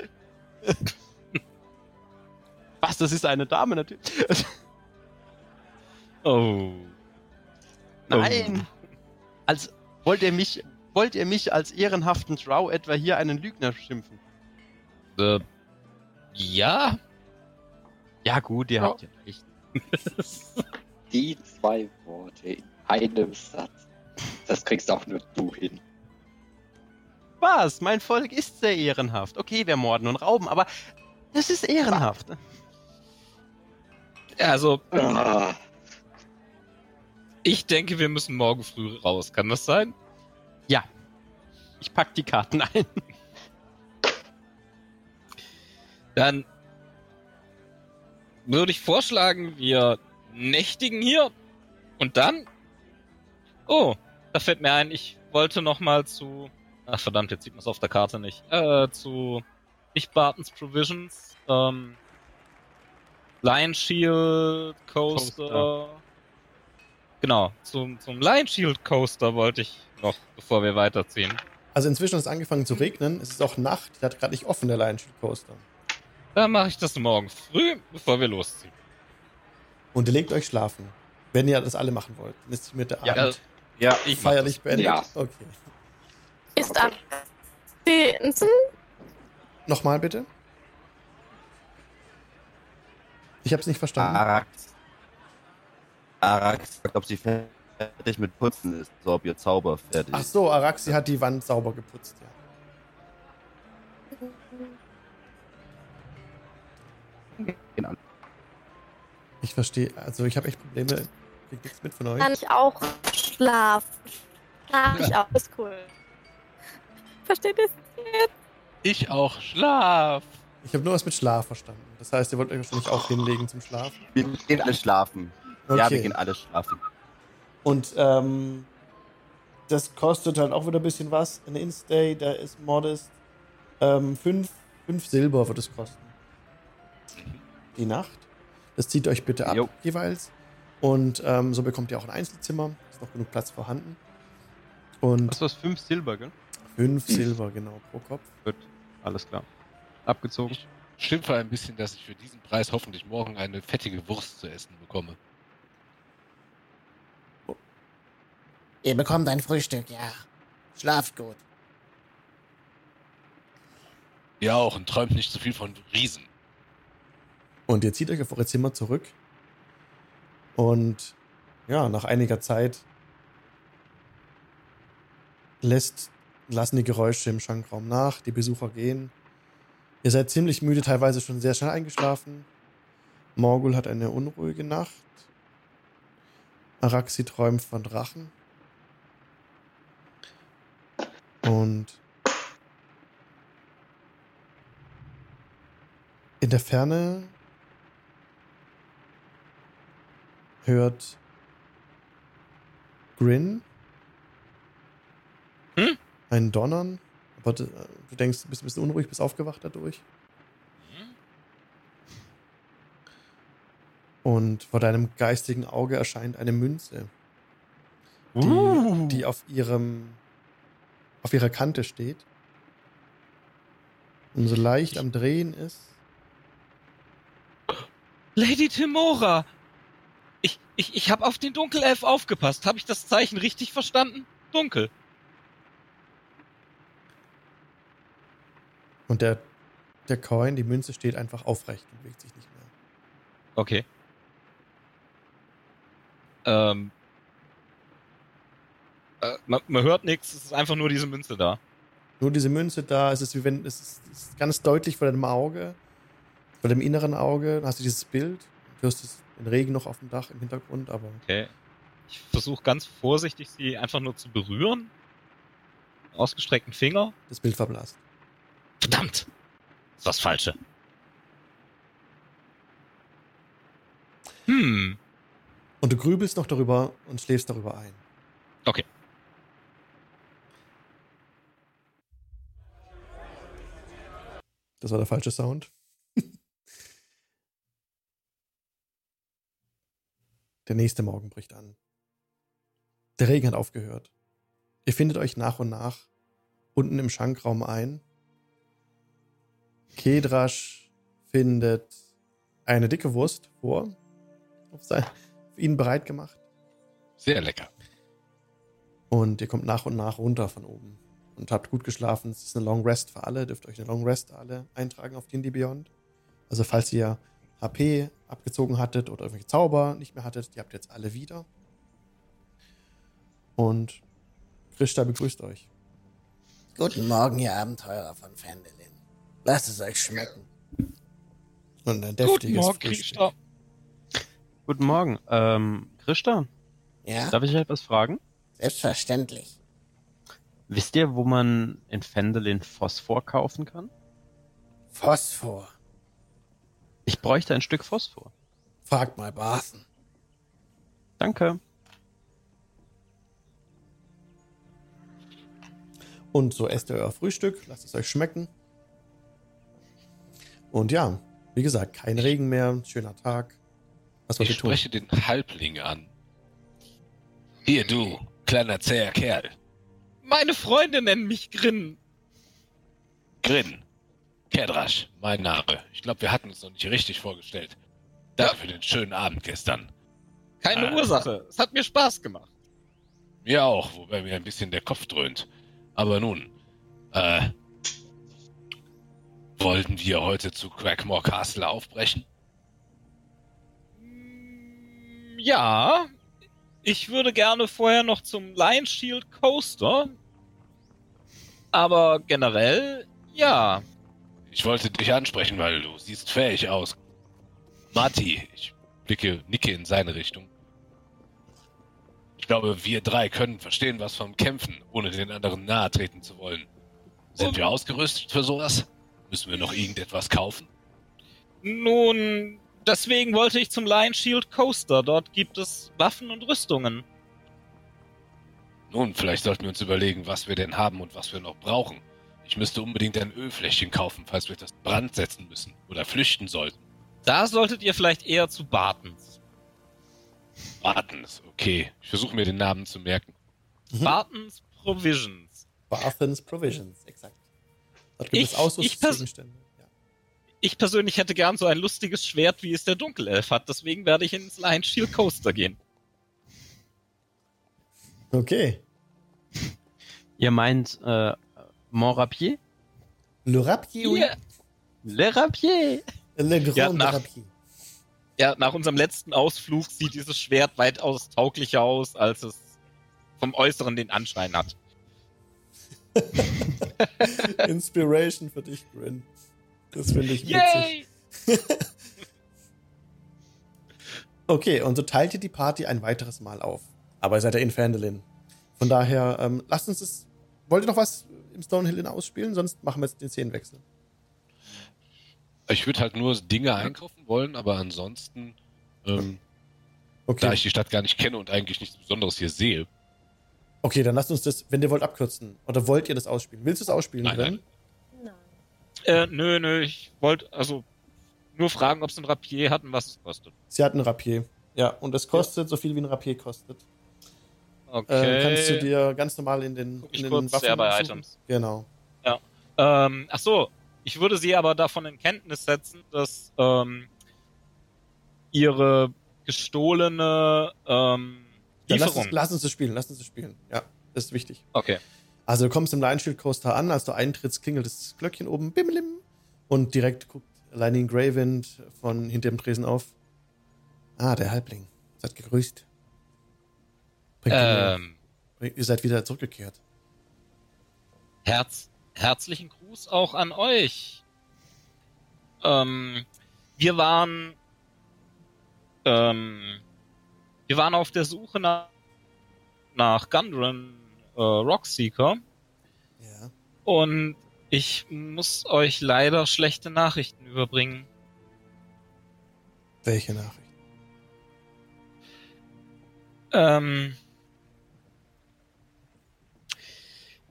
was, das ist eine Dame natürlich. Oh. Nein. Als wollt ihr mich, wollt ihr mich als ehrenhaften Drow etwa hier einen Lügner schimpfen? Äh, ja. Ja gut, ihr Ja. habt ja recht. Die zwei Worte in einem Satz. Das kriegst auch nur du hin. Was? Mein Volk ist sehr ehrenhaft. Okay, wir morden und rauben, aber das ist ehrenhaft. Ja, also, Ah, ich denke, wir müssen morgen früh raus. Kann das sein? Ich pack die Karten ein. Dann würde ich vorschlagen, wir nächtigen hier und dann. Oh, da fällt mir ein, ich wollte noch mal zu. Ach verdammt, jetzt sieht man es auf der Karte nicht. Äh, zu nicht Bartons Provisions. Ähm, Lion Shield Coaster. Coaster. Genau, zum, zum Lion Shield Coaster wollte ich noch, bevor wir weiterziehen. Also inzwischen hat es angefangen zu regnen. Es ist auch Nacht. Der hat gerade nicht offen, der Lion Shield Coaster. Dann mache ich das morgen früh, bevor wir losziehen. Und ihr legt euch schlafen. Wenn ihr das alle machen wollt. Dann ist mit der Ja, Abend Ja, Ich feierlich beendet. Ja. Okay. Ist ab. Vincent? Nochmal bitte. Ich habe es nicht verstanden. Arax. Arax fragt, ob sie fertig mit Putzen ist, so ob ihr Zauber fertig Ach ist. so, Araxi hat die Wand sauber geputzt. Ja. Genau. Ich verstehe. Also ich habe echt Probleme. Kriegt nichts mit von euch. Kann ich auch schlafen? Schlaf ich auch. Ist cool. Versteht ihr es jetzt? Ich auch. Schlaf. Ich habe nur was mit Schlaf verstanden. Das heißt, ihr wollt euch wahrscheinlich auch hinlegen zum Schlafen. Wir gehen alle schlafen. Ja, wir Okay. gehen alle schlafen. Und ähm, das kostet halt auch wieder ein bisschen was. Ein Instay, der ist modest. Ähm, fünf, fünf Silber wird es kosten. Die Nacht. Das zieht euch bitte ab Jo. jeweils. Und ähm, so bekommt ihr auch ein Einzelzimmer. Ist noch genug Platz vorhanden. Und Was war's? Fünf Silber, gell? fünf Silber, genau, pro Kopf. Gut, alles klar. Abgezogen. Ich schimpfe ein bisschen, dass ich für diesen Preis hoffentlich morgen eine fettige Wurst zu essen bekomme. Ihr bekommt ein Frühstück, ja. Schlaft gut. Ihr auch und träumt nicht zu viel von Riesen. Und ihr zieht euch auf eure Zimmer zurück. Und ja, nach einiger Zeit lässt, lassen die Geräusche im Schankraum nach, die Besucher gehen. Ihr seid ziemlich müde, teilweise schon sehr schnell eingeschlafen. Morgul hat eine unruhige Nacht. Araxi träumt von Drachen. Und in der Ferne hört Grin Hm? ein Donnern. Aber du, du denkst, du bist ein bisschen unruhig, bist aufgewacht dadurch. Und vor deinem geistigen Auge erscheint eine Münze, die, Uh. die auf ihrem auf ihrer Kante steht und so leicht am Drehen ist. Lady Timora! Ich, ich, ich habe auf den Dunkelelf aufgepasst. Habe ich das Zeichen richtig verstanden? Dunkel. Und der, der Coin, die Münze steht einfach aufrecht und bewegt sich nicht mehr. Okay. Ähm. Äh, man, man hört nichts, es ist einfach nur diese Münze da. Nur diese Münze da, es ist wie wenn, es ist, es ist ganz deutlich vor deinem Auge, vor deinem inneren Auge, dann hast du dieses Bild, du hörst das, den Regen noch auf dem Dach im Hintergrund, aber Okay. Ich versuche ganz vorsichtig, sie einfach nur zu berühren. Ausgestreckten Finger. das Bild verblasst. Verdammt! Das ist das Falsche. Hm. Und du grübelst noch darüber und schläfst darüber ein. Okay. Das war der falsche Sound. Der nächste Morgen bricht an. Der Regen hat aufgehört. Ihr findet euch nach und nach unten im Schankraum ein. Kedrasch findet eine dicke Wurst vor, auf, sein, für ihn bereit gemacht. Sehr lecker. Und ihr kommt nach und nach runter von oben und habt gut geschlafen. Es ist eine Long Rest für alle. Dürft euch eine Long Rest alle eintragen auf D&D Beyond. Also falls ihr HP abgezogen hattet oder irgendwelche Zauber nicht mehr hattet, die habt ihr jetzt alle wieder. Und Christa begrüßt euch. Guten Morgen, ihr Abenteurer von Fendelin. Lasst es euch schmecken. Und ein Guten deftiges Morgen, Frühstück. Kriegstar. Guten Morgen. Ähm, Christa, Ja, darf ich etwas fragen? selbstverständlich. Wisst ihr, wo man in Fendelin Phosphor kaufen kann? Phosphor. Ich bräuchte ein Stück Phosphor. Fragt mal Barthen. Danke. Und so esst ihr euer Frühstück, lasst es euch schmecken. Und ja, wie gesagt, kein Regen mehr, schöner Tag. Was wollt Ich ihr tun? spreche den Halbling an. Hier, du, kleiner zäher Kerl. Meine Freunde nennen mich Grin. Grin. Kerdrasch, mein Name. Ich glaube, wir hatten uns noch nicht richtig vorgestellt. Danke für den schönen Abend gestern. Keine Ah. Ursache. Es hat mir Spaß gemacht. Mir auch, wobei mir ein bisschen der Kopf dröhnt. Aber nun, äh, wollten wir heute zu Crackmore Castle aufbrechen? Mm, Ja, ich würde gerne vorher noch zum Lion Shield Coaster. Aber generell, ja. Ich wollte dich ansprechen, weil du siehst fähig aus. Marty, ich blicke, nicke in seine Richtung. Ich glaube, wir drei können verstehen was vom Kämpfen, ohne den anderen nahe treten zu wollen. Sind wir ausgerüstet für sowas? Müssen wir noch irgendetwas kaufen? Nun, deswegen wollte ich zum Lion Shield Coaster. Dort gibt es Waffen und Rüstungen. Nun, vielleicht sollten wir uns überlegen, was wir denn haben und was wir noch brauchen. Ich müsste unbedingt ein Ölfläschchen kaufen, falls wir das Brand setzen müssen oder flüchten sollten. Da solltet ihr vielleicht eher zu Bartens. Wartens, okay. Ich versuche mir den Namen zu merken. Mhm. Bartens Provisions. Barthens Provisions, exakt. Dort gibt Ich- es Ausrüstungsgegenstände. Ja. Ich persönlich hätte gern so ein lustiges Schwert, wie es der Dunkelelf hat. Deswegen werde ich ins Lion Shield Coaster gehen. Okay. Ihr meint äh, Mon Rapier? Le Rapier, oui. Hier. Le Rapier! Le Grand Ja, nach- Rapier. Ja, nach unserem letzten Ausflug sieht dieses Schwert weitaus tauglicher aus, als es vom Äußeren den Anschein hat. Inspiration für dich, Grin. Das finde ich witzig. Okay, und so teilt ihr die Party ein weiteres Mal auf. Aber ihr seid ja in Fandolin. Von daher, ähm, lasst uns das. Wollt ihr noch was im Stonehill ausspielen? Sonst machen wir jetzt den Szenenwechsel. Ich würde halt nur Dinge einkaufen wollen, aber ansonsten, ähm, Okay. da ich die Stadt gar nicht kenne und eigentlich nichts Besonderes hier sehe, Okay, dann lasst uns das, wenn ihr wollt, abkürzen. Oder wollt ihr das ausspielen? Willst du es ausspielen, Nein? Nein. Äh, nö, nö, ich wollte also nur fragen, ob es ein Rapier hat und was es kostet. Sie hat einen Rapier. Ja, und es kostet so viel wie ein Rapier kostet. Okay. Äh, kannst du dir ganz normal in den, Guck in den kurz, Waffen ja, bei? Items. Genau. Ähm, ach so, ich würde sie aber davon in Kenntnis setzen, dass ähm, ihre gestohlene ähm, Ja, lass, uns, lass uns das spielen, lass uns das spielen. Ja, das ist wichtig. okay. Also du kommst im Lion Shield Coaster an, als du eintrittst, klingelt das Glöckchen oben, bimmelim, und direkt guckt Lightning Greywind von hinter dem Tresen auf. Ah, der Halbling. Seid gegrüßt. Bringt ihr, Ähm, bringt, ihr seid wieder zurückgekehrt. Herz, herzlichen Gruß auch an euch. Ähm, wir waren, ähm, wir waren auf der Suche nach, nach Gundren äh, Rockseeker Ja. und ich muss euch leider schlechte Nachrichten überbringen. Welche Nachricht? Ähm,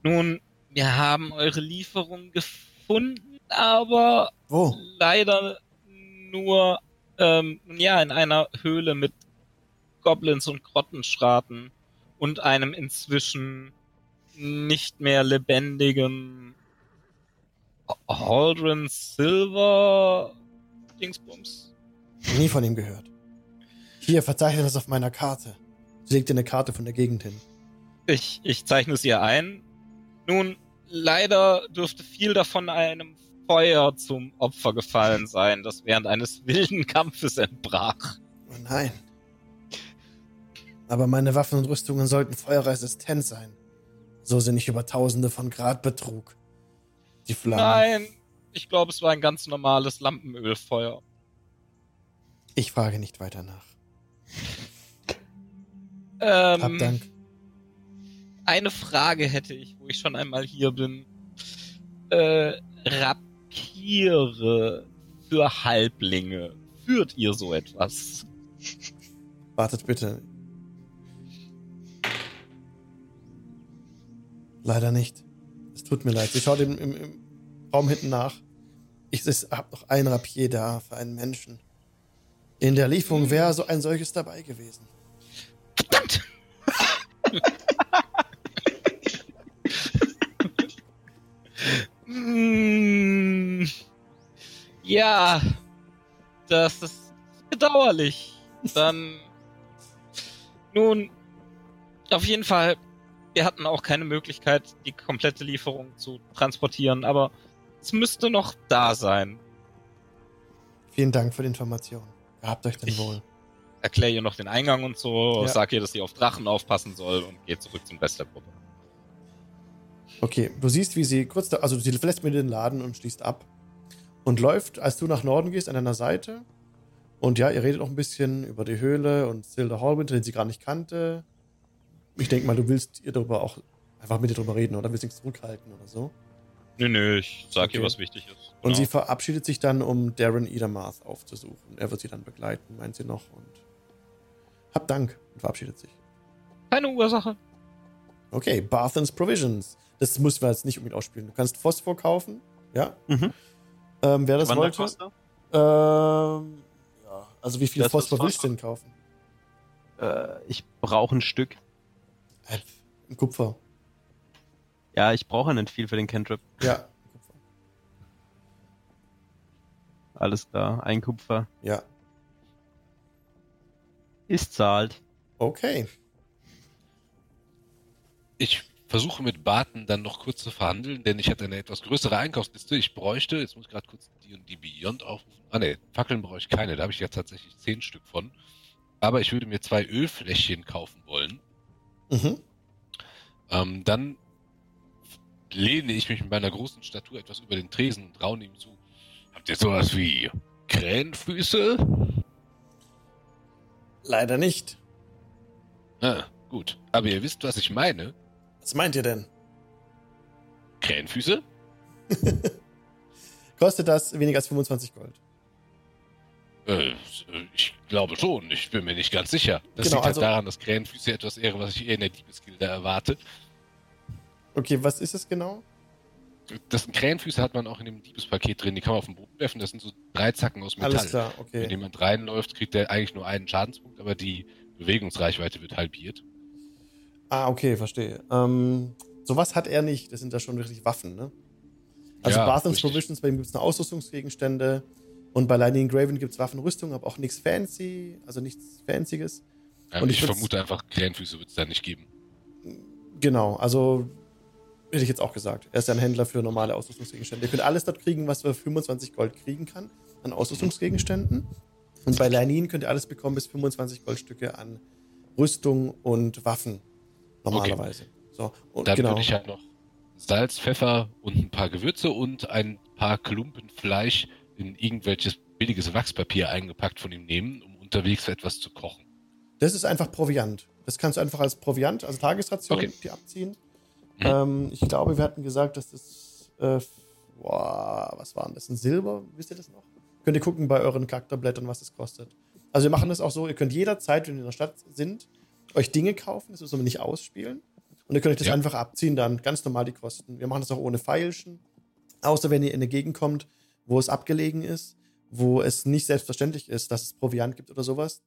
nun, wir haben eure Lieferung gefunden, aber Wo? leider nur ähm, ja in einer Höhle mit Goblins und Grottenschraten und einem inzwischen nicht mehr lebendigen Haldren Silver Dingsbums. Nie von ihm gehört. Hier, verzeichne das auf meiner Karte. Sie legt dir eine Karte von der Gegend hin. Ich, ich zeichne es ihr ein. Nun, leider dürfte viel davon einem Feuer zum Opfer gefallen sein, das während eines wilden Kampfes entbrach. Oh nein. Aber meine Waffen und Rüstungen sollten feuerresistent sein. So sind nicht über Tausende von Grad Betrug. Die Flammen. Nein, ich glaube, es war ein ganz normales Lampenölfeuer. Ich frage nicht weiter nach. Ähm, Hab Dank. Eine Frage hätte ich, wo ich schon einmal hier bin. Äh, Rapiere. für Halblinge führt ihr so etwas? Wartet bitte. Leider nicht. Es tut mir leid. Sie schaut im, im, im Raum hinten nach. Ich habe noch ein Rapier da für einen Menschen. In der Lieferung wäre so ein solches dabei gewesen. Verdammt! Mm, ja, das ist bedauerlich. Dann, nun, auf jeden Fall, wir hatten auch keine Möglichkeit, die komplette Lieferung zu transportieren, aber es müsste noch da sein. Vielen Dank für die Information. Gehabt euch denn Ich- wohl. Erkläre ihr noch den Eingang und so, Ja. sag ihr, dass sie auf Drachen aufpassen soll und geht zurück zum Rest der Gruppe. Okay, du siehst, wie sie kurz da, also sie verlässt mir den Laden und schließt ab und läuft, als du nach Norden gehst, an deiner Seite. Und ja, ihr redet auch ein bisschen über die Höhle und Silda Hallwinter, den sie gar nicht kannte. Ich denke mal, du willst ihr darüber auch einfach mit ihr drüber reden oder willst nichts zurückhalten oder so. Nö, nö, ich sag Okay. ihr, was wichtig ist. Und Genau. sie verabschiedet sich dann, um Darren Edermarth aufzusuchen. Er wird sie dann begleiten, meint sie noch. Und hab Dank und verabschiedet sich. Keine Ursache. Okay, Barthens Provisions. Das müssen wir jetzt nicht unbedingt ausspielen. Du kannst Phosphor kaufen, ja? Mhm. Ähm, wer das wollte. Wanderkoster? Ähm, ja, also wie viel Das ist Phosphor willst du denn kaufen? Äh, ich brauche ein Stück. Äh, ein Kupfer. Ja, ich brauche nicht viel für den Cantrip. Ja, ein Kupfer. Alles klar, ein Kupfer. Ja. Ist zahlt. Okay. Ich versuche mit Barton dann noch kurz zu verhandeln, denn ich hatte eine etwas größere Einkaufsliste. Ich bräuchte, jetzt muss ich gerade kurz die und die Beyond aufrufen. Ah ne, Fackeln brauche ich keine, da habe ich ja tatsächlich zehn Stück von. Aber ich würde mir zwei Ölfläschchen kaufen wollen. Mhm. Ähm, dann lehne ich mich mit meiner großen Statur etwas über den Tresen und raune ihm zu. Habt ihr sowas wie Krähenfüße? Leider nicht. Ah, gut. Aber ihr wisst, was ich meine. Was meint ihr denn? Krähenfüße? Kostet das weniger als 25 Gold? Äh, ich glaube schon. Ich bin mir nicht ganz sicher. Das Genau, liegt halt also- daran, dass Krähenfüße etwas wäre, was ich eher in der Diebesgilde erwarte. Okay, was ist es genau? Das Krähenfüße hat man auch in dem Diebespaket drin. Die kann man auf den Boden werfen. Das sind so drei Zacken aus Metall. Alles klar, Wenn okay. jemand reinläuft, kriegt er eigentlich nur einen Schadenspunkt, aber die Bewegungsreichweite wird halbiert. Ah, okay, verstehe. Ähm, sowas hat er nicht. Das sind ja schon wirklich Waffen, ne? Also Ja, Barthens richtig. Provisions, bei ihm gibt es eine Ausrüstungsgegenstände. Und bei Lightning Graven gibt es Waffenrüstung, aber auch nichts fancy, also nichts Fancyes. Ähm, Und ich ich vermute einfach, Krähenfüße wird es da nicht geben. Genau, also hätte ich jetzt auch gesagt. Er ist ja ein Händler für normale Ausrüstungsgegenstände. Ihr könnt alles dort kriegen, was für 25 Gold kriegen kann an Ausrüstungsgegenständen. Und bei Leinin könnt ihr alles bekommen bis 25 Goldstücke an Rüstung und Waffen. Normalerweise. So, und Dann genau. würde ich halt noch Salz, Pfeffer und ein paar Gewürze und ein paar Klumpen Fleisch in irgendwelches billiges Wachspapier eingepackt von ihm nehmen, um unterwegs etwas zu kochen. Das ist einfach Proviant. Das kannst du einfach als Proviant, also Tagesration, Okay. die abziehen. Mhm. Ähm, ich glaube, wir hatten gesagt, dass das. Äh, boah, was war denn das? Ein Silber? Wisst ihr das noch? Könnt ihr gucken bei euren Charakterblättern, was das kostet. Also, wir machen das auch so: ihr könnt jederzeit, wenn ihr in der Stadt sind, euch Dinge kaufen. Das müssen wir nicht ausspielen. Und ihr könnt euch das Ja. einfach abziehen, dann ganz normal die Kosten. Wir machen das auch ohne Feilschen. Außer wenn ihr in eine Gegend kommt, wo es abgelegen ist, wo es nicht selbstverständlich ist, dass es Proviant gibt oder sowas,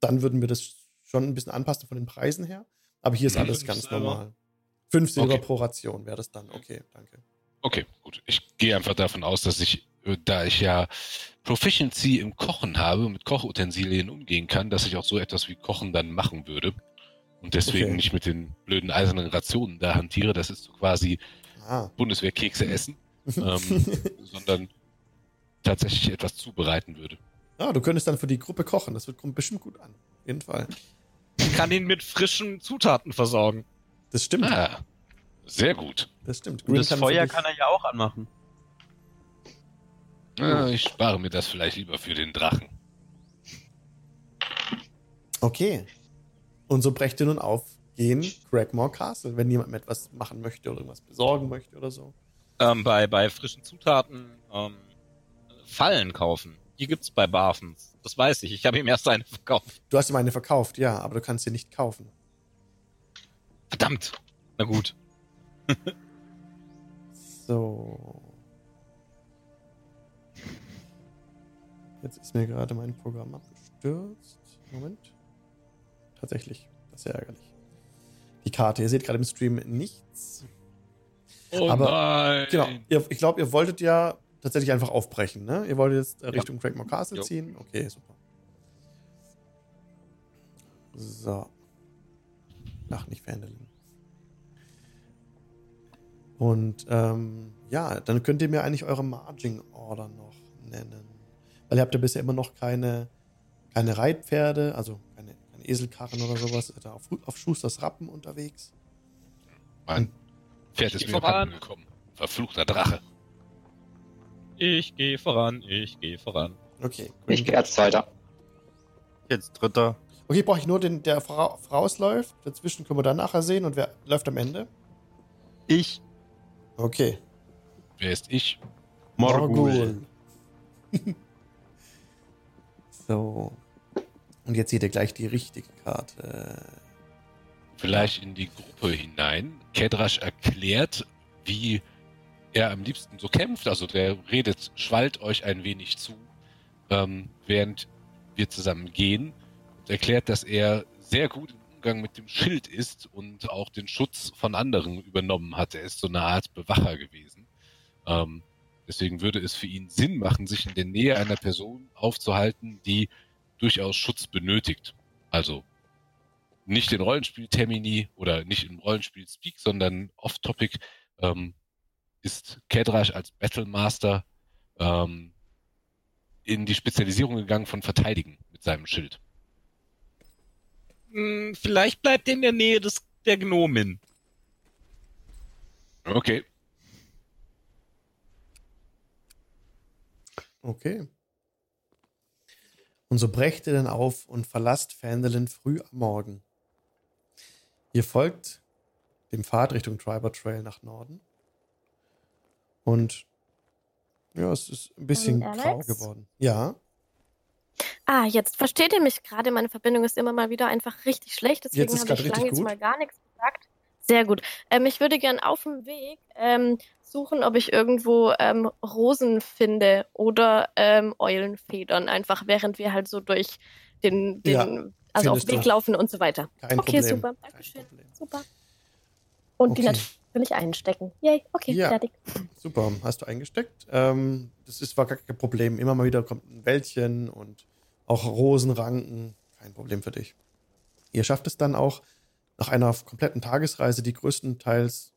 dann würden wir das schon ein bisschen anpassen von den Preisen her. Aber hier ist Mhm. alles ganz Silber. normal. Fünf Silber Okay. pro Ration wäre das dann. Okay, danke. Okay, gut. Ich gehe einfach davon aus, dass ich, da ich ja Proficiency im Kochen habe und mit Kochutensilien umgehen kann, dass ich auch so etwas wie Kochen dann machen würde. Und deswegen Okay. nicht mit den blöden eisernen Rationen da hantiere. Das ist so quasi Ah. Bundeswehrkekse essen, ähm, sondern tatsächlich etwas zubereiten würde. ah, du könntest dann für die Gruppe kochen. Das wird kommt bestimmt gut an. Auf jeden Fall. Ich kann ihn mit frischen Zutaten versorgen. Das stimmt. Ah, sehr gut. Das stimmt. Und das kann Feuer kann er ja auch anmachen. Ich spare mir das vielleicht lieber für den Drachen. Okay. Und so brecht ihr nun auf, gehen Cragmore Castle, wenn jemand etwas machen möchte oder irgendwas besorgen möchte oder so. Ähm, bei, bei frischen Zutaten ähm, Fallen kaufen. Die gibt's bei Barfens. Das weiß ich. Ich habe ihm erst eine verkauft. Du hast ihm eine verkauft, ja, aber du kannst sie nicht kaufen. Verdammt. Na gut. So. Jetzt ist mir gerade mein Programm abgestürzt. Moment. Tatsächlich. Das ist ja ärgerlich. Die Karte. Ihr seht gerade im Stream nichts. Oh Aber- nein! Genau. Ihr, ich glaube, ihr wolltet ja tatsächlich einfach aufbrechen, ne? Ihr wolltet jetzt äh, Richtung Craigmore Castle Jo. ziehen. Okay, super. So. Lach nicht Fandelin. Und ähm, ja, dann könnt ihr mir eigentlich eure Marging Order noch nennen. Weil ihr habt ja bisher immer noch keine, keine Reitpferde, also keine, keine Eselkarren oder sowas. Ihr auf, auf Schusters Rappen unterwegs. Mein Pferd ist mir voran. gekommen. Verfluchter Drache. Ich gehe voran, ich gehe voran. Okay. Ich gehe als Zweiter. Jetzt dritter. Okay, brauche ich nur den, der vora- vorausläuft. Dazwischen können wir dann nachher sehen. Und wer läuft am Ende? Ich, Okay. Wer ist ich? Morgul. so. Und jetzt seht ihr gleich die richtige Karte. Vielleicht in die Gruppe hinein. Kedrasch erklärt, wie er am liebsten so kämpft. Also der redet, schwallt euch ein wenig zu, ähm, während wir zusammen gehen. Und erklärt, dass er sehr gut im Umgang mit dem Schild ist und auch den Schutz von anderen übernommen hat. Er ist so eine Art Bewacher gewesen. Ähm, deswegen würde es für ihn Sinn machen, sich in der Nähe einer Person aufzuhalten, die durchaus Schutz benötigt. Also nicht in Rollenspiel-Termini oder nicht im Rollenspiel-Speak, sondern off-topic ähm, ist Kedrash als Battlemaster ähm, in die Spezialisierung gegangen von Verteidigen mit seinem Schild. Hm, vielleicht bleibt er in der Nähe des, der Gnomin. Okay. Okay. Und so brecht ihr dann auf und verlasst Phandalin früh am Morgen. Ihr folgt dem Pfad Richtung Triber Trail nach Norden. Und ja, es ist ein bisschen grau geworden. Ja. Ah, jetzt versteht ihr mich gerade. Meine Verbindung ist immer mal wieder einfach richtig schlecht. Deswegen habe ich lange jetzt mal gar nichts gesagt. Sehr gut. Ähm, ich würde gern auf dem Weg ähm, suchen, ob ich irgendwo ähm, Rosen finde oder ähm, Eulenfedern, einfach während wir halt so durch den, den Ja, also auf Weg laufen und so weiter. Kein okay, Problem. super. Dankeschön. Super. Und die Okay. natürlich einstecken. Yay, okay, Ja. fertig. Super, hast du eingesteckt. Ähm, das ist war gar kein Problem. Immer mal wieder kommt ein Wäldchen und auch Rosenranken. Kein Problem für dich. Ihr schafft es dann auch nach einer kompletten Tagesreise, die größtenteils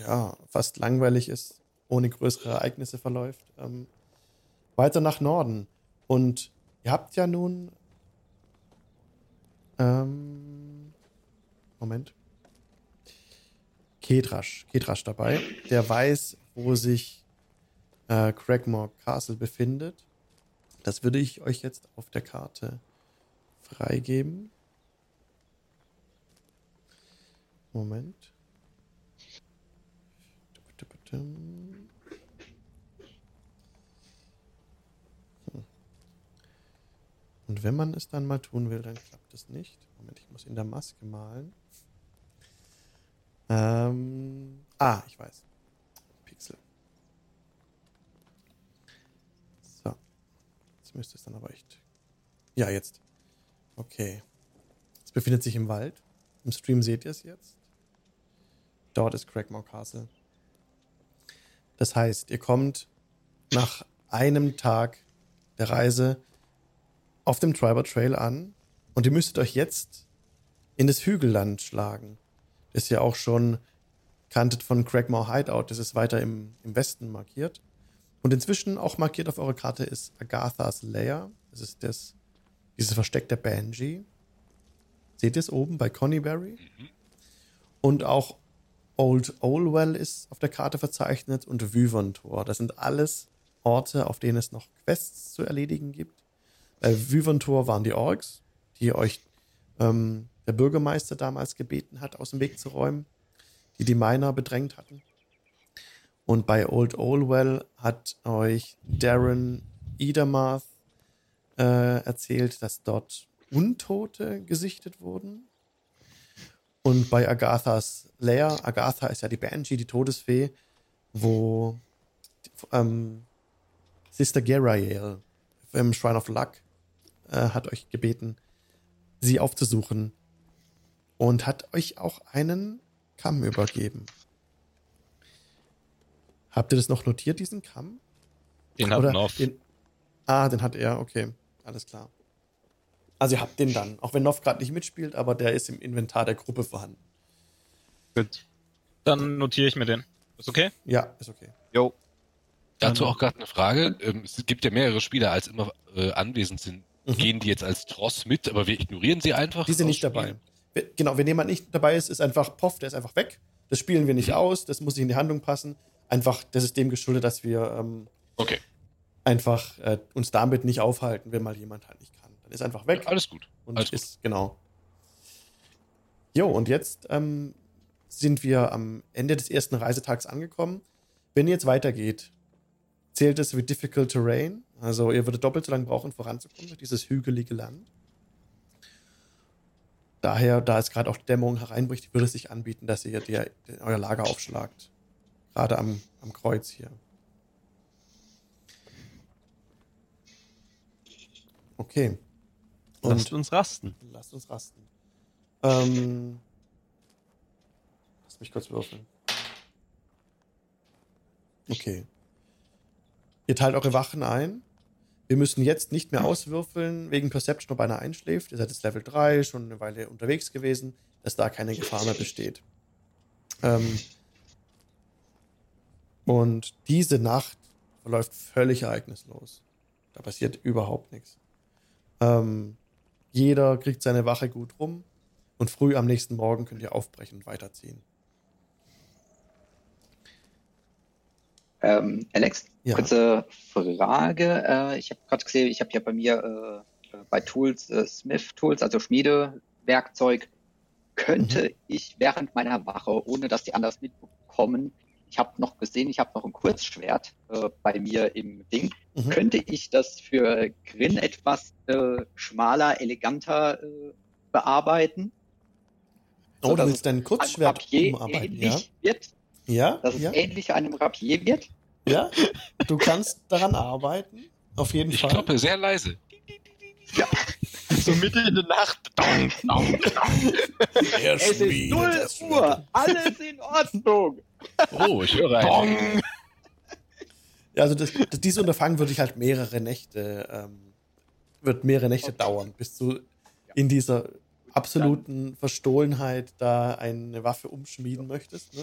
ja fast langweilig ist, ohne größere Ereignisse verläuft, ähm, weiter nach Norden. Und ihr habt ja nun ähm, Moment. Kedrasch, Kedrasch dabei. Der weiß, wo sich äh, Cragmore Castle befindet. Das würde ich euch jetzt auf der Karte freigeben. Moment. Hm. Und wenn man es dann mal tun will, dann klappt es nicht. Moment, ich muss in der Maske malen. Ähm, ah, ich weiß. Pixel. So. Jetzt müsste es dann aber echt. Ja, jetzt. Okay. Es befindet sich im Wald. Im Stream seht ihr es jetzt. Dort ist Craigmore Castle. Das heißt, ihr kommt nach einem Tag der Reise auf dem Triber Trail an und ihr müsstet euch jetzt in das Hügelland schlagen. Das ihr auch schon kanntet von Craigmore Hideout. Das ist weiter im, im Westen markiert. Und inzwischen auch markiert auf eurer Karte ist Agathas Lair. Das ist das, dieses Versteck der Banshee. Seht ihr es oben bei Coneyberry? Und auch Old Olwell ist auf der Karte verzeichnet und Wyvern Tor. Das sind alles Orte, auf denen es noch Quests zu erledigen gibt. Bei Wyvern Tor waren die Orks, die euch ähm, der Bürgermeister damals gebeten hat, aus dem Weg zu räumen, die die Miner bedrängt hatten. Und bei Old Olwell hat euch Darren Edermath äh, erzählt, dass dort Untote gesichtet wurden. Und bei Agathas Lair, Agatha ist ja die Banshee, die Todesfee, wo ähm, Sister Gerael im Shrine of Luck äh, hat euch gebeten, sie aufzusuchen und hat euch auch einen Kamm übergeben. Habt ihr das noch notiert, diesen Kamm? Den hat Oder Nov. Den, ah, den hat er, okay. Alles klar. Also ihr habt den dann, auch wenn Nov gerade nicht mitspielt, aber der ist im Inventar der Gruppe vorhanden. Gut. Dann notiere ich mir den. Ist okay? Ja, ist okay. Jo. Dazu auch gerade eine Frage. Ähm, es gibt ja mehrere Spieler, als immer äh, anwesend sind. Mhm. Gehen die jetzt als Tross mit, aber wir ignorieren sie einfach? Die sind nicht dabei. Wir- Genau, wenn jemand nicht dabei ist, ist einfach Poff, der ist einfach weg. Das spielen wir nicht aus, das muss nicht in die Handlung passen. Einfach, das ist dem geschuldet, dass wir ähm, Okay, einfach äh, uns damit nicht aufhalten, wenn mal jemand halt nicht kann. Ist einfach weg. alles gut. Und Alles gut. ist, genau. Jo, und jetzt ähm, sind wir am Ende des ersten Reisetags angekommen. Wenn ihr jetzt weitergeht, zählt es wie Difficult Terrain. Also ihr würdet doppelt so lange brauchen, voranzukommen durch dieses hügelige Land. Daher, da es gerade auch Dämmerung hereinbricht, würde es sich anbieten, dass ihr dir, euer Lager aufschlagt. Gerade am, am Kreuz hier. Okay. Und Lasst uns rasten. Lasst uns rasten. Ähm, lass mich kurz würfeln. Okay. Ihr teilt eure Wachen ein. Wir müssen jetzt nicht mehr auswürfeln wegen Perception, ob einer einschläft. Ihr seid jetzt Level 3, schon eine Weile unterwegs gewesen, dass da keine Gefahr mehr besteht. Ähm, und diese Nacht verläuft völlig ereignislos. Da passiert überhaupt nichts. Ähm, jeder kriegt seine Wache gut rum und früh am nächsten Morgen könnt ihr aufbrechen und weiterziehen. Ähm, Alex, Ja. kurze Frage. Äh, ich habe gerade gesehen, ich habe ja bei mir äh, äh, bei Tools, äh, Smith Tools, also Schmiedewerkzeug, könnte ich während meiner Wache, ohne dass die anders mitbekommen, ich habe noch gesehen, ich habe noch ein Kurzschwert äh, bei mir im Ding. Mhm. Könnte ich das für Grin etwas äh, schmaler, eleganter äh, bearbeiten? Oh, So, du dass willst dein Kurzschwert Rapier umarbeiten, ja? ähnlich wird, Ja, dass es ja, ähnlich einem Rapier wird? ja. Du kannst daran arbeiten. Auf jeden Ich Fall. kloppe sehr leise. So mitten in der Nacht. Dong, dong, dong. Es ist 0 Uhr, alles in Ordnung. Oh, ich höre einen. Ja, also das, das, dieses Unterfangen würde ich halt mehrere Nächte, ähm, wird mehrere Nächte dauern, bis du in dieser absoluten Verstohlenheit da eine Waffe umschmieden möchtest. Ne?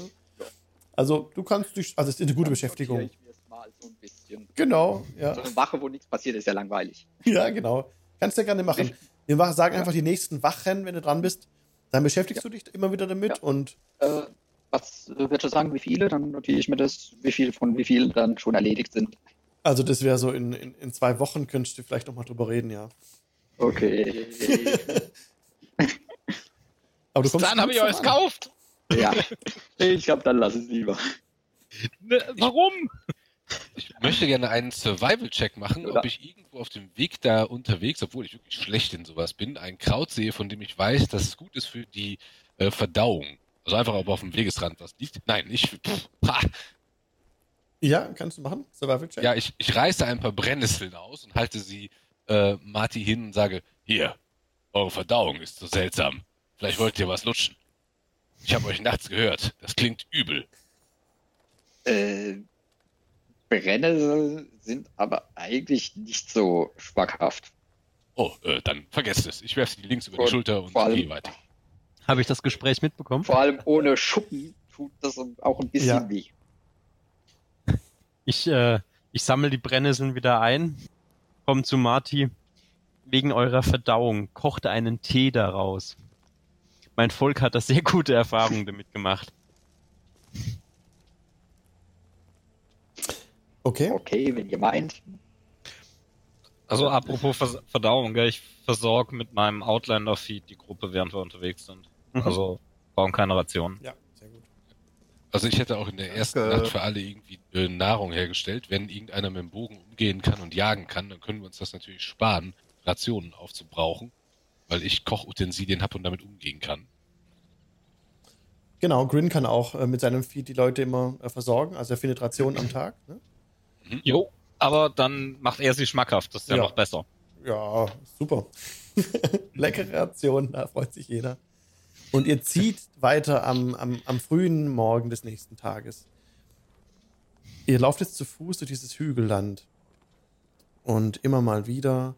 Also du kannst dich, also es ist eine gute Beschäftigung. Ich mir mal so ein bisschen. Genau, ja. So eine Wache, wo nichts passiert, ist ja langweilig. Ja, genau. Kannst du ja gerne machen. Wir sagen einfach die nächsten Wachen, wenn du dran bist. Dann beschäftigst du dich immer wieder damit Ja. und Äh, was äh, würdest du sagen, wie viele? Dann notiere ich mir das, wie viel von wie viel dann schon erledigt sind. also das wäre so in, in, in zwei Wochen könntest du vielleicht noch mal drüber reden, ja. Okay. Aber du kommst Dann habe ich euch gekauft. ja. Ich glaube, dann lass es lieber. Ne, warum? Ich möchte gerne einen Survival-Check machen, Oder- ob ich irgendwo auf dem Weg da unterwegs, obwohl ich wirklich schlecht in sowas bin, ein Kraut sehe, von dem ich weiß, dass es gut ist für die äh, Verdauung. Also einfach, ob auf dem Wegesrand was liegt. Nein, nicht. Pff, ha. Ja, kannst du machen. Survival Check. Ja, ich, ich reiße ein paar Brennnesseln aus und halte sie äh, Marty hin und sage, hier, eure Verdauung ist so seltsam. Vielleicht wollt ihr was lutschen. Ich habe euch nachts gehört. Das klingt übel. Äh, Brennnesseln sind aber eigentlich nicht so schmackhaft. Oh, äh, dann vergesst es. Ich werfe sie links über die Und Schulter und allem- gehe weiter. Habe ich das Gespräch mitbekommen? Vor allem ohne Schuppen tut das auch ein bisschen Ja. weh. Ich, äh, ich sammle die Brennnesseln wieder ein, komm zu Marty. Wegen eurer Verdauung, kochte einen Tee daraus. Mein Volk hat da sehr gute Erfahrungen damit gemacht. Okay. Okay, wenn ihr meint. Also apropos Vers Verdauung, gell? ich versorge mit meinem Outlander-Feed die Gruppe, während wir unterwegs sind. Mhm. Also brauchen keine Rationen. Ja, sehr gut. Also ich hätte auch in der ersten Danke. Nacht für alle irgendwie äh, Nahrung hergestellt. Wenn irgendeiner mit dem Bogen umgehen kann und jagen kann, dann können wir uns das natürlich sparen, Rationen aufzubrauchen, weil ich Kochutensilien habe und damit umgehen kann. Genau, Grin kann auch äh, mit seinem Feed die Leute immer äh, versorgen. Also er findet Rationen am Tag. Ne? Jo, aber dann macht er sie schmackhaft. Das ist ja, Ja. noch besser. Ja, super. Leckere Rationen, da freut sich jeder. Und ihr zieht weiter am, am, am frühen Morgen des nächsten Tages. Ihr lauft jetzt zu Fuß durch dieses Hügelland. Und immer mal wieder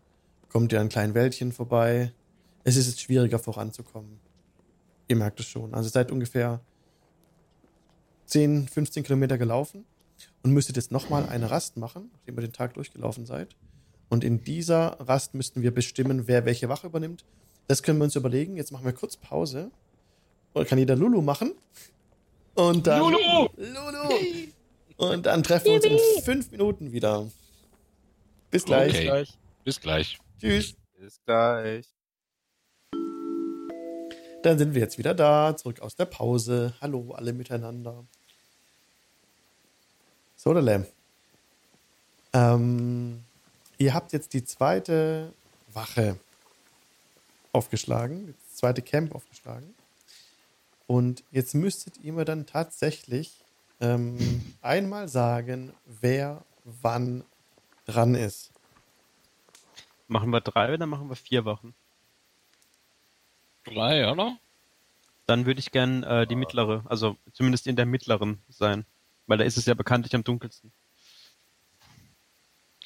kommt ihr an kleinen Wäldchen vorbei. Es ist jetzt schwieriger voranzukommen. Ihr merkt es schon. Also ihr seid ungefähr 10, 15 Kilometer gelaufen und müsstet jetzt nochmal eine Rast machen, nachdem ihr den Tag durchgelaufen seid. Und in dieser Rast müssten wir bestimmen, wer welche Wache übernimmt. Das können wir uns überlegen. Jetzt machen wir kurz Pause. Oder kann jeder Lulu machen? Und dann. Lulu! Lulu! Und dann treffen wir uns in fünf Minuten wieder. Bis gleich. Okay. Bis gleich. Tschüss. Bis gleich. Dann sind wir jetzt wieder da, zurück aus der Pause. Hallo, alle miteinander. So, der Lamb. Ähm, ihr habt jetzt die zweite Wache aufgeschlagen, das zweite Camp aufgeschlagen. Und jetzt müsstet ihr mir dann tatsächlich ähm, einmal sagen, wer wann dran ist. Machen wir drei oder machen wir vier Wochen? Drei, oder? Dann würde ich gern äh, die mittlere, also zumindest in der mittleren sein. Weil da ist es ja bekanntlich am dunkelsten.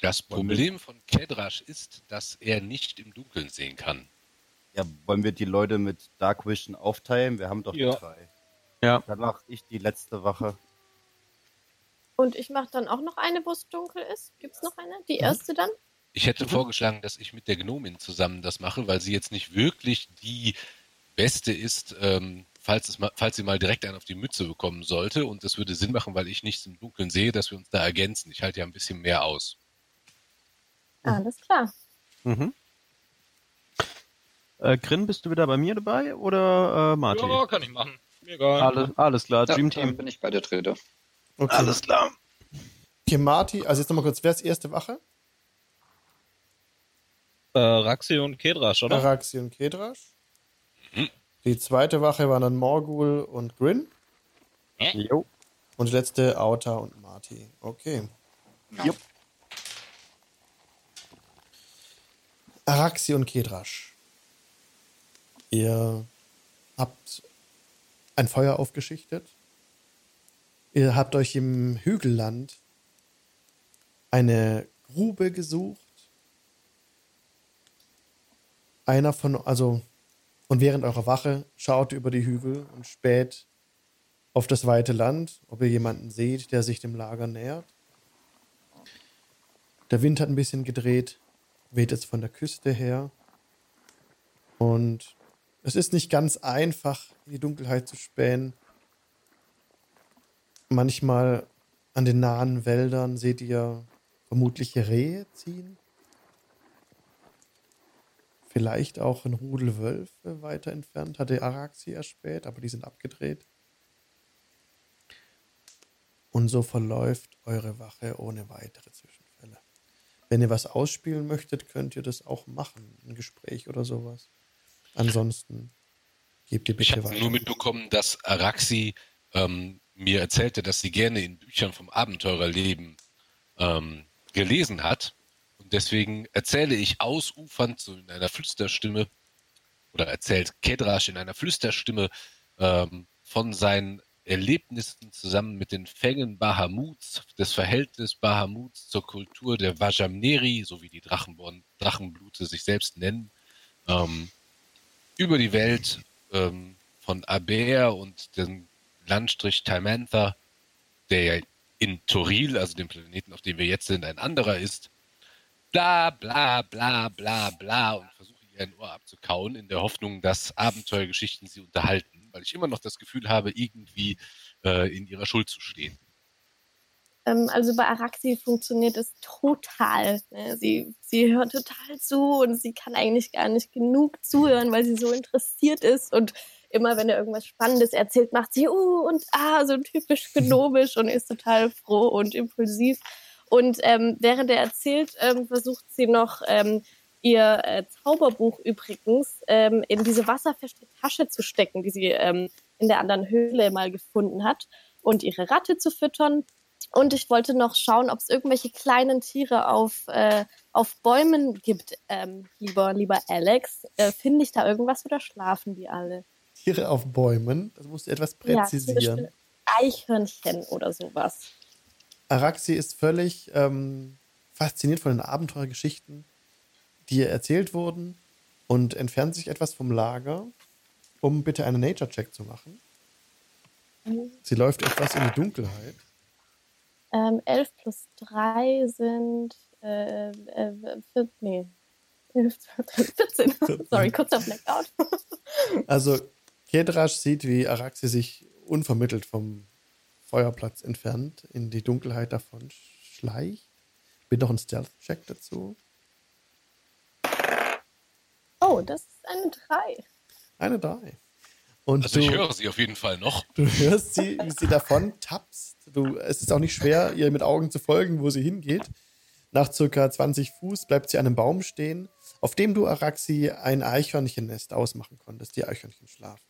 Das Problem von Kedrash ist, dass er nicht im Dunkeln sehen kann. Ja, wollen wir die Leute mit Dark Vision aufteilen? Wir haben doch Ja. drei. Ja. Dann mache ich die letzte Wache. Und ich mache dann auch noch eine, wo es dunkel ist. Gibt's noch eine? Die erste dann? Ich hätte vorgeschlagen, dass ich mit der Gnomin zusammen das mache, weil sie jetzt nicht wirklich die beste ist, ähm, falls, es mal, falls sie mal direkt einen auf die Mütze bekommen sollte. Und das würde Sinn machen, weil ich nichts im Dunkeln sehe, dass wir uns da ergänzen. Ich halte ja ein bisschen mehr aus. Alles klar. Mhm. Äh, Grin, bist du wieder bei mir dabei oder äh, Martin? Ja, kann ich machen. Mir egal. Alles, alles klar, Ja, Dream dann Team. bin ich bei der Dritte. Okay. klar. Okay, Marty, also jetzt nochmal kurz, wer ist erste Wache? Äh, Raxi und Kedrasch, oder? Araxi und Kedrasch. Die zweite Wache waren dann Morgul und Grin. Jo. Und die letzte Auta und Marty. Okay. Ja. Araxi und Kedrasch. Ihr habt ein Feuer aufgeschichtet. Ihr habt euch im Hügelland eine Grube gesucht. Einer von, also, und während eurer Wache schaut ihr über die Hügel und späht auf das weite Land, ob ihr jemanden seht, der sich dem Lager nähert. Der Wind hat ein bisschen gedreht, weht jetzt von der Küste her. Und es ist nicht ganz einfach, in die Dunkelheit zu spähen. Manchmal an den nahen Wäldern seht ihr vermutliche Rehe ziehen. Vielleicht auch ein Rudel Wölfe weiter entfernt, hatte Araxi erspäht, aber die sind abgedreht. Und so verläuft eure Wache ohne weitere Zwischenfälle. Wenn ihr was ausspielen möchtet, könnt ihr das auch machen, ein Gespräch oder sowas. Ansonsten gebt ihr Ich bitte habe weiter. nur mitbekommen, dass Araxi ähm, mir erzählte, dass sie gerne in Büchern vom Abenteurerleben ähm, gelesen hat. Deswegen erzähle ich ausufernd so in einer Flüsterstimme oder erzählt Kedrasch in einer Flüsterstimme ähm, von seinen Erlebnissen zusammen mit den Fängen Bahamuts, das Verhältnis Bahamuts zur Kultur der Vajamneri, so wie die Drachenborn, Drachenblute sich selbst nennen, ähm, über die Welt ähm, von Aber und dem Landstrich Timantha, der ja in Toril, also dem Planeten, auf dem wir jetzt sind, ein anderer ist. Bla bla bla bla bla und versuche ihr ein Ohr abzukauen, in der Hoffnung, dass Abenteuergeschichten sie unterhalten, weil ich immer noch das Gefühl habe, irgendwie äh, in ihrer Schuld zu stehen. Ähm, also bei Araxi funktioniert es total. Ne? Sie, sie hört total zu und sie kann eigentlich gar nicht genug zuhören, weil sie so interessiert ist und immer, wenn er irgendwas Spannendes erzählt, macht sie uh und ah, so typisch gnomisch und ist total froh und impulsiv. Und ähm, während er erzählt, ähm, versucht sie noch ähm, ihr äh, Zauberbuch übrigens ähm, in diese wasserfeste Tasche zu stecken, die sie ähm, in der anderen Höhle mal gefunden hat und ihre Ratte zu füttern. Und ich wollte noch schauen, ob es irgendwelche kleinen Tiere auf, äh, auf Bäumen gibt, ähm, lieber, lieber Alex. Äh, Finde ich da irgendwas oder schlafen die alle? Tiere auf Bäumen, das musst du etwas präzisieren. Ja, Eichhörnchen oder sowas. Araxi ist völlig ähm, fasziniert von den Abenteuergeschichten, die ihr erzählt wurden und entfernt sich etwas vom Lager, um bitte einen Nature-Check zu machen. Mhm. Sie läuft etwas in die Dunkelheit. Ähm, 11 plus 3 sind äh, äh, 14, nee. 14. Sorry, kurzer Blackout. Also Kedrasch sieht, wie Araxi sich unvermittelt vom Feuerplatz entfernt, in die Dunkelheit davon schleicht. Bitte noch ein Stealth-Check dazu. Oh, das ist eine 3. Eine 3. Und Also du, ich höre sie auf jeden Fall noch. du hörst sie, wie sie davon tapst. Du, es ist auch nicht schwer, ihr mit Augen zu folgen, wo sie hingeht. Nach circa 20 Fuß bleibt sie an einem Baum stehen, auf dem du, Araxi, ein Eichhörnchennest ausmachen konntest. Die Eichhörnchen schlafen.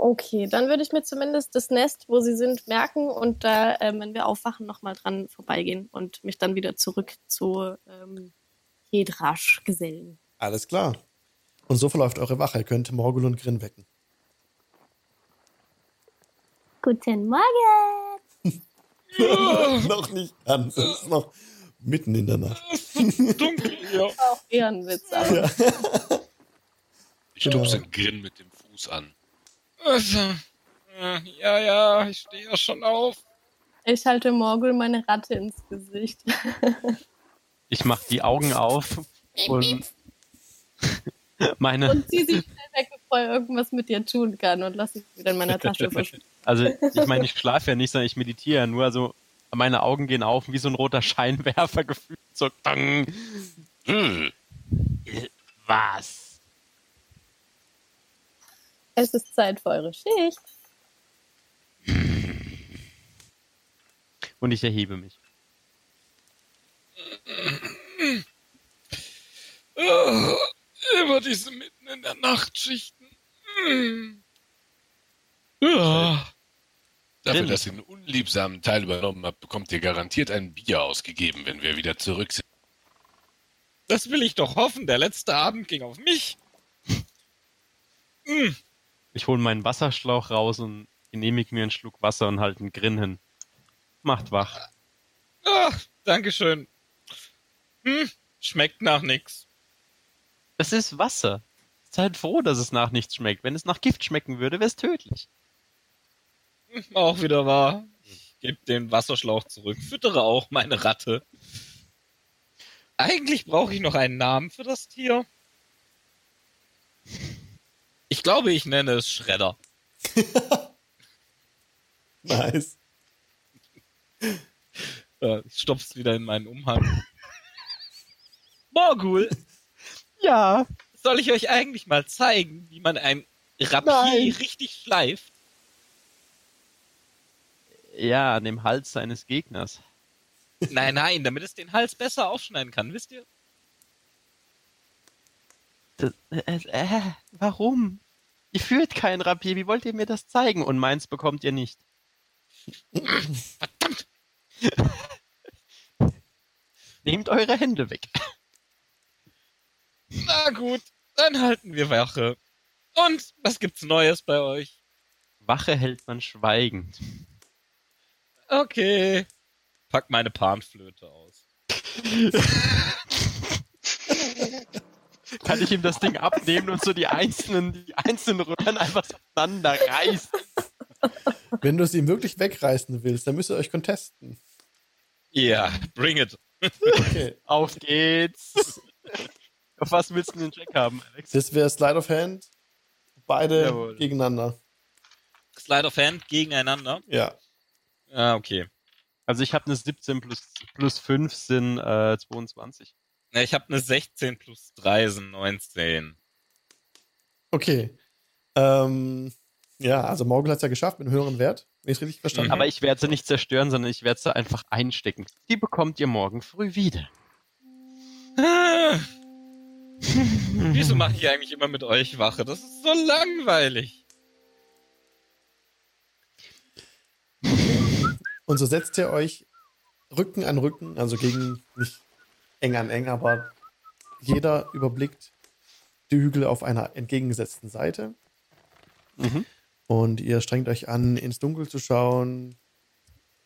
Okay, dann würde ich mir zumindest das Nest, wo sie sind, merken und da, ähm, wenn wir aufwachen, nochmal dran vorbeigehen und mich dann wieder zurück zu ähm, Kedrasch gesellen. Alles klar. Und so verläuft eure Wache. Ihr könnt Morgul und Grin wecken. Guten Morgen! noch nicht ganz. Es ist noch mitten in der Nacht. Dunkel hier. Auch eher ein Witz, aber Ja. Ich Genau. stupse den Grin mit dem Fuß an. Also, äh, ja, ja, ich stehe ja schon auf. ich halte Morgul meine Ratte ins Gesicht. Ich mache die Augen auf und meine, und zieh sie schnell weg, bevor er irgendwas mit dir tun kann und lass sie wieder in meiner Tasche verschwinden. also ich meine, ich schlafe ja nicht, sondern ich meditiere ja nur, also meine Augen gehen auf wie so ein roter Scheinwerfer gefühlt. So, dang. Hm. Was? Es ist Zeit für eure Schicht. Und ich erhebe mich. Oh, immer diese mitten in der Nachtschichten. Ja. Dafür, dass ihr einen unliebsamen Teil übernommen habt, bekommt ihr garantiert ein Bier ausgegeben, wenn wir wieder zurück sind. Das will ich doch hoffen. Der letzte Abend ging auf mich. Hm. Ich hole meinen Wasserschlauch raus und genehmige mir einen Schluck Wasser und halte einen Grin hin. Macht wach. Ach, Dankeschön. Hm, schmeckt nach nix. Es ist Wasser. Seid froh, dass es nach nichts schmeckt. Wenn es nach Gift schmecken würde, wäre es tödlich. Hm, Auch wieder wahr. Ich gebe den Wasserschlauch zurück, füttere auch meine Ratte. Eigentlich brauche ich noch einen Namen für das Tier. Ich glaube, ich nenne es Schredder. Nice. Ich stopf's wieder in meinen Umhang. Morgul, Ja. soll ich euch eigentlich mal zeigen, wie man ein Rapier Nein. richtig schleift? Ja, an dem Hals seines Gegners. Nein, nein, damit es den Hals besser aufschneiden kann, wisst ihr? Das, äh, äh, warum? Ihr führt kein Rapier, wie wollt ihr mir das zeigen? Und meins bekommt ihr nicht. Verdammt! Nehmt eure Hände weg. Na gut, dann halten wir Wache. Und was gibt's Neues bei euch? Wache hält man schweigend. Okay. Pack meine Panflöte aus. Kann ich ihm das Ding abnehmen und so die einzelnen, die einzelnen Röhren einfach so aneinander reißen? Wenn du es ihm wirklich wegreißen willst, dann müsst ihr euch contesten. Ja, bring it. Okay. Auf geht's. Auf was willst du den Check haben, Alex? Das wäre Slide of Hand. Beide Jawohl. gegeneinander. Slide of Hand gegeneinander. Ja. Ah, okay. Also ich habe eine 17 plus, plus 5 sind äh, 22. Ja, ich habe eine 16 plus 3 sind 19. Okay. Ähm, ja, also Morgul hat es ja geschafft mit einem höheren Wert, wenn ich es richtig verstanden Aber habe. ich werde sie nicht zerstören, sondern ich werde sie einfach einstecken. Die bekommt ihr morgen früh wieder. Wieso mache ich eigentlich immer mit euch Wache? Das ist so langweilig. Und so setzt ihr euch Rücken an Rücken, also gegen nicht eng an eng, aber jeder überblickt die Hügel auf einer entgegengesetzten Seite. Mhm. Und ihr strengt euch an, ins Dunkel zu schauen.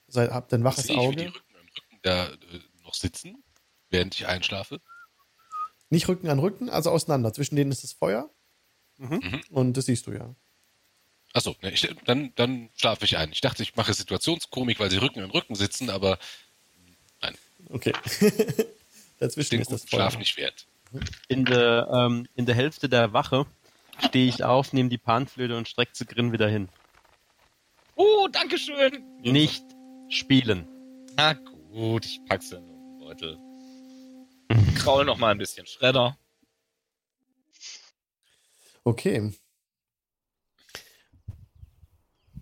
Seid, habt ein waches Sehe ich, wie die Auge. Rücken an Rücken da äh, noch sitzen, während ich einschlafe? Nicht Rücken an Rücken, also auseinander. Zwischen denen ist das Feuer. Mhm. Mhm. Und das siehst du ja. Achso, ne, ich, dann, dann schlafe ich ein. Ich dachte, ich mache Situationskomik, weil sie Rücken an Rücken sitzen, aber Okay. Dazwischen den ist das Feuer. Schlaf nicht wert. In der, ähm, in der Hälfte der Wache stehe ich auf, nehme die Panflöte und strecke sie grin wieder hin. Oh, danke schön. Nicht spielen. Na gut, ich pack's in den Beutel. Kraul noch mal ein bisschen Schredder. Okay.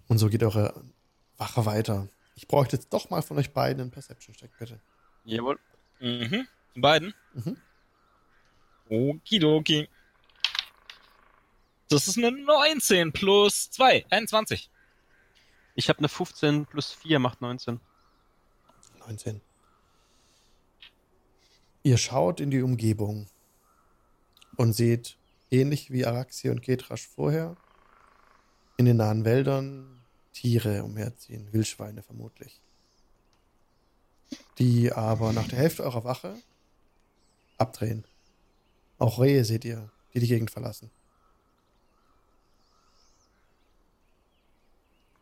Und so geht eure Wache weiter. Ich bräuchte jetzt doch mal von euch beiden einen Perception-Check, bitte. Jawohl. Mhm. Von beiden. Mhm. Okidoki. Das ist eine 19 plus 2, 21. Ich habe eine 15 plus 4 macht 19. 19. Ihr schaut in die Umgebung und seht, ähnlich wie Araxi und Ketrasch vorher, in den nahen Wäldern Tiere umherziehen, Wildschweine vermutlich. Die aber nach der Hälfte eurer Wache abdrehen. Auch Rehe seht ihr, die die Gegend verlassen.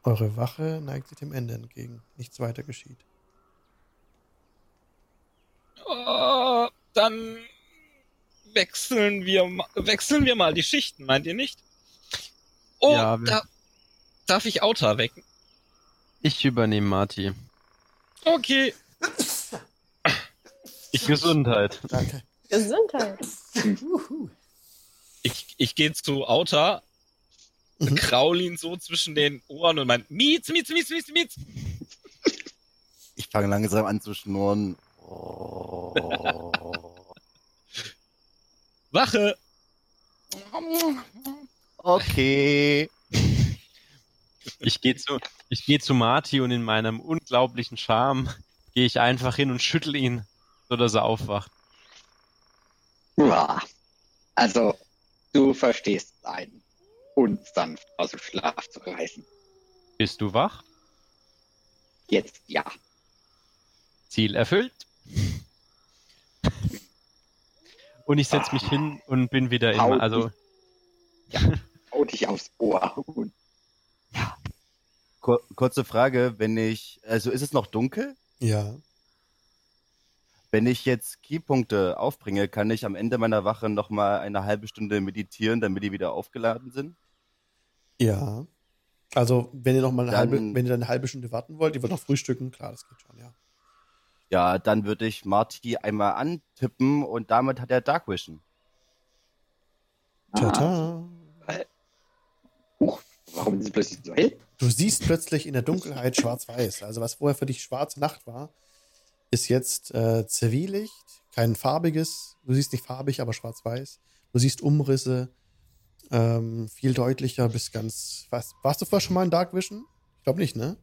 Eure Wache neigt sich dem Ende entgegen. Nichts weiter geschieht. Oh, dann wechseln wir, wechseln wir mal die Schichten, meint ihr nicht? Oh, Ja, da, darf ich Auta wecken? Ich übernehme Marty. Okay. Ich Gesundheit. Danke. Gesundheit. Ich, ich gehe zu Auta, Mhm. kraul ihn so zwischen den Ohren und mein Mietz, Mietz, Mietz, Mietz, Mietz. Ich fange langsam an zu schnurren. Oh. Wache. Okay. Ich gehe zu, ich gehe zu Marty und in meinem unglaublichen Charme gehe ich einfach hin und schüttel ihn, sodass er aufwacht. Uah. Also, du verstehst einen, uns sanft aus dem Schlaf zu reißen. Bist du wach? Jetzt ja. Ziel erfüllt. Und ich setze mich hin und bin wieder in, Hau also Hau dich aufs Ohr. Und Kur kurze Frage, wenn ich, also ist es noch dunkel? Ja. Wenn ich jetzt Keypunkte aufbringe, kann ich am Ende meiner Wache nochmal eine halbe Stunde meditieren, damit die wieder aufgeladen sind? Ja. Also, wenn ihr noch mal eine Dann- halbe, wenn ihr dann eine halbe Stunde warten wollt, ihr wollt noch frühstücken, klar, das geht schon, ja. Ja, dann würde ich Marty einmal antippen und damit hat er Dark Vision. Ah, Tata. Huch, warum ist es plötzlich so hell? Du siehst plötzlich in der Dunkelheit schwarz-weiß. Also, was vorher für dich schwarze Nacht war, ist jetzt äh, Zivillecht, kein farbiges. Du siehst nicht farbig, aber schwarz-weiß. Du siehst Umrisse, ähm, viel deutlicher, bis ganz. Was, warst du vorher schon mal in Dark Vision? Ich glaube nicht, ne?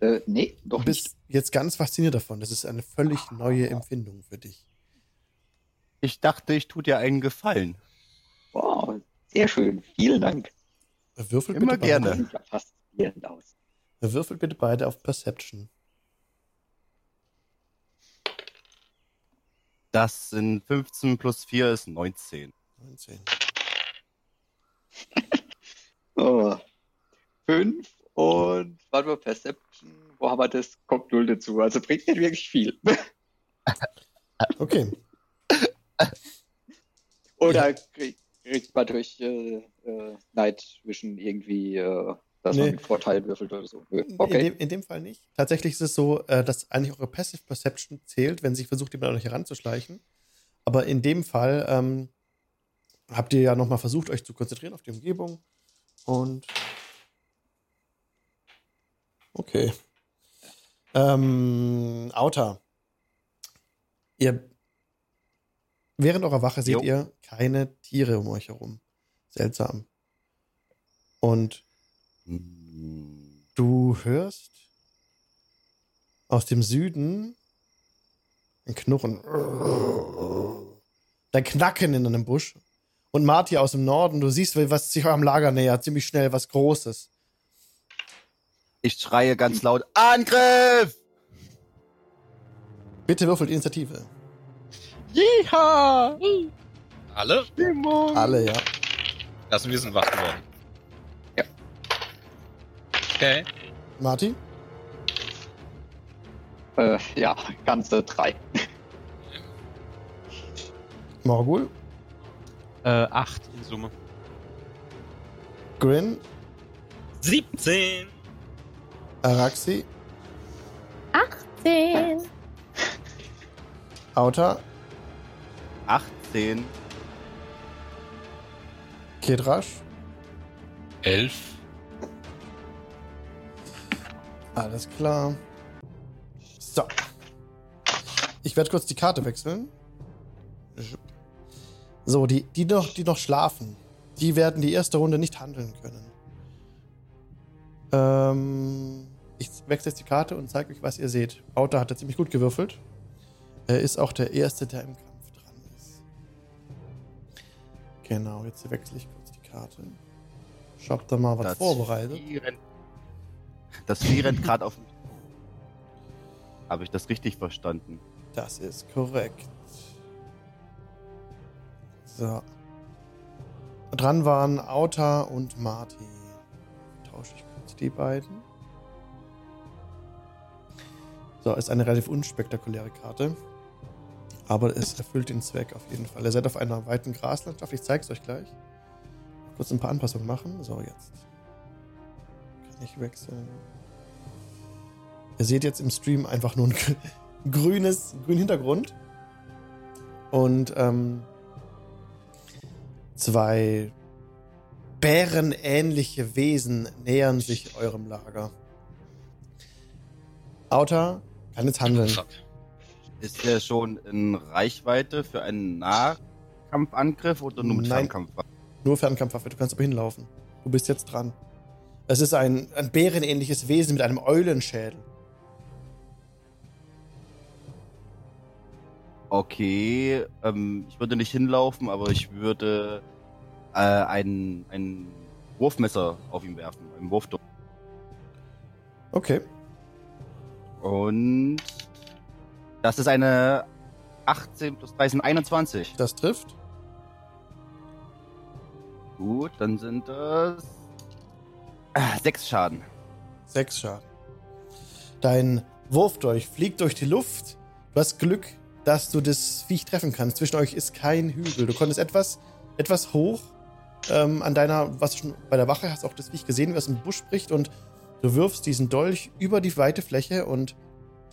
Äh, nee, Du doch bist nicht. jetzt ganz fasziniert davon. Das ist eine völlig neue Empfindung für dich. Ich dachte, ich tue dir einen Gefallen. Wow, sehr schön. Vielen Dank. Würfel Immer bitte gerne. Beide, sieht ja faszinierend aus. würfel bitte beide auf Perception. Das sind 15 plus 4 ist 19. 19. Oh. Fünf und warte mal, Perception. Wo haben wir das? Kommt null dazu. Also bringt nicht wirklich viel. Okay. Oder kriegt, kriegt man durch äh, äh, Night Vision irgendwie, äh, dass Nee. man mit Vorteil würfelt oder so? Nö. In, Okay. dem, in dem Fall nicht. Tatsächlich ist es so, äh, dass eigentlich eure Passive Perception zählt, wenn sich versucht, jemand an euch heranzuschleichen. Aber in dem Fall ähm, habt ihr ja nochmal versucht, euch zu konzentrieren auf die Umgebung Und. Okay. Ähm, Auta. Ihr. Während eurer Wache seht Jo. ihr keine Tiere um euch herum. Seltsam. Und. Du hörst aus dem Süden ein Knurren. Ein Knacken in einem Busch. Und Marty aus dem Norden, du siehst, was sich eurem Lager nähert, ziemlich schnell, was Großes. Ich schreie ganz laut: Angriff! Bitte würfelt Initiative. Jeha! Alle? Stimmung! Alle, ja. Lassen wir sind wach geworden. Okay. Marty? Äh, ja, ganze drei. Morgul? Äh, acht in Summe. Grin? 17. Araxi? 18. Auta? 18. Kedrasch? Elf. Alles klar. So. Ich werde kurz die Karte wechseln. So, die, die, noch, die noch schlafen, die werden die erste Runde nicht handeln können. Ähm, ich wechsle jetzt die Karte und zeige euch, was ihr seht. Auta hat er ziemlich gut gewürfelt. Er ist auch der Erste, der im Kampf dran ist. Genau, jetzt wechsle ich kurz die Karte. Ich hab da mal was Das vorbereitet. Vieh rennt, das Vieh rennt gerade auf mich. Habe ich das richtig verstanden? Das ist korrekt. So. Dran waren Auta und Marty. Tausche ich kurz die beiden. So, ist eine relativ unspektakuläre Karte. Aber es erfüllt den Zweck auf jeden Fall. Ihr seid auf einer weiten Graslandschaft. Ich zeige es euch gleich. Kurz ein paar Anpassungen machen. So, jetzt. Ich wechseln. Ihr seht jetzt im Stream einfach nur ein gr- grünes, grünen Hintergrund. Und ähm, zwei bärenähnliche Wesen nähern sich eurem Lager. Auta kann jetzt handeln. Ist der schon in Reichweite für einen Nahkampfangriff oder nur mit Nein. Fernkampf? Nur Fernkampfwaffe, du kannst aber hinlaufen. Du bist jetzt dran. Es ist ein, ein bärenähnliches Wesen mit einem Eulenschädel. Okay, ähm, ich würde nicht hinlaufen, aber ich würde äh, ein, ein Wurfmesser auf ihn werfen, ein Wurfdorf. Okay. Und das ist eine 18 plus 13, 21. Das trifft. Gut, dann sind das sechs Schaden. Sechs Schaden. Dein Wurfdolch fliegt durch die Luft. Du hast Glück, dass du das Viech treffen kannst. Zwischen euch ist kein Hügel. Du konntest etwas, etwas hoch ähm, an deiner, was du schon bei der Wache hast, auch das Viech gesehen, es im Busch bricht und du wirfst diesen Dolch über die weite Fläche und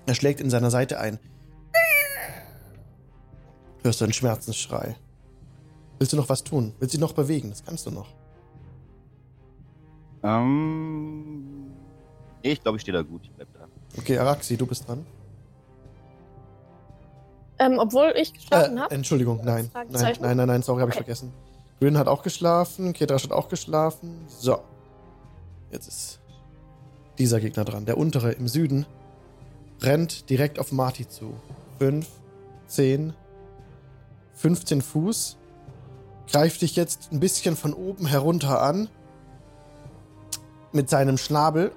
er schlägt in seiner Seite ein. Hörst du einen Schmerzensschrei. Willst du noch was tun? Willst du dich noch bewegen? Das kannst du noch. Ähm, nee, ich glaube, ich stehe da gut. Ich bleib da. Okay, Araxi, du bist dran. Ähm, obwohl ich geschlafen Äh, habe. Entschuldigung, nein. Nein, nein, nein, nein, sorry, habe ich vergessen. Grin hat auch geschlafen, Ketrasch hat auch geschlafen. So. Jetzt ist dieser Gegner dran. Der untere im Süden rennt direkt auf Marty zu. 5, 10, 15 Fuß. Greift dich jetzt ein bisschen von oben herunter an. Mit seinem Schnabel.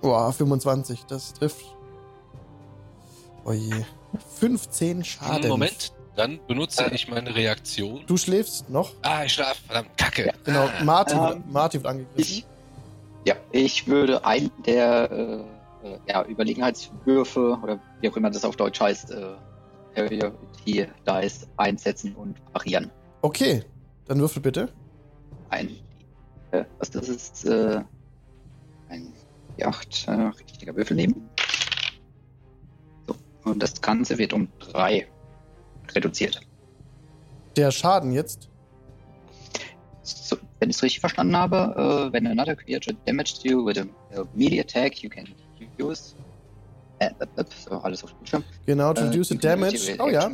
Boah, 25, das trifft. Oje. 15 Schaden. Moment, dann benutze ich meine Reaktion. Du schläfst noch. Ah, ich schlaf, verdammt, Kacke. Genau, Ah. Marty, Ähm, wird, Marty wird angegriffen. Ich, ja, ich würde einen der äh, ja, Überlegenheitswürfe oder wie auch immer das auf Deutsch heißt, äh, Ability Dice einsetzen und parieren. Okay, dann würfel bitte. Ein, was das ist, äh, ein Yacht, äh, richtiger Würfel nehmen. So, und das Ganze wird um drei reduziert. Der Schaden jetzt. So, wenn ich es richtig verstanden habe, äh, when another creature damaged you with a melee attack, you can use. Äh, äh, äh, so, alles auf dem Bildschirm. Genau, to Äh, reduce the you can damage. Oh ja,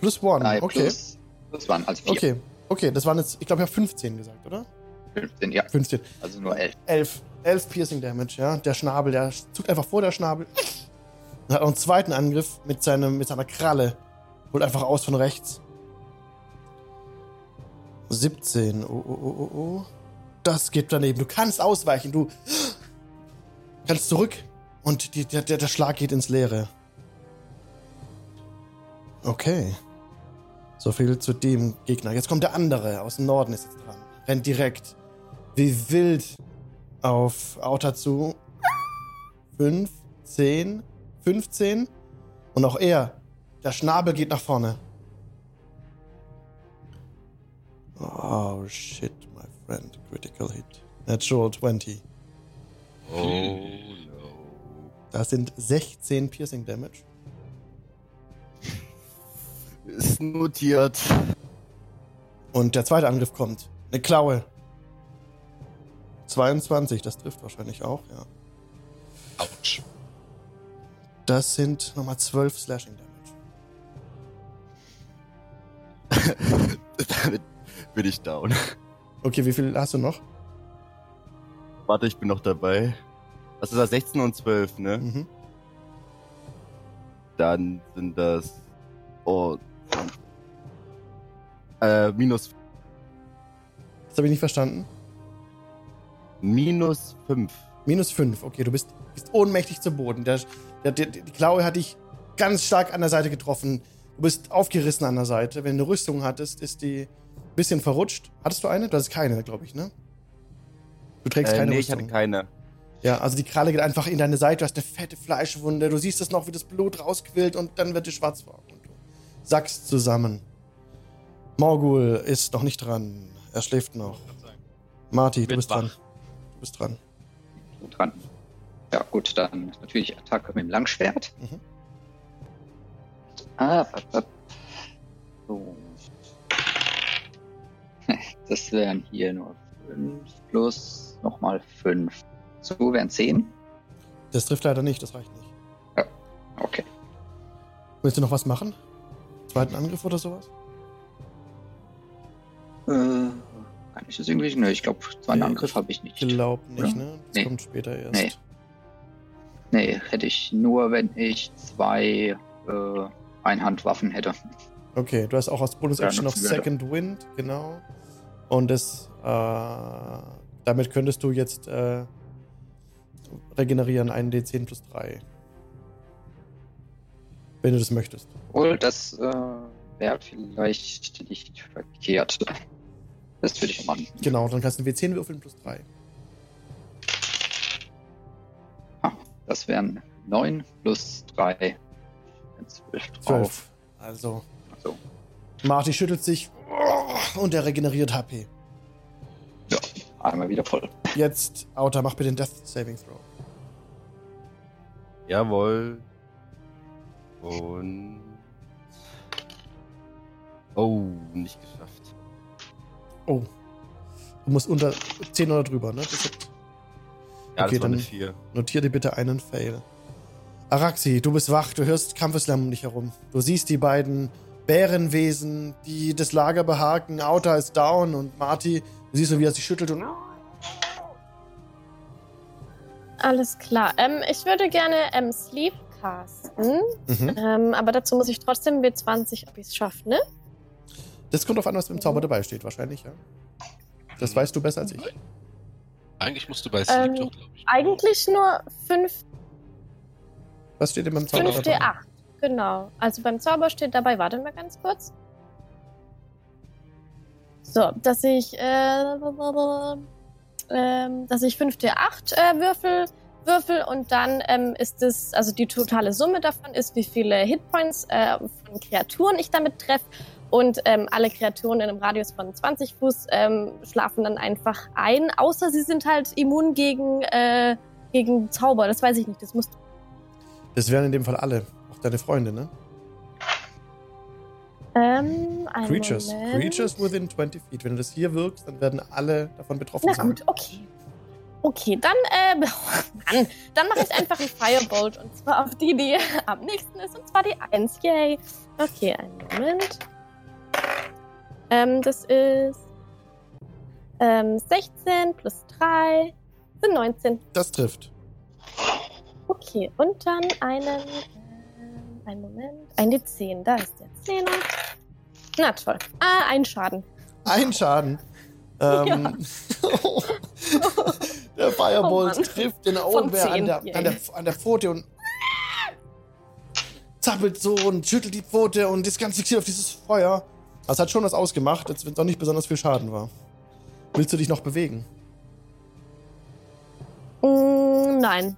plus one. Drei Okay. Plus, plus one, also vier. Okay. Okay, das waren jetzt, ich glaube, ich habe 15 gesagt, oder? 15, ja, 15. also nur 11. 11. 11 Piercing Damage, ja. Der Schnabel, der zuckt einfach vor der Schnabel. Und hat auch einen zweiten Angriff mit, seinem, mit seiner Kralle. Holt einfach aus von rechts. 17. Oh, oh, oh, oh, oh. Das geht daneben. Du kannst ausweichen. Du kannst zurück. Und die, der, der, der Schlag geht ins Leere. Okay. So viel zu dem Gegner. Jetzt kommt der andere. Aus dem Norden ist jetzt dran. Rennt direkt. Wie wild auf Outer zu. 5, 10, 15. Und auch er. Der Schnabel geht nach vorne. Oh shit, my friend. Critical hit. Natural 20. Oh no. Das sind 16 Piercing Damage. Ist notiert. Und der zweite Angriff kommt. Eine Klaue. 22, das trifft wahrscheinlich auch, ja. Autsch. Das sind nochmal 12 Slashing Damage. Damit bin ich down. Okay, wie viel hast du noch? Warte, ich bin noch dabei. Was ist das? 16 und 12, ne? Mhm. Dann sind das. Oh. Äh, minus, Das habe ich nicht verstanden. Minus 5. Minus 5. Okay, du bist, bist ohnmächtig zu Boden. Der, der, der, die Klaue hat dich ganz stark an der Seite getroffen. Du bist aufgerissen an der Seite. Wenn du eine Rüstung hattest, ist die ein bisschen verrutscht. Hattest du eine? Du hattest keine, glaube ich, ne? Du trägst Äh, keine nee, ich Rüstung. hatte keine. Ja, also die Kralle geht einfach in deine Seite. Du hast eine fette Fleischwunde. Du siehst es noch, wie das Blut rausquillt und dann wird dir schwarz vor Augen. Und du sackst zusammen. Morgul ist noch nicht dran. Er schläft noch. Marty, du bist wach. dran. Du bist dran. So dran. Ja, gut, dann natürlich Attacke mit dem Langschwert. Mhm. Ah, ab, ab. So. Das wären hier nur 5 plus nochmal 5. So wären 10. Das trifft leider nicht, das reicht nicht. Okay. Willst du noch was machen? Zweiten Angriff oder sowas? Äh, kann ich das irgendwie? Ne, ich glaube, zweiten Nee, Angriff ich habe ich nicht. Glaub nicht, Ja. ne? Das Nee. kommt später erst. Nee. Nee, hätte ich nur, wenn ich zwei äh, Einhandwaffen hätte. Okay, du hast auch als Bonus-Action Ja, noch. Second Wind, genau. Und das, äh, damit könntest du jetzt äh, regenerieren einen D10 plus 3. Wenn du das möchtest. Obwohl, das äh, wäre vielleicht nicht verkehrt. Das würde ich machen. Genau, dann kannst du einen W10 würfeln plus 3. Das wären 9 plus 3. 12 drauf. 12. Also, So. Marty schüttelt sich oh, und er regeneriert HP. Einmal wieder voll. Jetzt, Outer, mach bitte den Death Saving Throw. Jawohl. Und. Oh, nicht geschafft. Oh. Du musst unter 10 oder drüber, ne? Das hat, Ja, Okay, das war eine dann- 4. Notier dir bitte einen Fail. Araxi, du bist wach, du hörst Kampfeslärm um dich herum. Du siehst die beiden Bärenwesen, die das Lager behaken. Auta ist down und Marty, du siehst so, wie er sich schüttelt und. Alles klar. Ähm, ich würde gerne ähm, Sleep casten. Mhm. Ähm, aber dazu muss ich trotzdem W20, ob ich es schaffe, ne? Das kommt auf an, was im Zauber dabei steht, wahrscheinlich, ja. Das weißt du besser als ich. Eigentlich musst du bei Sleep Ähm, doch, glaube ich. Eigentlich nur 5, Was steht denn beim Zauber 5 dabei? D8. Genau. Also beim Zauber steht dabei, warte mal ganz kurz. So, dass ich, äh, ähm, dass ich 5d8 äh, würfel, würfel und dann ähm, ist es, also die totale Summe davon ist, wie viele Hitpoints äh, von Kreaturen ich damit treffe. Und ähm, alle Kreaturen in einem Radius von 20 Fuß ähm, schlafen dann einfach ein, außer sie sind halt immun gegen, äh, gegen Zauber. Das weiß ich nicht. Das musst Das wären in dem Fall alle. Auch deine Freunde, ne? Ähm, einen Creatures. Moment. Creatures within 20 feet. Wenn du das hier wirkst, dann werden alle davon betroffen Na sein. gut, okay. Okay, dann, äh, Mann, dann mache ich einfach einen Firebolt und zwar auf die, die am nächsten ist, und zwar die 1. Yay. Okay, einen Moment. Ähm, das ist ähm, 16 plus 3 sind 19. Das trifft. Okay, und dann einen, ähm, einen Moment, ein D10, da ist der 10er. Na toll. Ah, ein Schaden. Ein Schaden. Ähm, der Firebolt Oh trifft den Owlbear an der, an, der, an der Pfote und zappelt so und schüttelt die Pfote und ist ganz fixiert auf dieses Feuer. Das hat schon was ausgemacht, als wenn es noch nicht besonders viel Schaden war. Willst du dich noch bewegen? Mm, nein.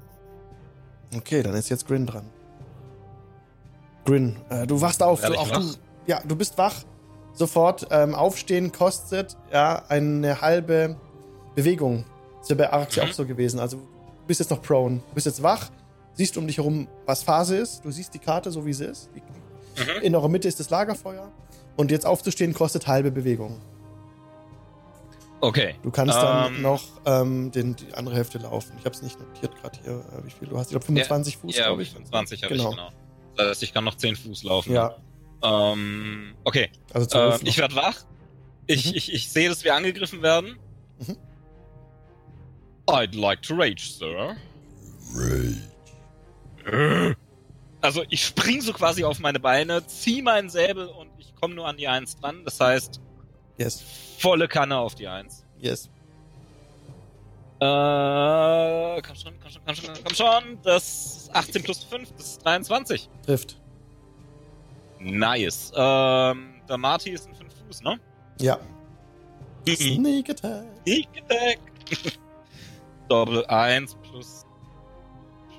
Okay, dann ist jetzt Grin dran. Grin, äh, du wachst auf. Du, auch du, ja, du bist wach. Sofort. Ähm, aufstehen kostet ja eine halbe Bewegung. Ist ja bei Arxi Mhm. auch so gewesen. Also du bist jetzt noch prone. Du bist jetzt wach. Siehst um dich herum, was Phase ist. Du siehst die Karte so, wie sie ist. Die, Mhm. In eurer Mitte ist das Lagerfeuer. Und jetzt aufzustehen kostet halbe Bewegung. Okay. Du kannst dann Ähm, noch ähm, den, die andere Hälfte laufen. Ich habe es nicht notiert gerade hier, äh, wie viel du hast. Ich glaube 25 Fuß, Ja, glaube ich. 25 habe Genau. ich, genau. Das heißt, ich kann noch 10 Fuß laufen. Ja, Ähm, okay. also 12 ich werde wach. Ich, Mhm. ich, ich sehe, dass wir angegriffen werden. Mhm. I'd like to rage, sir. Rage. Also ich spring so quasi auf meine Beine, zieh meinen Säbel und ich komme nur an die 1 dran. Das heißt, Yes, volle Kanne auf die 1. yes. Äh, komm schon, komm schon, komm schon, komm schon. Das ist 18 plus 5, das ist 23. Trifft. Nice. Ähm, der Marty ist in 5 Fuß, ne? Ja. Sneak Attack. Sneak Attack. Doppel 1 plus.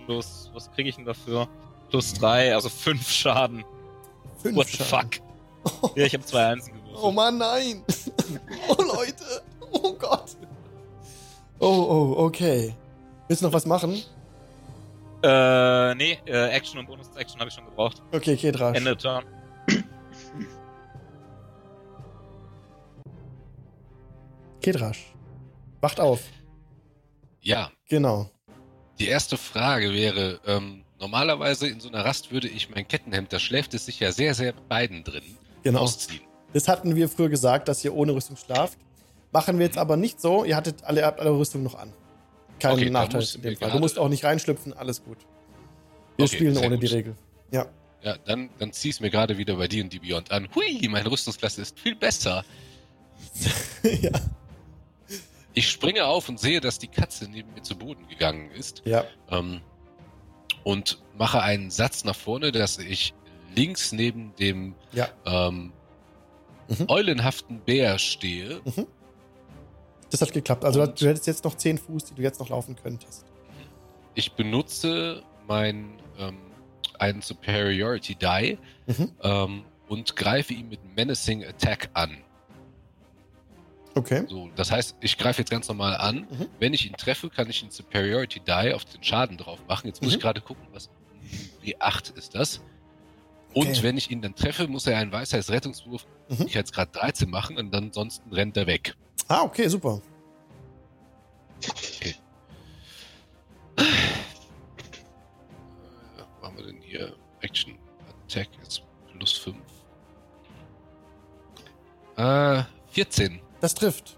Plus. Was kriege ich denn dafür? Plus 3, also 5 Schaden. Fünf What the Schaden. fuck? Ja, ich habe zwei Einsen gewürfelt. Oh Mann, nein. oh Leute. Oh Gott. Oh, oh, okay. Willst du noch was machen? Äh, nee, äh, Action und Bonus-Action habe ich schon gebraucht. Okay, Kedrasch. Ende Turn. Kedrasch. Wacht auf. Ja, Genau. die erste Frage wäre, ähm, normalerweise in so einer Rast würde ich mein Kettenhemd, da schläft es sich ja sehr, sehr beiden drin, Genau. ausziehen. Das hatten wir früher gesagt, dass ihr ohne Rüstung schlaft. Machen wir jetzt aber nicht so. Ihr hattet alle, habt alle Rüstung noch an. Kein Okay, Nachteil in dem Fall. Du musst auch nicht reinschlüpfen, alles gut. Wir Okay, spielen ohne die gut. Regel. Ja. Ja, dann, dann zieh's mir gerade wieder bei D&D Beyond an. Hui, meine Rüstungsklasse ist viel besser. ja. Ich springe auf und sehe, dass die Katze neben mir zu Boden gegangen ist. Ja. Ähm, und mache einen Satz nach vorne, dass ich links neben dem Ja. ähm, Mhm. eulenhaften Bär stehe. Das hat geklappt. Also du hättest jetzt noch 10 Fuß, die du jetzt noch laufen könntest. Ich benutze mein ähm, einen Superiority Die Mhm. ähm, und greife ihn mit Menacing Attack an. Okay. So, das heißt, ich greife jetzt ganz normal an. Mhm. Wenn ich ihn treffe, kann ich einen Superiority Die auf den Schaden drauf machen. Jetzt muss Mhm. ich gerade gucken, was W8 ist das. Und Okay. wenn ich ihn dann treffe, muss er einen Weisheitsrettungswurf, Mhm. ich jetzt gerade 13 machen und ansonsten rennt er weg. Ah, okay, super. Äh, wo haben wir denn hier? Action Attack ist plus 5. Äh, 14. Das trifft.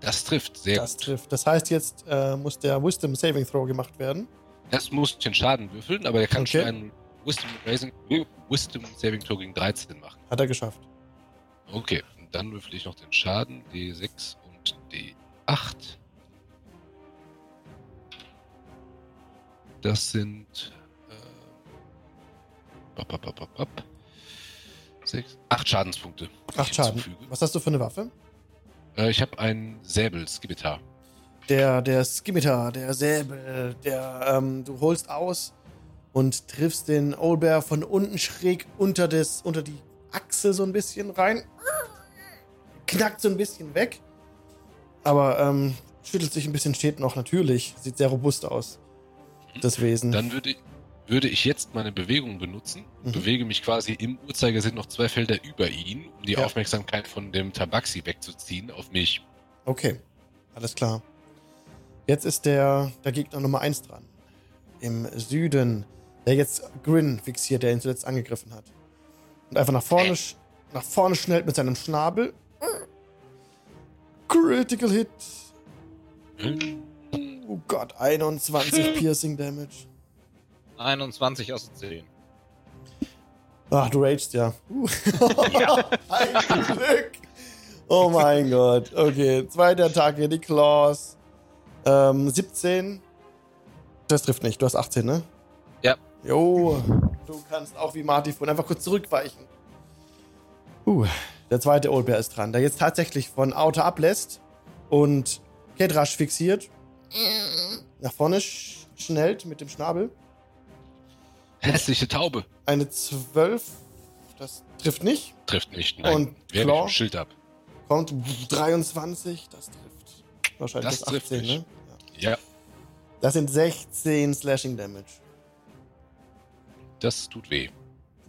Das trifft sehr Das gut. trifft. Das heißt, jetzt äh, muss der Wisdom Saving Throw gemacht werden. Das muss den Schaden würfeln, aber er kann Okay. schon einen Wisdom, Raising, Wisdom Saving Throw gegen 13 machen. Hat er geschafft. Okay, und dann würfel ich noch den Schaden, D6 und D8. Das sind äh, bop, bop, bop, bop. Sechs, acht Schadenspunkte. Acht Schaden. Was hast du für eine Waffe? Äh, ich habe einen Säbel, Skimitar. Der, der Skimitar, der Säbel, der, ähm, du holst aus und triffst den Owlbear von unten schräg unter, das, unter die Achse so ein bisschen rein. Knackt so ein bisschen weg. Aber ähm, schüttelt sich ein bisschen, steht noch natürlich. Sieht sehr robust aus. Das Wesen. Dann würde ich, würde ich jetzt meine Bewegung benutzen Mhm. bewege mich quasi im Uhrzeigersinn noch zwei Felder über ihn, um die Ja. Aufmerksamkeit von dem Tabaxi wegzuziehen auf mich. Okay, alles klar. Jetzt ist der, der Gegner Nummer 1 dran. Im Süden, der jetzt Grin fixiert, der ihn zuletzt angegriffen hat. Und einfach nach vorne, sch- nach vorne schnellt mit seinem Schnabel. Critical Hit. Oh Gott, 21 Piercing Damage. 21 aus 10. Ach, du ragest ja. Uh. Ein Glück. Oh mein Gott. Okay, zweite Attacke, die Claws. Ähm, 17. Das trifft nicht. Du hast 18, ne? Ja. Jo, du kannst auch wie Marty vorhin einfach kurz zurückweichen. Uh, der zweite Oldbear ist dran, der jetzt tatsächlich von Auto ablässt und Kedrasch fixiert. Nach vorne sch schnellt mit dem Schnabel. Hässliche Taube. Eine 12. Das trifft nicht. Trifft nicht. Nein. Und Claw? Schild ab. Kommt 23. Das trifft. Wahrscheinlich Das das, trifft 18, mich. ne? Ja, Das sind 16 Slashing Damage. Das tut weh.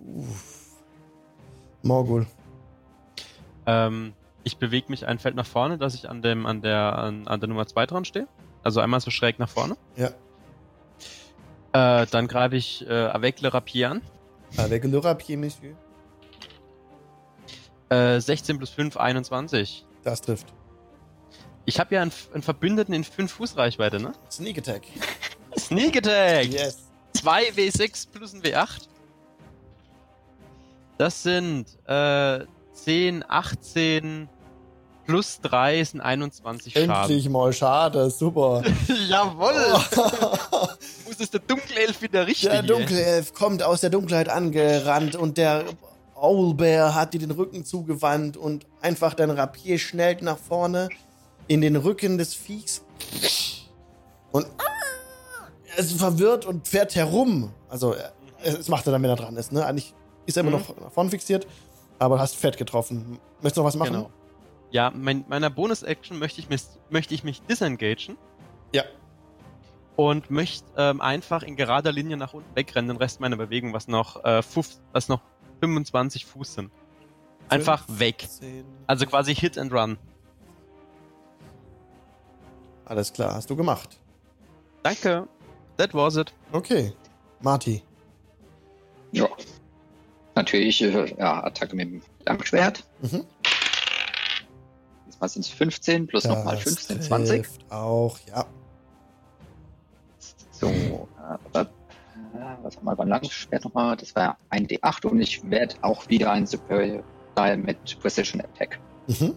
Uff. Morgul. Ähm, ich bewege mich ein Feld nach vorne, dass ich an, dem, an, der, an, an der Nummer 2 dran stehe. Also einmal so schräg nach vorne. Ja. Äh, dann greife ich äh, Avec le Rapier an. Avec le rapier, Monsieur. Äh, 16 plus 5, 21. Das trifft. Ich habe ja einen, einen Verbündeten in 5 Fuß Reichweite, ne? Sneak Attack. Sneak Attack! Yes. 2 W6 plus ein W8. Das sind äh, 10, 18 plus 3 sind 21 Schaden. Endlich mal schade. Super. Jawoll! Muss es der Dunkelelf wieder richtig? Der Dunkelelf kommt aus der Dunkelheit angerannt und der Owlbear hat dir den Rücken zugewandt und einfach dein Rapier schnellt nach vorne in den Rücken des Viechs. Und er ist verwirrt und fährt herum. Also, er- es macht er dann, wenn er dran ist, ne? Eigentlich ist er immer Mhm. noch nach vorne fixiert, aber hast fett getroffen. Möchtest du noch was machen? Genau. Ja, mein, meiner Bonus-Action möchte ich, mich, möchte ich mich disengagen Ja. und möchte ähm, einfach in gerader Linie nach unten wegrennen, den Rest meiner Bewegung, was noch, äh, fuf, was noch 25 Fuß sind. Einfach weg. 10. Also quasi Hit and Run. Alles klar, hast du gemacht. Danke. That was it. Okay. Marty. Ja. Natürlich, äh, ja, Attacke mit dem Langschwert. Mhm. Diesmal sind es 15 plus nochmal Das 15, 20. trifft Auch, ja. So, äh, äh, was haben wir beim Langschwert nochmal? Das war ein D8 und ich werde auch wieder ein Superior Style mit Precision Attack Mhm.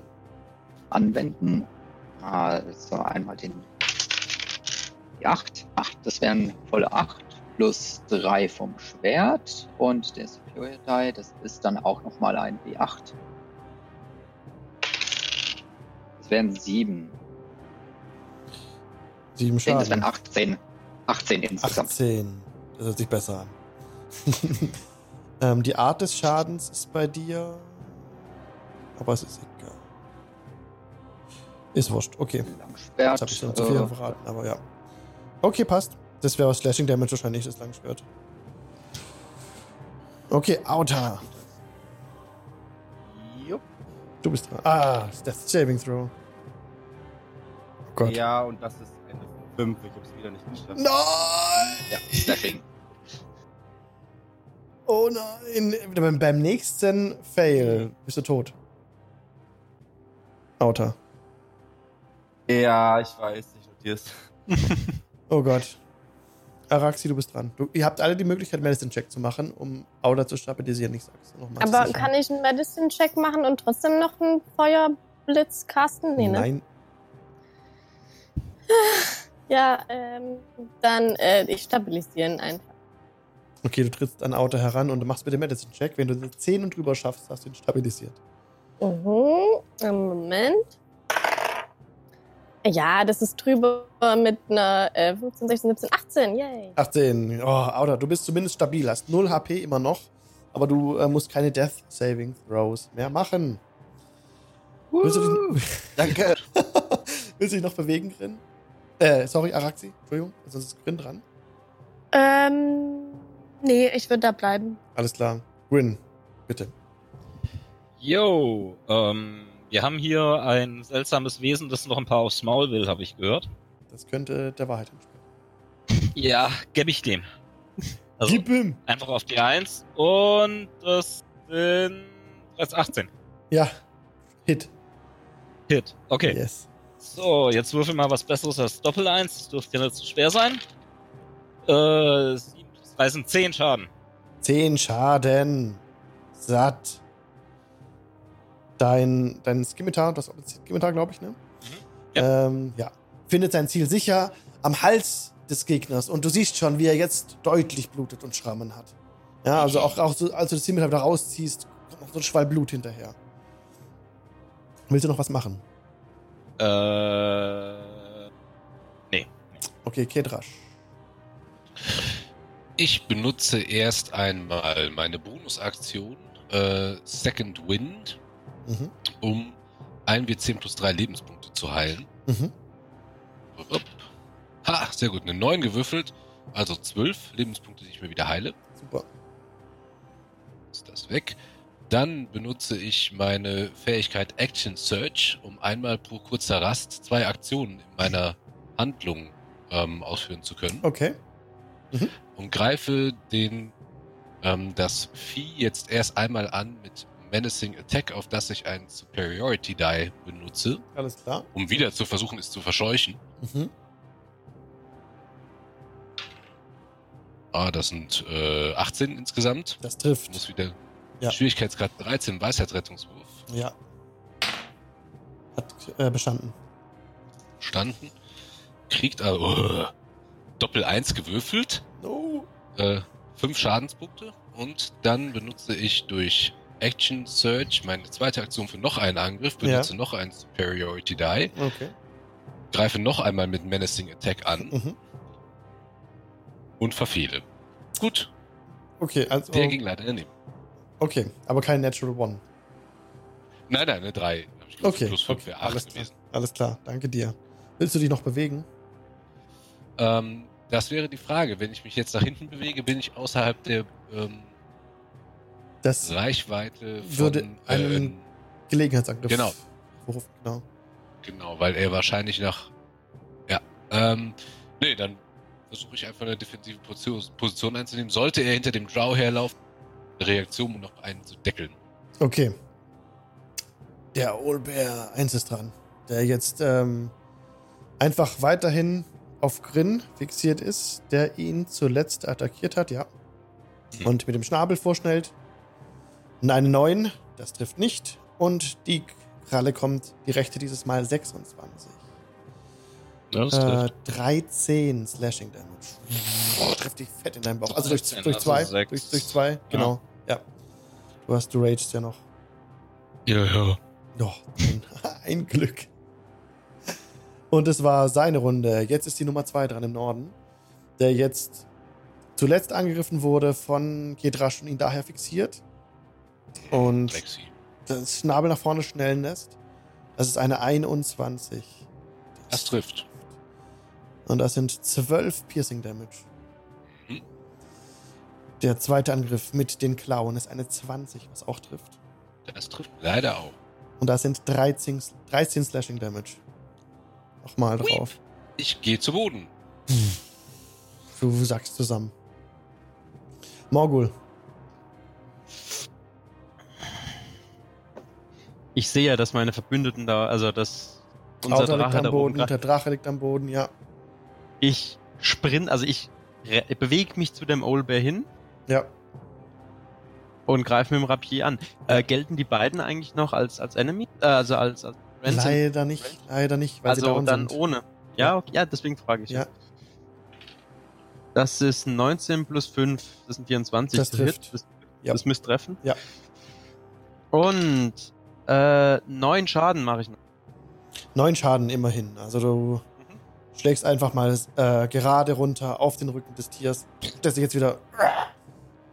anwenden. Also einmal den die 8. 8, das wären volle 8 plus 3 vom Schwert und der Superior Die, das ist dann auch nochmal ein D8. Das wären 7. Sieben Ich denke, das wären Schaden. 18. 18 insgesamt. 18. Das hört sich besser an. ähm, die Art des Schadens ist bei dir. Aber es ist egal. Ist wurscht. Okay. Langschwert. Jetzt habe ich schon zu viel äh, verraten, aber ja. Okay, passt. Das wäre Slashing Damage wahrscheinlich, das Langschwert. Okay, Outer. Jupp. Du bist dran. Ah, Death Saving Throw. Oh Gott. Ja, und das ist eine 5. Ich hab's wieder nicht geschafft. Nein! ja, Slashing. Oh nein! Beim, beim nächsten Fail bist du tot. Outer. Ja, ich weiß, ich notier's. Oh Gott. Araxi, du bist dran. Du, ihr habt alle die Möglichkeit, Medicine-Check zu machen, um Outer zu stabilisieren. Ich sag's nochmal. Aber kann ich einen Medicine-Check machen und trotzdem noch einen Feuerblitz casten? Nee, ne? Nein. Ja, ähm, dann äh, ich stabilisiere ihn einfach. Okay, du trittst an Outer heran und du machst bitte Medicine-Check. Wenn du eine 10 und drüber schaffst, hast du ihn stabilisiert. Mhm. Einen Moment. Ja, das ist drüber mit einer äh, 15, 16, 17, 18. Yay. 18. Oh, Outer, du bist zumindest stabil. Hast 0 HP immer noch. Aber du äh, musst keine Death Saving Throws mehr machen. Willst du dich, Danke. willst du dich noch bewegen, Grin? Äh, sorry, Araxi. Entschuldigung, sonst ist Grin dran. Ähm, Nee, ich würde da bleiben. Alles klar. Gwyn, bitte. Yo, ähm, wir haben hier ein seltsames Wesen, das noch ein paar aufs Maul will, habe ich gehört. Das könnte der Wahrheit entsprechen. Ja, gebe ich dem. Also Gib ihm! einfach auf die 1 und das sind das ist 18. Ja. Hit. Hit. Okay. Yes. So, jetzt würfel mal was Besseres als Doppel 1. Das dürfte ja nicht zu schwer sein. Äh, 7 plus 3 sind 10 Schaden. Zehn Schaden. Satt. Dein, dein Skimitar, das ist Skimitar, glaube ich, ne? Ja. Ähm, ja. Findet sein Ziel sicher am Hals des Gegners und du siehst schon, wie er jetzt deutlich blutet und Schrammen hat. Ja, also auch, auch so, als du das Skimitar wieder rausziehst, kommt noch so ein Schwall Blut hinterher. Willst du noch was machen? Äh, nee. Okay, Kedrasch. Ich benutze erst einmal meine Bonusaktion äh, Second Wind, Mhm. um 1w10 plus 3 Lebenspunkte zu heilen. Mhm. Upp. Ha, sehr gut. Eine 9 gewürfelt. Also 12 Lebenspunkte, die ich mir wieder heile. Super. Ist das weg. Dann benutze ich meine Fähigkeit Action Search, um einmal pro kurzer Rast zwei Aktionen in meiner Handlung ähm, ausführen zu können. Okay. Und greife den ähm, das Vieh jetzt erst einmal an mit Menacing Attack, auf das ich einen Superiority Die benutze, Alles klar. um wieder zu versuchen, es zu verscheuchen. Mhm. Ah, das sind äh, 18 insgesamt. Das trifft. Muss wieder Ja. Schwierigkeitsgrad 13, Weisheitsrettungswurf. Ja. Hat äh, bestanden. Standen. Kriegt also Doppel 1 gewürfelt. Oh. Äh, 5 Schadenspunkte. Und dann benutze ich durch Action Search meine zweite Aktion für noch einen Angriff, benutze noch einen Superiority Die, Okay. greife noch einmal mit Menacing Attack an Mhm. und verfehle. Gut, Okay, also. der ging leider daneben. Okay, aber kein Natural One. Nein, nein, eine 3. Plus, Okay, plus 5 okay, wäre alles 8 klar. gewesen. Alles klar, danke dir. Willst du dich noch bewegen? Ähm, das wäre die Frage. Wenn ich mich jetzt nach hinten bewege, bin ich außerhalb der ähm, Das Reichweite von... Würde einen- äh, Gelegenheitsangriff. Genau. Genau. Genau, weil er wahrscheinlich nach. Ja. Ähm, nee, dann versuche ich einfach eine defensive Position, einzunehmen. Sollte er hinter dem Drow herlaufen, eine Reaktion, um noch einen zu deckeln. Okay. Der Olbär 1 ist dran. Der jetzt ähm, einfach weiterhin auf Grin fixiert ist, der ihn zuletzt attackiert hat, ja. Mhm. Und mit dem Schnabel vorschnellt. Und eine 9, das trifft nicht. Und die Kralle kommt, die rechte dieses Mal 26. Ja, Äh, trifft. 13 Slashing Damage. Trifft dich fett in deinen Bauch. Also durch, 13, durch also zwei. durch, durch zwei, genau. Ja. Du hast, du ragest ja noch. Ja, ja. Ja, ein, ein Glück. Und es war seine Runde. Jetzt ist die Nummer 2 dran im Norden, der jetzt zuletzt angegriffen wurde von Kedrasch und ihn daher fixiert. Und Lexi. das Schnabel nach vorne schnellen lässt. Das ist eine 21. Das trifft. Und das sind 12 Piercing Damage. Mhm. Der zweite Angriff mit den Klauen ist eine 20, was auch trifft. Das trifft leider auch. Und das sind 13, 13 Slashing Damage. Nochmal drauf. Ich gehe zu Boden. Du sagst zusammen. Morgul. Ich sehe ja, dass meine Verbündeten da, also dass unser Auto liegt Drache am da Boden, oben grad- der Drache liegt am Boden, ja. Ich sprint, also ich bewege mich zu dem Owlbear hin Ja. und greife mit dem Rapier an. Äh, gelten die beiden eigentlich noch als, als Enemy? Äh, also als, als Friends? Leider nicht, leider nicht, weil sie also down dann sind. ohne. Ja, okay, ja, deswegen frage ich. Ja. Das ist 19 plus 5, das sind 24. Das trifft. Das, Ja. das müsste treffen. Ja. Und äh, 9 Schaden mache ich noch. Neun Schaden immerhin. Also du Mhm. schlägst einfach mal äh, gerade runter auf den Rücken des Tiers, das sich jetzt wieder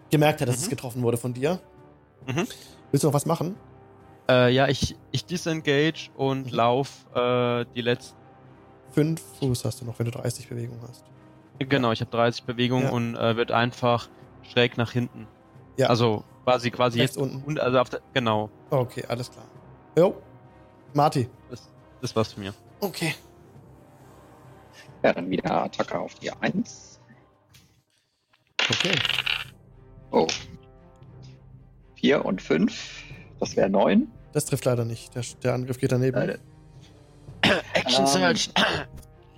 gemerkt hat, dass Mhm. es getroffen wurde von dir. Mhm. Willst du noch was machen? Äh, ja, ich, ich disengage und Mhm. lauf äh, die letzten. Fünf Fuß hast du noch, wenn du 30 Bewegung hast. Genau, ich habe 30 Bewegungen Ja. und äh, wird einfach schräg nach hinten. Ja. Also quasi, quasi Rechts jetzt unten. Und also auf der, genau. Okay, alles klar. Jo. Marty. Das, das war's von mir. Okay. Ja, dann wieder Attacke auf die 1. Okay. Oh. 4 und 5. Das wäre 9. Das trifft leider nicht. Der, der Angriff geht daneben. Leider. Action Ähm, Search.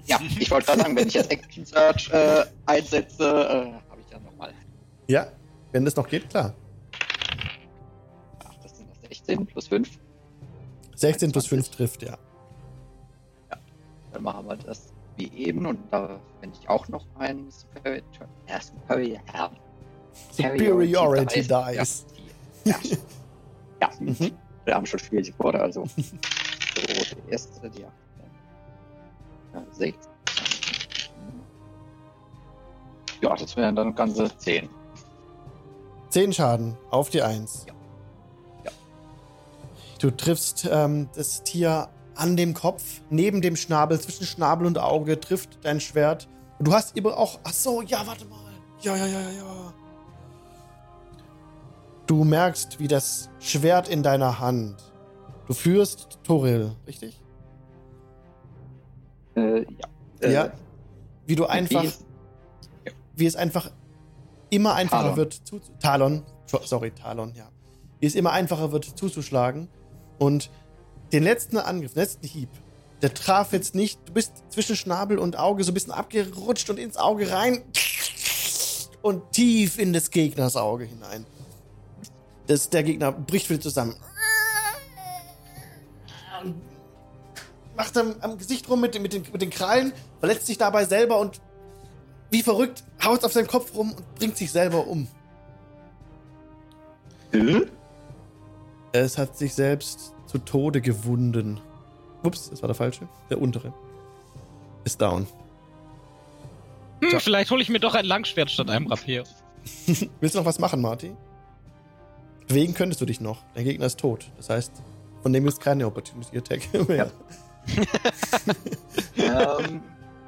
Ja, ich wollte gerade sagen, wenn ich jetzt Action Search äh, einsetze, äh, habe ich dann nochmal. Ja, wenn das noch geht, klar. 16 plus 5. 16 plus 5 trifft, ja. Dann machen wir das wie eben und da finde ich auch noch einen Superior, äh, Superior, ja. Superiority Ja, Dice. Ja, ja. Mhm. wir haben schon schwierige Worte, also. So, der erste, die ja. ja 16. Ja, das wären dann ganze 10. 10 Schaden auf die 1. Ja. Ja. Du triffst ähm, das Tier an dem Kopf, neben dem Schnabel, zwischen Schnabel und Auge, trifft dein Schwert. Und du hast immer auch. Ach so, ja, warte mal. Ja, ja, ja, ja, ja. Du merkst, wie das Schwert in deiner Hand. Du führst Toril, richtig? Äh, ja. Äh, Ja. Wie du einfach. wie- wie es einfach immer einfacher Talon. wird zu Talon, sorry, Talon, ja. Wie es immer einfacher wird zuzuschlagen und den letzten Angriff, den letzten Hieb, der traf jetzt nicht, du bist zwischen Schnabel und Auge so ein bisschen abgerutscht und ins Auge rein und tief in des Gegners Auge hinein. Das, der Gegner bricht wieder zusammen. Macht am, am Gesicht rum mit, den- mit, den, mit den Krallen, verletzt sich dabei selber und wie verrückt haut auf seinem Kopf rum und bringt sich selber um. Äh? Es hat sich selbst zu Tode gewunden. Ups, das war der falsche. Der untere. Ist down. Hm, So. vielleicht hole ich mir doch ein Langschwert statt einem Rapier. Willst du noch was machen, Marty? Bewegen könntest du dich noch. Der Gegner ist tot. Das heißt, von dem ist keine Opportunity Attack mehr. ähm,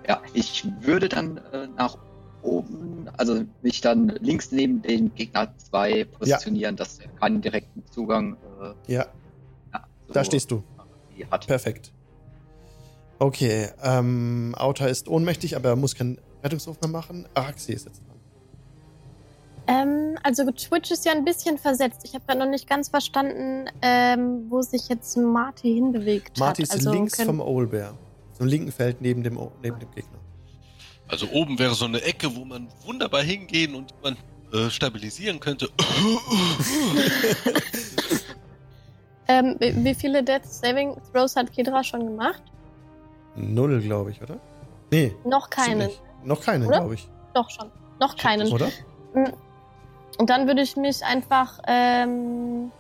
ja, ich würde dann äh, nach oben, also mich dann links neben den Gegner 2 positionieren, dass er keinen direkten Zugang äh, Ja, ja, so da stehst du. hat. Perfekt. Okay, ähm, Auta ist ohnmächtig, aber er muss keinen Rettungswurf mehr machen. Araxi ist jetzt dran. Ähm, also Twitch ist ja ein bisschen versetzt. Ich habe gerade noch nicht ganz verstanden, ähm, wo sich jetzt Marty hinbewegt Marty hat. ist Also links vom Owlbear. Im linken Feld neben dem, O- neben dem Gegner. Also oben wäre so eine Ecke, wo man wunderbar hingehen und man äh, stabilisieren könnte. Ähm, wie viele Death Saving Throws hat Kedra schon gemacht? Null, glaube ich, oder? Nee. Noch keinen. Noch keinen, glaube ich. Doch schon. Noch keinen. Oder? Und dann würde ich mich einfach ähm,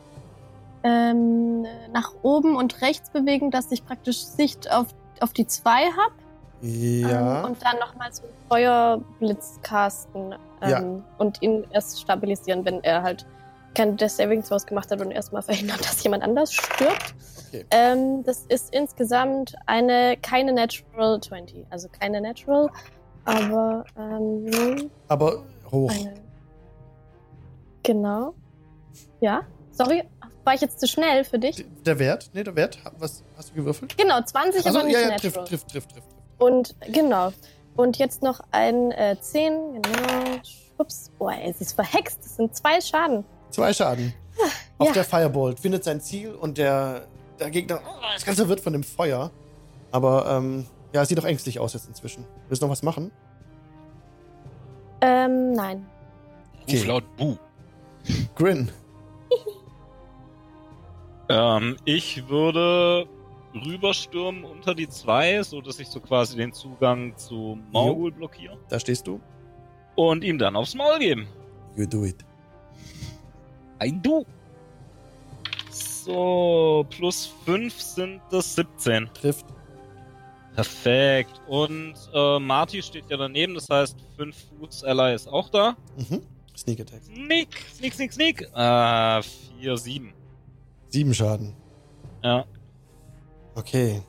ähm, nach oben und rechts bewegen, dass ich praktisch Sicht auf, auf die zwei habe. Ja. Ähm, und dann nochmal so einen Feuerblitz casten ähm, Ja. und ihn erst stabilisieren, wenn er halt keine Death Saving Throws gemacht hat und erstmal verhindern, dass jemand anders stirbt. Okay. Ähm, das ist insgesamt eine keine Natural 20. Also keine Natural, aber ähm, Aber hoch. eine. Genau. Ja. Sorry, war ich jetzt zu schnell für dich? Der Wert? Nee, der Wert. Was hast du gewürfelt? Genau, 20, Also, aber nicht ja, ja, natural. trifft, trifft, trifft, trifft. Und genau. Und jetzt noch ein äh, 10, genau. Ups, boah, ey, es ist verhext. Das sind zwei Schaden. Zwei Schaden. Auf Ja. der Firebolt findet sein Ziel und der, der Gegner oh, ist ganz verwirrt von dem Feuer. Aber ähm, ja, es sieht doch ängstlich aus jetzt inzwischen. Willst du noch was machen? Ähm, nein. Okay. Ruf laut Buh. Grin. Ähm, ich würde rüberstürmen unter die zwei, so dass ich so quasi den Zugang zu Maul blockiere. Da stehst du. Und ihm dann aufs Maul geben. You do it. Ein Du. So, plus 5 sind das 17. Trifft. Perfekt. Und äh, Marty steht ja daneben, das heißt 5 Fuß Ally ist auch da. Mhm. Sneak Attack. Sneak, sneak, sneak, sneak. Äh, 4, 7. Sieben Schaden. Ja. Okay.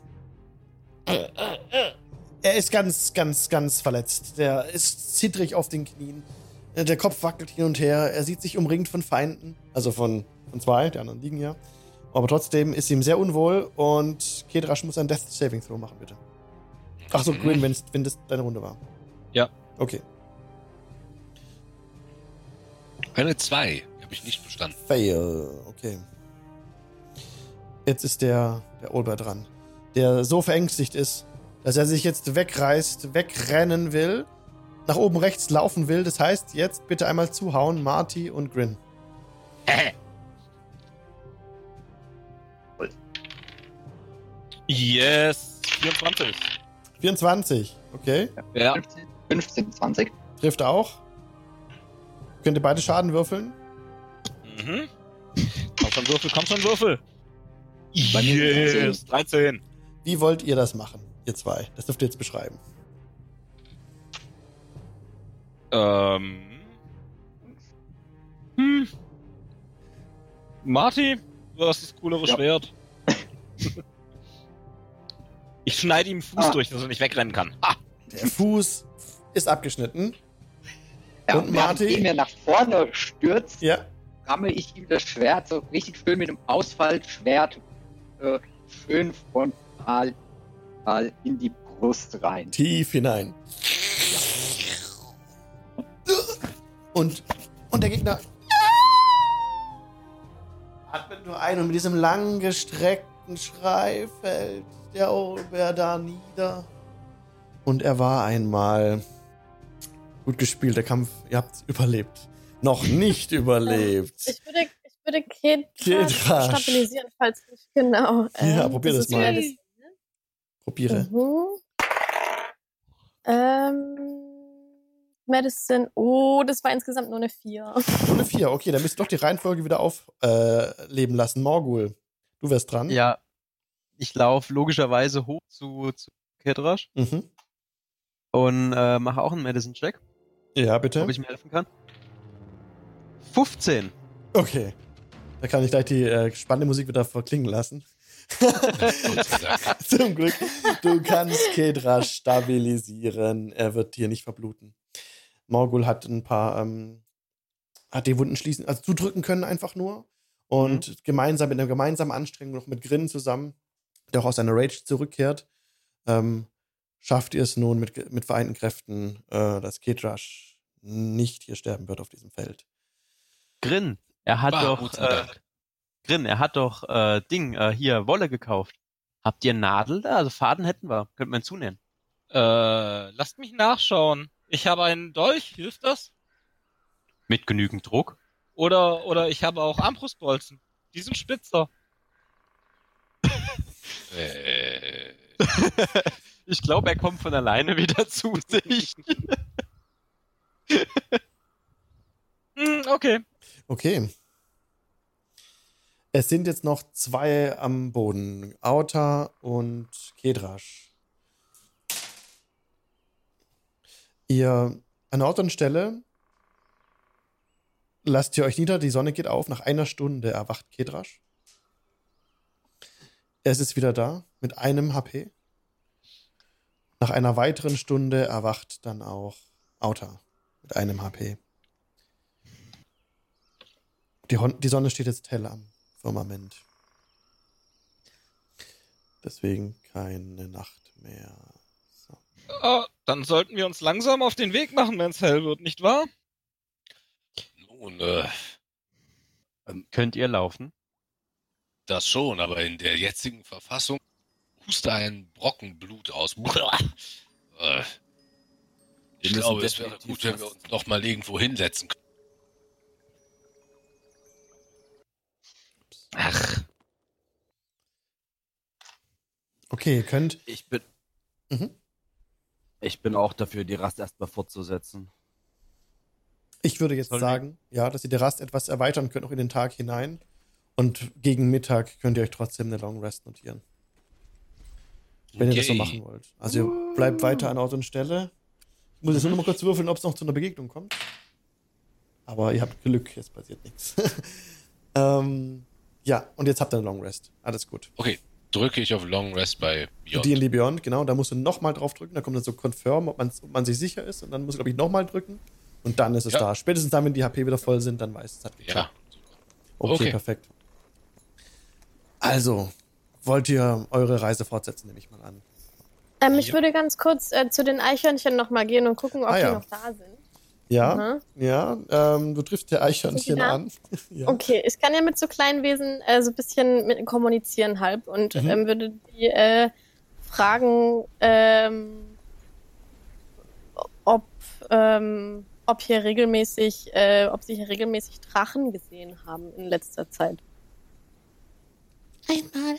Er ist ganz, ganz, ganz verletzt. Der ist zittrig auf den Knien. Der Kopf wackelt hin und her. Er sieht sich umringt von Feinden. Also von, von zwei, die anderen liegen ja. Aber trotzdem ist ihm sehr unwohl und Kedrasch muss ein Death Saving Throw machen, bitte. Ach so, Grin, wenn das deine Runde war. Ja. Okay. Eine 2. Habe ich nicht bestanden. Fail. Okay. Jetzt ist der, der Olber dran. Der so verängstigt ist, dass er sich jetzt wegreißt, wegrennen will, nach oben rechts laufen will. Das heißt, jetzt bitte einmal zuhauen, Marty und Grin. Yes. 24. 24. Okay. Ja. 15, 15, 20. Trifft auch. Könnt ihr beide Schaden würfeln? Mhm. Komm schon, Würfel, komm schon, Würfel. Bei mir Yes. 13. Wie wollt ihr das machen, ihr zwei? Das dürft ihr jetzt beschreiben. Ähm. Hm. Marty, du hast das coolere Ja. Schwert. ich schneide ihm den Fuß Ah. durch, dass er nicht wegrennen kann. Ah. Der Fuß ist abgeschnitten. Ja, Und Marty? während er nach vorne stürzt, Ja. ramme ich ihm das Schwert so richtig schön mit dem Ausfallschwert äh, schön frontal mal in die Brust rein. tief hinein. Und, und der Gegner atmet nur ein und mit diesem langen gestreckten Schrei fällt der Olbär da nieder. Und er war einmal gut gespielt, der Kampf, ihr habt überlebt. Noch nicht überlebt. Ich würde, würde Kedrasch. stabilisieren, falls nicht genau. Ja, probier das ist mal. Medicine, Probiere. Mhm. Ähm, Medicine. Oh, das war insgesamt nur eine 4. Nur eine 4, okay, dann müsst ihr doch die Reihenfolge wieder aufleben lassen. Morgul, du wärst dran. Ja. Ich laufe logischerweise hoch zu, zu Kedrasch Mhm. und äh, mache auch einen Medicine-Check, Ja, bitte. ob ich mir helfen kann. 15. Okay. Da kann ich gleich die äh, spannende Musik wieder verklingen lassen. Zum Glück. Du kannst Kedra stabilisieren. Er wird hier nicht verbluten. Morgul hat ein paar, ähm, hat die Wunden schließen, also zudrücken können einfach nur. Und gemeinsam, mit einer gemeinsamen Anstrengung noch mit Grin zusammen, der auch aus seiner Rage zurückkehrt, ähm, schafft ihr es nun mit, mit vereinten Kräften, äh, dass Kedrash nicht hier sterben wird auf diesem Feld. Grin, er hat Bah, doch, äh. Grin, er hat doch, äh, Ding, äh, hier, Wolle gekauft. Habt ihr Nadel da? Also Faden hätten wir. Könnte man zunähen. Äh, lasst mich nachschauen. Ich habe einen Dolch, hilft das? Mit genügend Druck. Oder, oder ich habe auch Armbrustbolzen. Die sind spitzer. Äh, Ich glaube, er kommt von alleine wieder zu sich. Hm, okay. Okay. Es sind jetzt noch zwei am Boden. Auta und Kedrasch. Ihr an Ort und Stelle lasst ihr euch nieder, die Sonne geht auf. Nach einer Stunde erwacht Kedrasch. Es ist wieder da mit einem HP. Nach einer weiteren Stunde erwacht dann auch Auta mit einem HP. Die, Hon die Sonne steht jetzt hell am Firmament. Deswegen keine Nacht mehr. So. Ah, dann sollten wir uns langsam auf den Weg machen, wenn es hell wird, nicht wahr? nun, äh, Könnt ihr laufen? das schon, aber in der jetzigen Verfassung huste ein Brocken Blut aus. Äh, ich glaube, es wäre gut, wenn wir uns noch mal irgendwo hinsetzen können. Ach, Okay, ihr könnt. Ich bin, Mhm. ich bin auch dafür, die Rast erstmal fortzusetzen. Ich würde jetzt Sollen wir- sagen, ja, dass ihr die Rast etwas erweitern könnt, auch in den Tag hinein. Und gegen Mittag könnt ihr euch trotzdem eine Long Rest notieren. Wenn ihr das so Okay. machen wollt. Also ihr bleibt weiter an Ort und Stelle. Ich muss jetzt nur noch mal kurz würfeln, ob es noch zu einer Begegnung kommt. Aber ihr habt Glück, jetzt passiert nichts. ähm, ja, und jetzt habt ihr eine Long Rest. Alles gut. Okay, drücke ich auf Long Rest bei Beyond. D&D Beyond, genau, da musst du nochmal drauf drücken, da kommt dann so Confirm, ob man, ob man sich sicher ist und dann musst du, glaube ich, nochmal drücken Und dann ist es Ja. da. Spätestens dann, wenn die HP wieder voll sind, dann weiß es, hat geklappt. Ja. Okay, Okay. perfekt. Also, wollt ihr eure Reise fortsetzen, nehme ich mal an. Ähm, ich Ja. würde ganz kurz äh, zu den Eichhörnchen nochmal gehen und gucken, ob Ah, ja. die noch da sind. Ja, Aha. ja, ähm, du triffst der Eichhörnchen da? an. ja. Okay, ich kann ja mit so kleinen Wesen äh, so ein bisschen mit kommunizieren halb und Mhm. ähm, würde die äh, fragen, ähm, ob, ähm, ob hier regelmäßig, äh, ob sie hier regelmäßig Drachen gesehen haben in letzter Zeit. Einmal.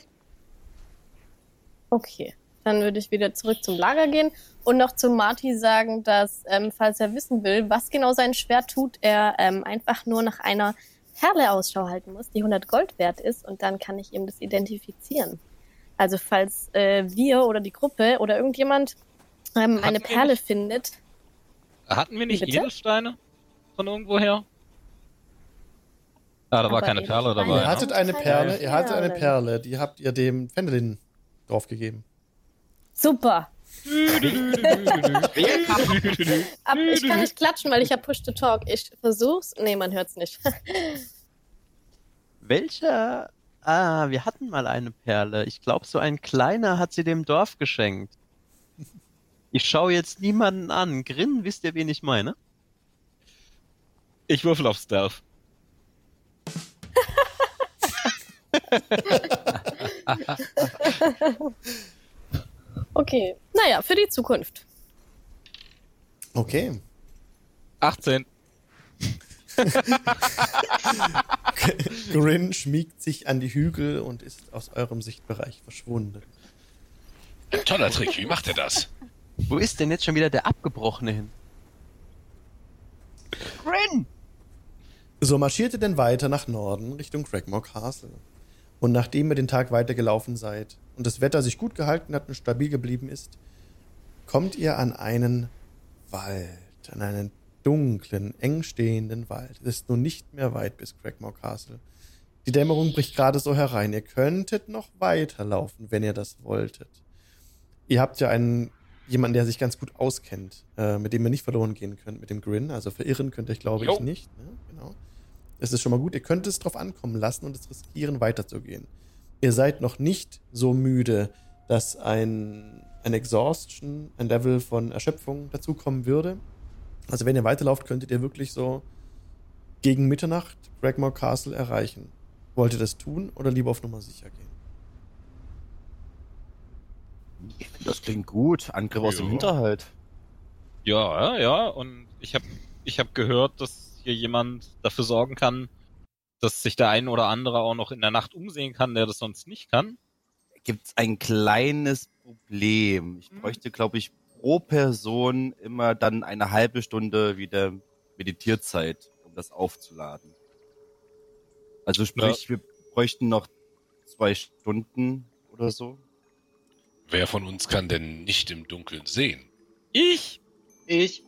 Okay, dann würde ich wieder zurück zum Lager gehen und noch zu Marty sagen, dass, ähm, falls er wissen will, was genau sein Schwert tut, er ähm, einfach nur nach einer Perle Ausschau halten muss, die 100 Gold wert ist und dann kann ich ihm das identifizieren. Also falls äh, wir oder die Gruppe oder irgendjemand ähm, eine Perle nicht- findet, Hatten wir nicht? Edelsteine von irgendwoher? Ah, da war keine Perle dabei. Ihr hattet Ja. eine Perle, ihr hattet eine. Perle, die habt ihr dem Fendelin draufgegeben. Super. Ab, ich kann nicht klatschen, weil ich habe Push to Talk. Ich versuch's. Nee, man hört's nicht. Welcher? Ah, wir hatten mal eine Perle. Ich glaube, so ein kleiner hat sie dem Dorf geschenkt. Ich schaue jetzt niemanden an. Grin, wisst ihr, wen ich meine? Ich würfel auf Stealth. Okay. Naja, für die Zukunft. Okay. 18. Grin schmiegt sich an die Hügel und ist aus eurem Sichtbereich verschwunden. Ein toller Trick, wie macht er das? Wo ist denn jetzt schon wieder der Abgebrochene hin? Grin! So marschiert ihr denn weiter nach Norden Richtung Craigmore Castle. Und nachdem ihr den Tag weitergelaufen seid und das Wetter sich gut gehalten hat und stabil geblieben ist, kommt ihr an einen Wald, an einen dunklen, eng stehenden Wald. Es ist nun nicht mehr weit bis Craigmore Castle. Die Dämmerung bricht gerade so herein. Ihr könntet noch weiterlaufen, wenn ihr das wolltet. Ihr habt ja einen jemanden, der sich ganz gut auskennt, äh, mit dem ihr nicht verloren gehen könnt, mit dem Grin. Also verirren könnt ihr, glaube ich, nicht. Ne? Genau. Das ist schon mal gut. Ihr könnt es drauf ankommen lassen und es riskieren, weiterzugehen. Ihr seid noch nicht so müde, dass ein, ein Exhaustion, ein Level von Erschöpfung dazukommen würde. Also wenn ihr weiterlauft, könntet ihr wirklich so gegen Mitternacht Gregmore Castle erreichen. Wollt ihr das tun oder lieber auf Nummer sicher gehen? Das klingt gut. Angriff aus dem Ja. Hinterhalt. Ja, ja, ja. Und ich habe ich hab gehört, dass hier jemand dafür sorgen kann, dass sich der ein oder andere auch noch in der Nacht umsehen kann, der das sonst nicht kann. Gibt es ein kleines Problem. Ich Mhm. bräuchte, glaube ich, pro Person immer dann eine halbe Stunde wieder Meditierzeit, um das aufzuladen. Also sprich, wir bräuchten noch zwei Stunden oder so. Wer von uns kann denn nicht im Dunkeln sehen? Ich? Ich.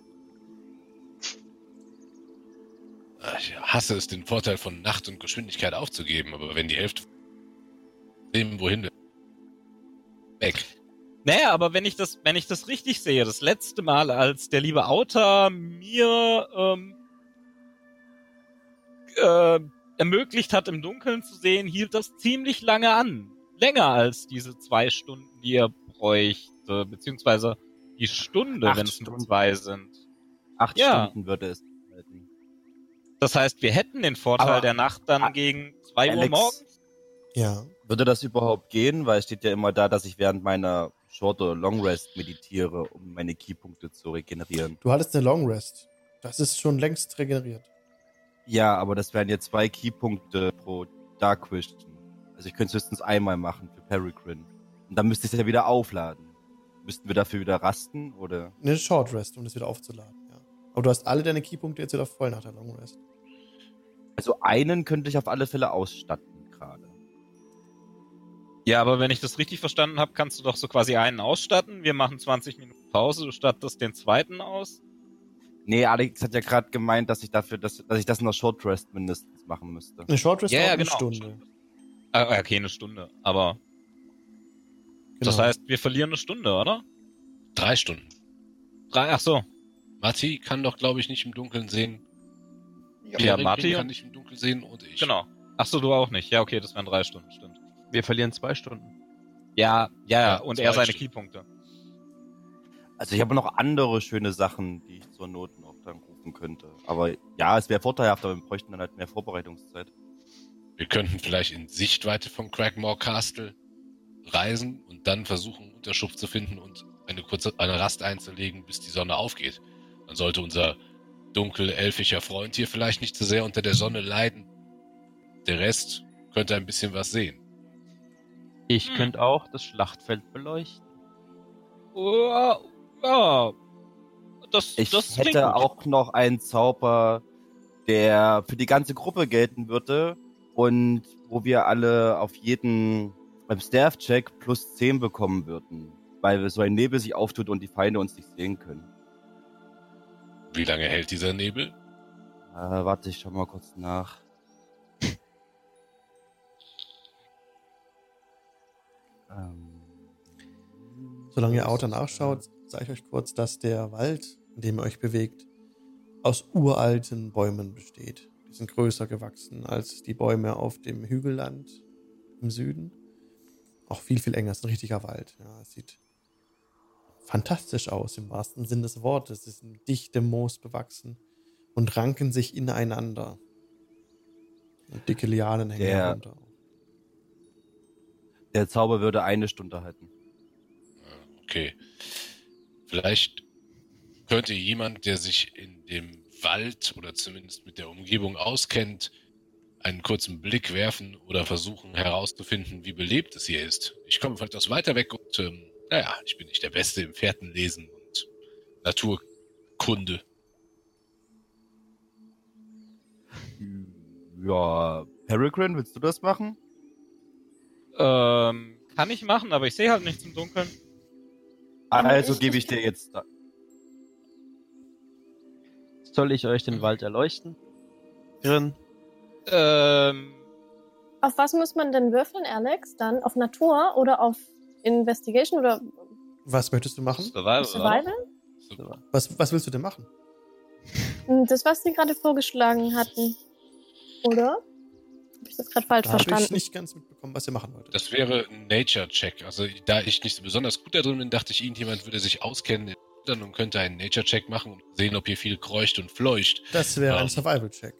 Ich hasse es, den Vorteil von Nacht und Geschwindigkeit aufzugeben, aber wenn die Hälfte sehen, wohin wir weg. Naja, aber wenn ich das, wenn ich das richtig sehe, das letzte Mal, als der liebe Autor mir ähm, äh, ermöglicht hat, im Dunkeln zu sehen, hielt das ziemlich lange an. Länger als diese zwei Stunden, die er bräuchte, beziehungsweise die Stunde, wenn es nur zwei sind. Acht Ja. Stunden würde es. Das heißt, wir hätten den Vorteil Aber- der Nacht dann A- gegen zwei Uhr Alex, morgens. Ja. Würde das überhaupt gehen? Weil es steht ja immer da, dass ich während meiner Short- oder Long Rest meditiere, um meine Keypunkte zu regenerieren. Du hattest eine Long Rest. Das ist schon längst regeneriert. Ja, aber das wären jetzt zwei Keypunkte pro Dark Question. Also ich könnte es höchstens einmal machen für Peregrine. Und dann müsste ich es ja wieder aufladen. Müssten wir dafür wieder rasten oder? Eine Short Rest, um das wieder aufzuladen. Aber du hast alle deine Keypunkte jetzt wieder voll nach der Long Rest. Also einen könnte ich auf alle Fälle ausstatten gerade. Ja, aber wenn ich das richtig verstanden habe, kannst du doch so quasi einen ausstatten. Wir machen 20 Minuten Pause, du stattest den zweiten aus. Nee, Alex hat ja gerade gemeint, dass ich dafür, dass, dass ich das in der Short Rest mindestens machen müsste. Eine Short Rest Ja, ja, eine genau. Stunde. Äh, okay, eine Stunde. Aber das Genau. heißt, wir verlieren eine Stunde, oder? Drei Stunden. Drei, ach so. Matti kann doch, glaube ich, nicht im Dunkeln sehen. Ja, Ja, Marty kann und- nicht im Dunkeln sehen und ich. Genau. Ach so, du auch nicht. Ja, okay, das wären drei Stunden, stimmt. Wir verlieren zwei Stunden. Ja, ja, ja. Und er seine Stunden. Keypunkte. Also ich habe noch andere schöne Sachen, die ich zur Not noch dann rufen könnte. Aber ja, es wäre vorteilhaft, aber wir bräuchten dann halt mehr Vorbereitungszeit. Wir könnten vielleicht in Sichtweite vom Crackmore Castle reisen und dann versuchen, Unterschlupf zu finden und eine kurze eine Rast einzulegen, bis die Sonne aufgeht. Dann sollte unser dunkel elfischer Freund hier vielleicht nicht zu sehr unter der Sonne leiden. Der Rest könnte ein bisschen was sehen. Ich Hm. könnte auch das Schlachtfeld beleuchten. Ja, ja. Das, Ich das hätte gut. auch noch einen Zauber, der für die ganze Gruppe gelten würde und wo wir alle auf jeden beim Staff-Check plus 10 bekommen würden, weil so ein Nebel sich auftut und die Feinde uns nicht sehen können. Wie lange hält dieser Nebel? Äh, warte, ich schau mal kurz nach. ähm, Solange ihr Outer nachschaut, sage ich euch kurz, dass der Wald, in dem ihr euch bewegt, aus uralten Bäumen besteht. Die sind größer gewachsen als die Bäume auf dem Hügelland im Süden. Auch viel, viel enger. Es ist ein richtiger Wald. Ja, es sieht fantastisch aus im wahrsten Sinn des Wortes. Es ist mit dichtem Moos bewachsen und ranken sich ineinander. Und dicke Lianen hängen Der- herunter. Der Zauber würde eine Stunde halten. Okay. Vielleicht könnte jemand, der sich in dem Wald oder zumindest mit der Umgebung auskennt, einen kurzen Blick werfen oder versuchen herauszufinden, wie belebt es hier ist. Ich komme von etwas weiter weg und, ähm, naja, ich bin nicht der Beste im Fährtenlesen und Naturkunde. Ja, Peregrine, willst du das machen? Ähm, kann ich machen, aber ich sehe halt nichts im Dunkeln. Also gebe ich dir jetzt. da- Soll ich euch den Wald erleuchten? Grin? Ähm, Auf was muss man denn würfeln, Alex? Dann auf Natur oder auf Investigation oder Was möchtest du machen? Survival. Survival? Was, was willst du denn machen? Hm, Das, was sie gerade vorgeschlagen hatten. Oder? Habe ich das gerade falsch Da habe ich verstanden? nicht ganz mitbekommen, was ihr machen wolltet. das wäre ein Nature-Check. Also da ich nicht so besonders gut da drin bin, dachte ich, irgendjemand würde sich auskennen und könnte einen Nature-Check machen und sehen, ob hier viel kreucht und fleucht. Das wäre ein Ähm. Survival-Check.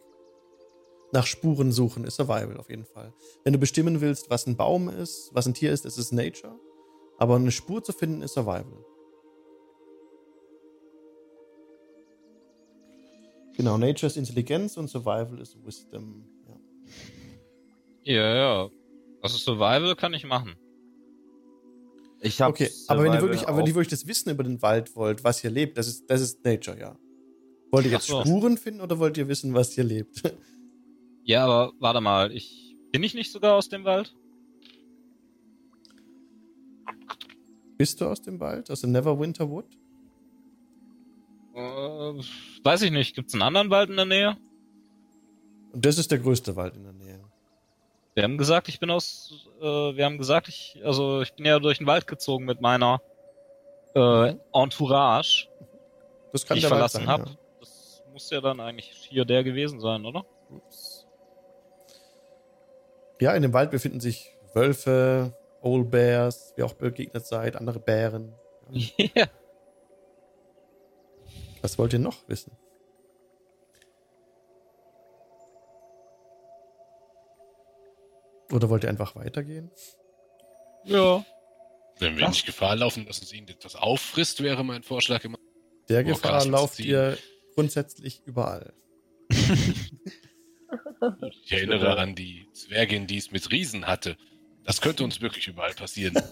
Nach Spuren suchen ist Survival auf jeden Fall. Wenn du bestimmen willst, was ein Baum ist, was ein Tier ist, ist es Nature. Aber eine Spur zu finden ist Survival. Genau, Nature ist Intelligenz und Survival ist Wisdom. Ja. Ja, ja. Also Survival kann ich machen. Ich habe Okay, aber wenn ihr wirklich, aber wenn ihr wirklich das Wissen über den Wald wollt, was hier lebt, das ist, das ist Nature, ja. Wollt ihr jetzt so. Spuren finden oder wollt ihr wissen, was hier lebt? Ja, aber warte mal, ich bin ich nicht sogar aus dem Wald? Bist du aus dem Wald? Aus dem Neverwinter Wood? Äh, weiß ich nicht. Gibt's einen anderen Wald in der Nähe? Und das ist der größte Wald in der Nähe. Wir haben gesagt, ich bin aus. Äh, wir haben gesagt, ich also ich bin ja durch den Wald gezogen mit meiner äh, Entourage, Das die kann ich der Wald verlassen habe. Das muss ja dann eigentlich hier der gewesen sein, oder? Ja. Ups. ja, in dem Wald befinden sich Wölfe, Old Bears, wie auch begegnet seid, andere Bären. Ja. Was wollt ihr noch wissen? Oder wollt ihr einfach weitergehen? ja. Wenn wir Was? nicht Gefahr laufen, dass uns irgendetwas auffrisst, wäre mein Vorschlag immer. Der Oh, Gefahr lauft ihr grundsätzlich überall. Ich erinnere an die Zwergin, die es mit Riesen hatte. Das könnte uns wirklich überall passieren.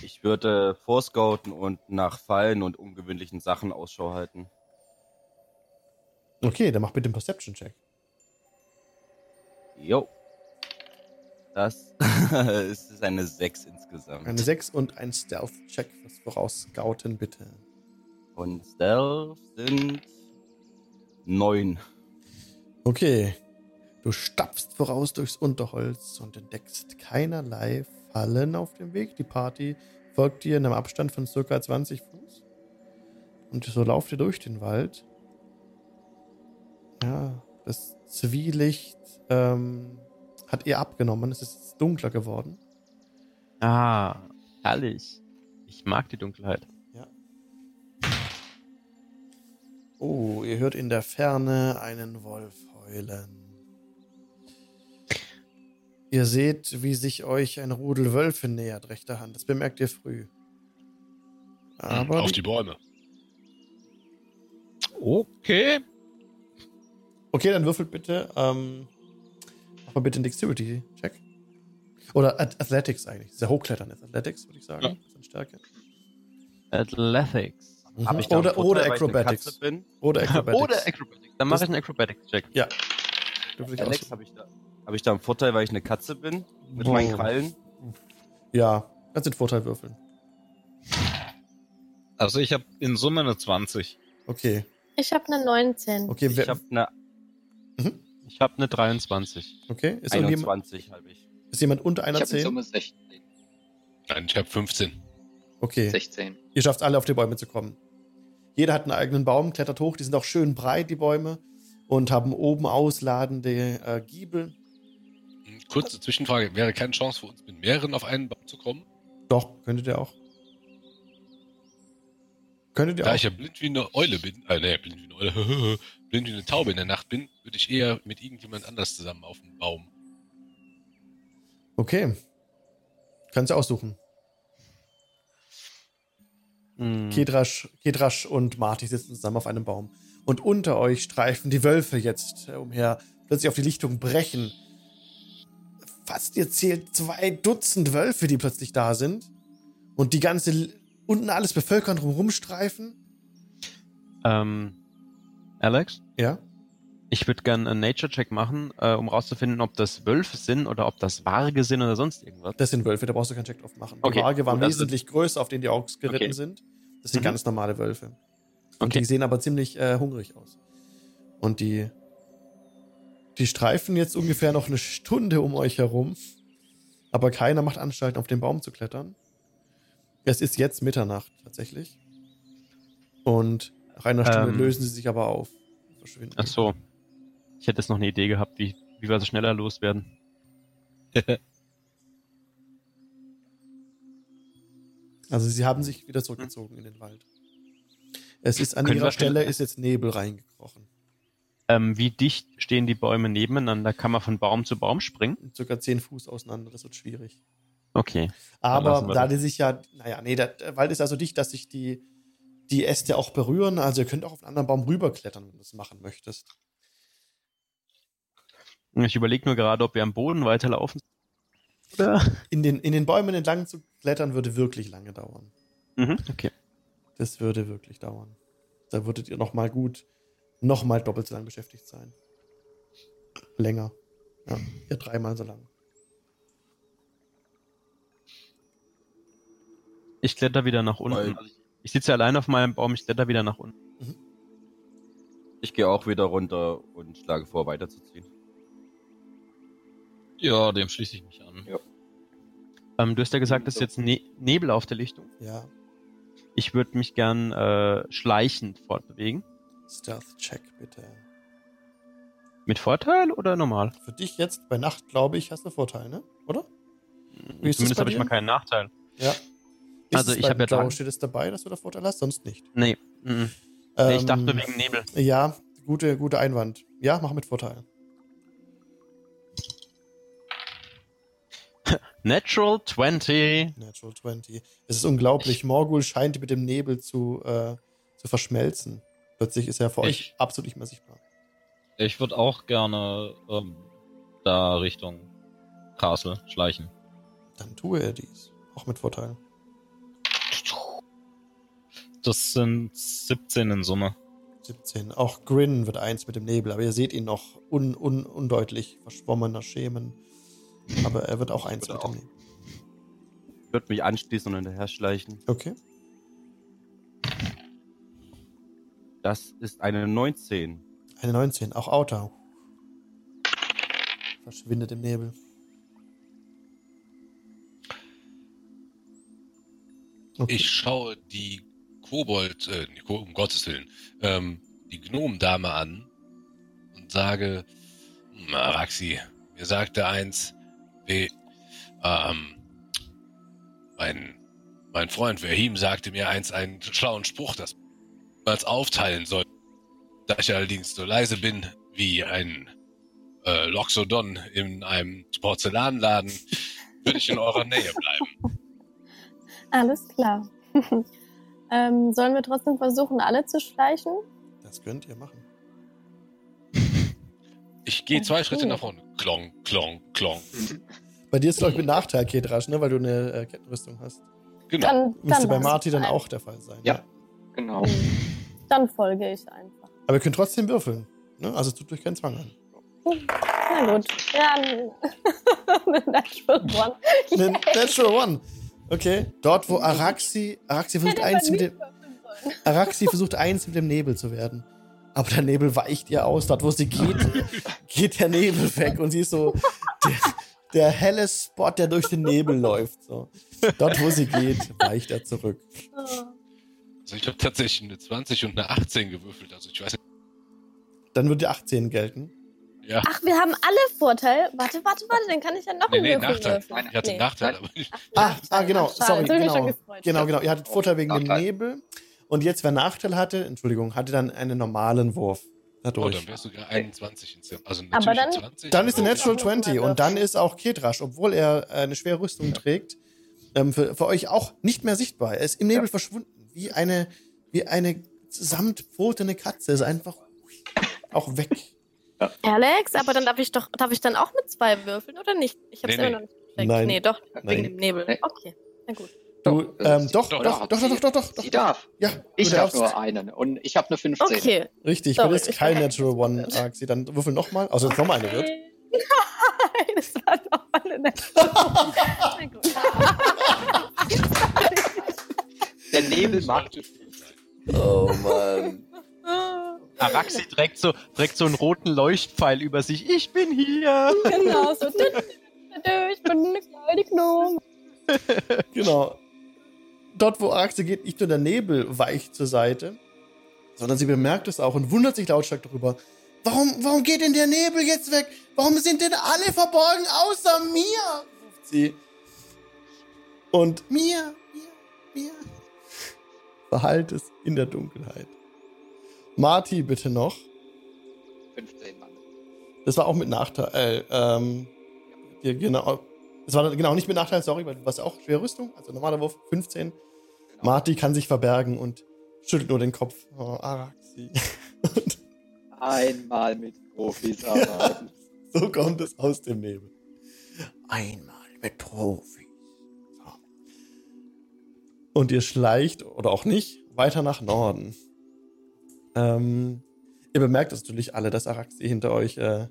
Ich würde vorscouten und nach Fallen und ungewöhnlichen Sachen Ausschau halten. Okay, dann mach bitte einen Perception-Check. Jo. Das ist eine 6 insgesamt. Eine 6 und ein Stealth-Check fürs Vorausscouten, bitte. Und Stealth sind 9. Okay. Du stapfst voraus durchs Unterholz und entdeckst keinerlei Fallen auf dem Weg. Die Party folgt dir in einem Abstand von circa 20 Fuß. Und so lauft ihr durch den Wald. Ja, das Zwielicht ähm, hat ihr abgenommen. Es ist dunkler geworden. Ah, herrlich. Ich mag die Dunkelheit. Oh, ihr hört in der Ferne einen Wolf heulen. Ihr seht, wie sich euch ein Rudel Wölfe nähert, rechter Hand. Das bemerkt ihr früh. Aber Auf die- Bäume. Okay. Okay, dann würfelt bitte. Ähm, mach mal bitte einen Dexterity-Check. Oder Ath- Athletics eigentlich. Sehr hochklettern ist Athletics, würde ich sagen. Ja. Das ist eine Stärke. Athletics. Mhm. Hab ich Oder, Vorteil, oder eine Acrobatics. Oder Acrobatics. Oder Acrobatics. Dann mache ich einen Acrobatics-Check. Ja. Alex, aussuchen. habe ich, da, hab ich da einen Vorteil, weil ich eine Katze bin? Mit Oh. meinen Krallen? Ja, kannst den Vorteil würfeln. Also ich habe in Summe eine 20. Okay. Ich habe eine 19. Okay, Ich wer, habe eine Ich habe eine 23. okay. Ist, irgendjemand, 21, habe ich. ist jemand unter einer Ich habe in 10? Summe 16. Nein, ich habe 15. Okay. 16. Ihr schafft alle auf die Bäume zu kommen. Jeder hat einen eigenen Baum, klettert hoch. Die sind auch schön breit, die Bäume. Und haben oben ausladende äh, Giebel. Kurze Zwischenfrage. Wäre keine Chance für uns, mit mehreren auf einen Baum zu kommen? Doch, könntet ihr auch. Könntet ihr Da auch. ich ja blind wie eine Eule bin, äh, nee, blind wie eine Eule, blind wie eine Taube in der Nacht bin, würde ich eher mit irgendjemand anders zusammen auf dem Baum. Okay. Kannst du aussuchen. Hm. Kedrasch, Kedrasch und Marty sitzen zusammen auf einem Baum. Und unter euch streifen die Wölfe jetzt äh, umher, plötzlich auf die Lichtung brechen. Fast ihr zählt zwei Dutzend Wölfe, die plötzlich da sind. Und die ganze, unten alles bevölkern, drumherum streifen. Ähm, Alex, Ja. ich würde gerne einen Nature-Check machen, äh, um rauszufinden, ob das Wölfe sind oder ob das Warge sind oder sonst irgendwas. Das sind Wölfe, da brauchst du keinen Check drauf machen. Die Okay, Waage waren wesentlich größer, auf denen die Orks geritten Okay. sind. Das sind Mhm. ganz normale Wölfe. Und Okay. die sehen aber ziemlich äh, hungrig aus. Und die, die streifen jetzt ungefähr noch eine Stunde um euch herum. Aber keiner macht Anstalten, auf den Baum zu klettern. Es ist jetzt Mitternacht tatsächlich. Und nach einer Stunde Ähm. lösen sie sich aber auf. Verschwinden. Ach so. Ich hätte jetzt noch eine Idee gehabt, wie, wie wir so schneller loswerden. Also sie haben sich wieder zurückgezogen in den Wald. Es ist an Können ihrer Stelle ist jetzt Nebel reingekrochen. Ähm, wie dicht stehen die Bäume nebeneinander? Kann man von Baum zu Baum springen? Circa 10 Fuß auseinander, das wird schwierig. Okay. Aber da die sich ja, naja, nee, der, der Wald ist also dicht, dass sich die, die Äste auch berühren. Also ihr könnt auch auf einen anderen Baum rüberklettern, wenn du das machen möchtest. Ich überlege nur gerade, ob wir am Boden weiterlaufen. Oder? In den, in den Bäumen entlang zu klettern würde wirklich lange dauern. Mhm, okay. Das würde wirklich dauern. Da würdet ihr noch mal gut, noch mal doppelt so lang beschäftigt sein. Länger. Ja, ja dreimal so lang. Ich kletter wieder nach unten. Weil- Also ich, sitze allein auf meinem Baum, ich kletter wieder nach unten. Ich gehe auch wieder runter und schlage vor, weiterzuziehen. Ja, dem schließe ich mich an. Ähm, du hast ja gesagt, es ist jetzt ne Nebel auf der Lichtung. Ja, Ich würde mich gern äh, schleichend fortbewegen. Stealth-Check bitte. Mit Vorteil oder normal? Für dich jetzt bei Nacht, glaube ich, hast du Vorteil, ne? Oder? Wie Zumindest habe ich mal keinen Nachteil. Ja. Ist Also ich bei hab ja dran- steht es dabei, dass du da Vorteil hast? Sonst nicht. Nee. mhm. nee ich dachte Ähm, wegen Nebel. Ja, gute, gute Einwand. Ja, mach mit Vorteil. Natural 20. Natural 20. Es ist unglaublich. Morgul scheint mit dem Nebel zu, äh, zu verschmelzen. Plötzlich ist er für euch Ich- absolut nicht mehr sichtbar. Ich würde auch gerne ähm, da Richtung Castle schleichen. Dann tue er dies. Auch mit Vorteil. Das sind 17 in Summe. 17. Auch Grin wird eins mit dem Nebel, aber ihr seht ihn noch un, un, undeutlich, verschwommener Schemen. Aber er wird auch eins mit auch- dem Nebel. Ich würde mich anschließen und hinterher schleichen. Okay. Das ist eine 19. Eine 19. Auch Auta. Verschwindet im Nebel. Okay. Ich schaue die Kobold, äh, um Gottes Willen, ähm, die Gnomendame an und sage, "Hm, Araxi, mir sagte eins, wie, ähm, mein, mein Freund Verhim sagte mir eins einen schlauen Spruch, dass es aufteilen soll. Da ich allerdings so leise bin wie ein äh, Loxodon in einem Porzellanladen, würde ich in eurer Nähe bleiben. Alles klar. ähm, sollen wir trotzdem versuchen, alle zu schleichen? Das könnt ihr machen. Ich gehe zwei Okay. Schritte nach vorne. Klong, klong, klong. Bei dir ist, glaube ich, mit Nachteil, Ketrasch, ne? weil du eine äh, Kettenrüstung hast. Genau. Dann, Müsste dann bei Marty es dann auch der Fall sein. Ja. Genau. Dann folge ich einfach. Aber ihr könnt trotzdem würfeln. Ne? Also es tut euch keinen Zwang an. Na gut. Ja, eine Natural One. Eine Natural One. Okay. Dort, wo Araxi, Araxi versucht, eins mit dem. Araxi versucht eins mit dem Nebel zu werden. Aber der Nebel weicht ihr aus. Dort, wo sie geht, geht der Nebel weg. Und sie ist so der, der helle Spot, der durch den Nebel läuft. So. Dort, wo sie geht, weicht er zurück. Oh. Also ich habe tatsächlich eine 20 und eine 18 gewürfelt. Also ich weiß nicht. Dann wird die 18 gelten. Ja. Ach, wir haben alle Vorteil. Warte, warte, warte, dann kann ich ja noch Nee, einen nee, Würfel Nachteil. würfeln. Ich hatte einen Nee. Nachteil, aber ich, Ah, ah genau. Ach, schade. Sorry, genau. gefreut. Genau, genau. Ihr hattet Vorteil wegen dem Nachteil. Nebel. Und jetzt, wer Nachteil hatte, Entschuldigung, hatte dann einen normalen Wurf. oh, Dadurch. dann wärst du sogar 21 insgesamt. Also Aber natürlich dann- 20. Dann ist der Natural Noch mal 20 und dann ist auch Ketrasch, obwohl er äh, eine schwere Rüstung trägt, ähm, für, für euch auch nicht mehr sichtbar. Er ist im Nebel verschwunden, wie eine, wie eine samtpfotene Katze. Ist einfach auch weg. Ja. Alex, aber dann darf ich doch, darf ich dann auch mit zwei würfeln oder nicht? Ich hab's nee, immer nee. noch nicht gecheckt. Nein. Nee, doch, Nein. wegen dem Nebel. Okay, na gut. Du, äh, ähm, doch, doch, doch, doch, sie, doch, doch, doch, doch. Sie darf. Ja, ich darf nur einen und ich habe eine 15. Okay. Richtig, Sorry, das kein Natural One, Arxi. Dann würfel nochmal, also jetzt nochmal eine wird. Nein, es war nochmal eine Natural One. Der Nebel mag Oh Mann. Araxi trägt so, trägt so einen roten Leuchtpfeil über sich. Ich bin hier. Genau, so. Ich bin eine kleine Gnome. Genau. Dort, wo Araxe geht, nicht nur der Nebel weicht zur Seite, sondern sie bemerkt es auch und wundert sich lautstark darüber. Warum, warum geht denn der Nebel jetzt weg? Warum sind denn alle verborgen außer mir? ruft sie. Und mir. Verhallt es in der Dunkelheit. Marty, bitte noch. 15 Mann. Das war auch mit Nachteil. Äh, ähm, ja, genau. Das war genau nicht mit Nachteil, sorry, weil du warst ja auch schwere Rüstung. Also normaler Wurf 15. Marty kann sich verbergen und schüttelt nur den Kopf. Oh, Araxi. Einmal mit Profis arbeiten. so kommt es aus dem Nebel. Einmal mit Profis. Und ihr schleicht, oder auch nicht, weiter nach Norden. Ähm, ihr bemerkt es natürlich alle, dass Araxi hinter euch äh,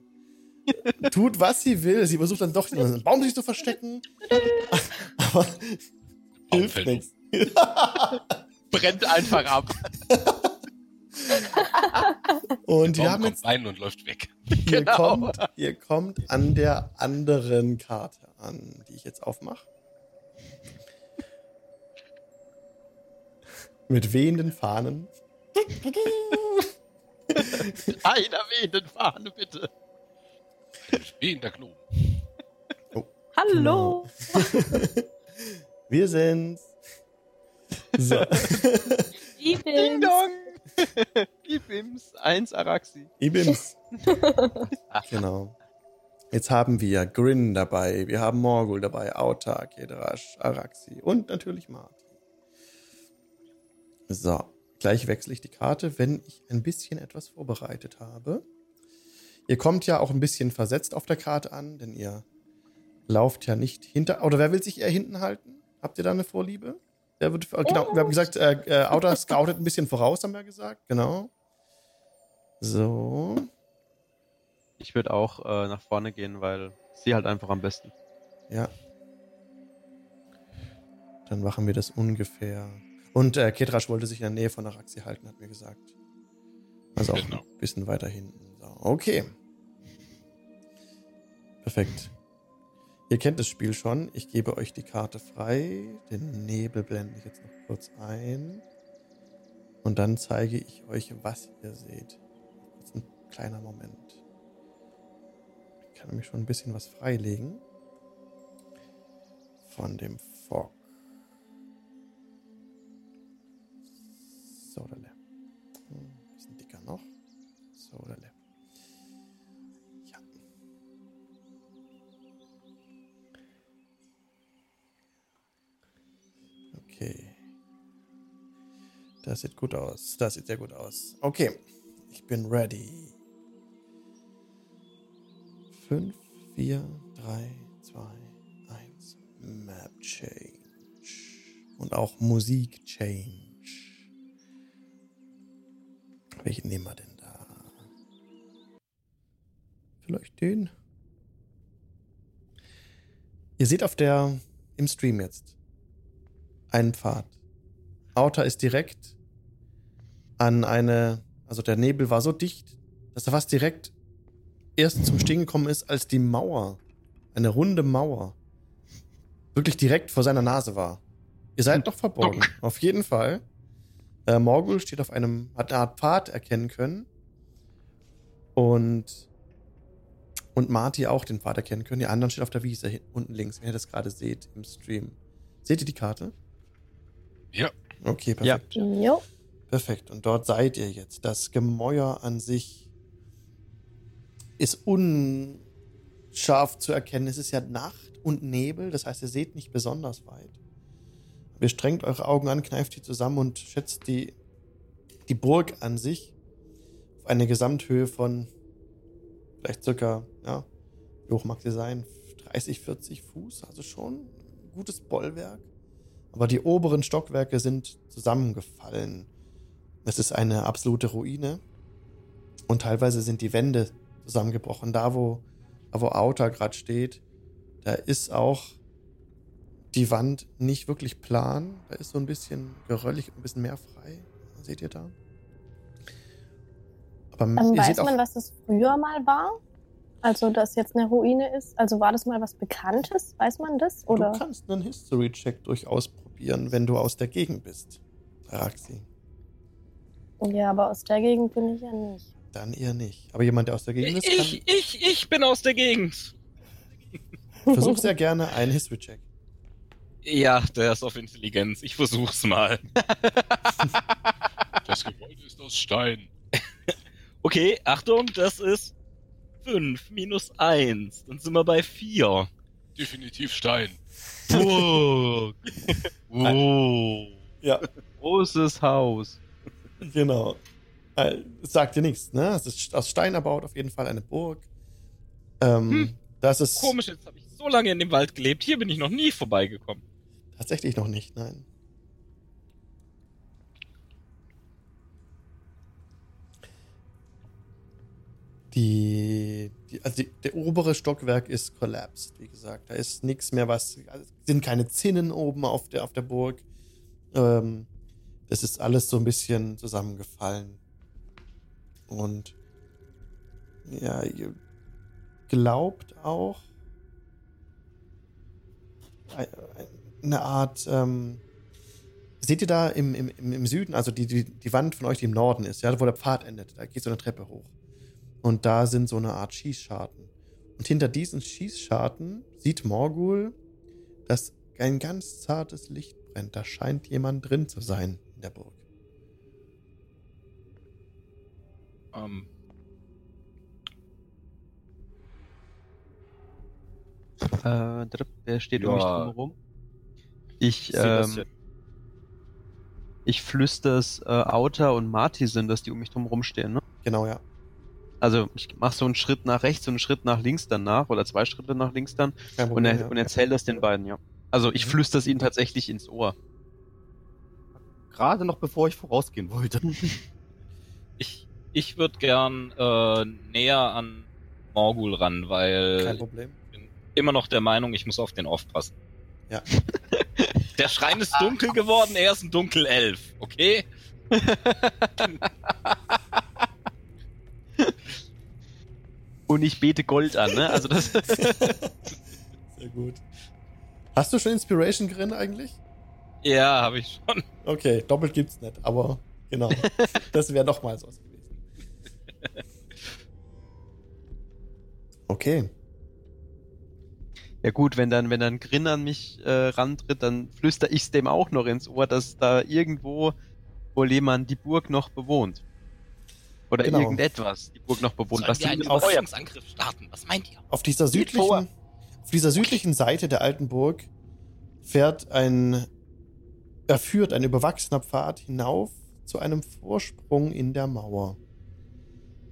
tut, was sie will. Sie versucht dann doch, in einem Baum sich zu verstecken. Aber hilft nichts. Brennt einfach ab. Und wir haben kommt jetzt rein und läuft weg. Ihr, Genau. kommt, ihr kommt an der anderen Karte an, die ich jetzt aufmache. Mit wehenden Fahnen. Einer wehenden Fahne, bitte. Wie in der Gnome. Hallo. Wir sind's. So. Ich Ding dong. Ibims, 1 Araxi. Ibims. genau. Jetzt haben wir Grin dabei, wir haben Morgul dabei, Autar, Kedrash, Araxi und natürlich Marty. So, gleich wechsle ich die Karte, wenn ich ein bisschen etwas vorbereitet habe. Ihr kommt ja auch ein bisschen versetzt auf der Karte an, denn ihr lauft ja nicht hinter. Oder wer will sich eher hinten halten? Habt ihr da eine Vorliebe? Der wird, äh, genau, wir haben gesagt, äh, äh, Autar scoutet ein bisschen voraus, haben wir gesagt. Genau. So. Ich würde auch äh, nach vorne gehen, weil sie halt einfach am besten. Ja. Dann machen wir das ungefähr. Und äh, Ketrasch wollte sich in der Nähe von Araxi halten, hat mir gesagt. Also auch Genau. ein bisschen weiter hinten. So, okay. Perfekt. Ihr kennt das Spiel schon. Ich gebe euch die Karte frei. Den Nebel blende ich jetzt noch kurz ein. Und dann zeige ich euch, was ihr seht. Kurz ein kleiner Moment. Ich kann nämlich schon ein bisschen was freilegen. Von dem Fog. So, Hm, bisschen dicker noch. So, Ja. Okay. Das sieht gut aus. Das sieht sehr gut aus. Okay. Ich bin ready. 5, 4, 3, 2, 1. Map Change. Und auch Musik Change. Welchen nehmen wir denn da? Vielleicht den? Ihr seht auf der, im Stream jetzt, einen Pfad. Outer ist direkt an eine, also der Nebel war so dicht, dass er fast direkt erst zum Stehen gekommen ist, als die Mauer, eine runde Mauer, wirklich direkt vor seiner Nase war. Ihr seid doch verborgen, auf jeden Fall. Äh, Morgul steht auf einem, hat eine Art Pfad erkennen können. Und, und Marty auch den Pfad erkennen können. Die anderen steht auf der Wiese hin- unten links, wenn ihr das gerade seht im Stream. Seht ihr die Karte? Ja. Okay, perfekt. Jo. Perfekt. Und dort seid ihr jetzt. Das Gemäuer an sich ist unscharf zu erkennen. Es ist ja Nacht und Nebel, das heißt, ihr seht nicht besonders weit. Ihr strengt eure Augen an, kneift die zusammen und schätzt die, die Burg an sich auf eine Gesamthöhe von vielleicht circa, ja, wie hoch mag sie sein? 30, 40 Fuß, also schon ein gutes Bollwerk. Aber die oberen Stockwerke sind zusammengefallen. Es ist eine absolute Ruine. Und teilweise sind die Wände zusammengebrochen. Da, wo, da, wo Outer gerade steht, da ist auch die Wand nicht wirklich plan. Da ist so ein bisschen geröllig, ein bisschen mehr frei. Seht ihr da? Aber Ähm, ihr weiß man, was das früher mal war? Also, dass jetzt eine Ruine ist? Also, war das mal was Bekanntes? Weiß man das? Oder? du kannst einen History-Check durchaus probieren, wenn du aus der Gegend bist. Araxi. Ja, aber aus der Gegend bin ich ja nicht. Dann eher nicht. Aber jemand, der aus der Gegend ist, kann, Ich, ich, ich bin aus der Gegend. versuch sehr gerne einen History-Check. Ja, der ist auf Intelligenz. Ich versuch's mal. Das Gebäude ist aus Stein. Okay, Achtung, das ist 5 minus 1. Dann sind wir bei 4. Definitiv Stein. Burg. oh. Ja, Großes Haus. genau. Äh, sagt dir nichts, ne? Es ist aus Stein erbaut, auf jeden Fall eine Burg. Ähm, Hm. Das ist Komisch, jetzt habe ich so lange in dem Wald gelebt. Hier bin ich noch nie vorbeigekommen. Tatsächlich noch nicht, nein. Die, die, also die, der obere Stockwerk ist collapsed, wie gesagt. Da ist nichts mehr, was. Also sind keine Zinnen oben auf der, auf der Burg. Ähm, das ist alles so ein bisschen zusammengefallen. Und ja, ihr glaubt auch ein- ein- eine Art. Ähm, seht ihr da im, im, im Süden, also die, die, die Wand von euch, die im Norden ist, ja, wo der Pfad endet, da geht so eine Treppe hoch. Und da sind so eine Art Schießscharten. Und hinter diesen Schießscharten sieht Morgul, dass ein ganz zartes Licht brennt. Da scheint jemand drin zu sein in der Burg. Ähm, Äh, wer steht um mich Ja. drumherum? Ich, ähm, ich flüster es äh, Outer und Marty sind, dass die um mich drumherum stehen, ne? Genau, ja. Also ich mach so einen Schritt nach rechts und einen Schritt nach links danach oder zwei Schritte nach links dann Kein und, Problem, er, ja. und erzähl das den beiden, ja. Also ich Mhm. flüster es ihnen tatsächlich ins Ohr. Gerade noch bevor ich vorausgehen wollte. Ich, ich würde gern äh, näher an Morgul ran, Kein weil Problem. ich bin immer noch der Meinung, ich muss auf den aufpassen. Ja. Der Schrein ist dunkel geworden, er ist ein Dunkelelf, okay? Und ich bete Gold an, ne? Also das. Sehr gut. Hast du schon Inspiration drin eigentlich? Ja, habe ich schon. Okay, doppelt gibt's nicht, aber genau. Das wäre noch mal sowas gewesen. Okay. Ja gut, wenn dann, wenn dann Grin an mich äh, rantritt, dann flüster ich's dem auch noch ins Ohr, dass da irgendwo wohl jemand die Burg noch bewohnt. Oder Genau. irgendetwas die Burg noch bewohnt. Sollen Was wir einen Überraschungsangriff starten? Was meint ihr? Auf dieser südlichen, auf dieser südlichen Seite der alten Burg fährt ein, er führt ein überwachsener Pfad hinauf zu einem Vorsprung in der Mauer.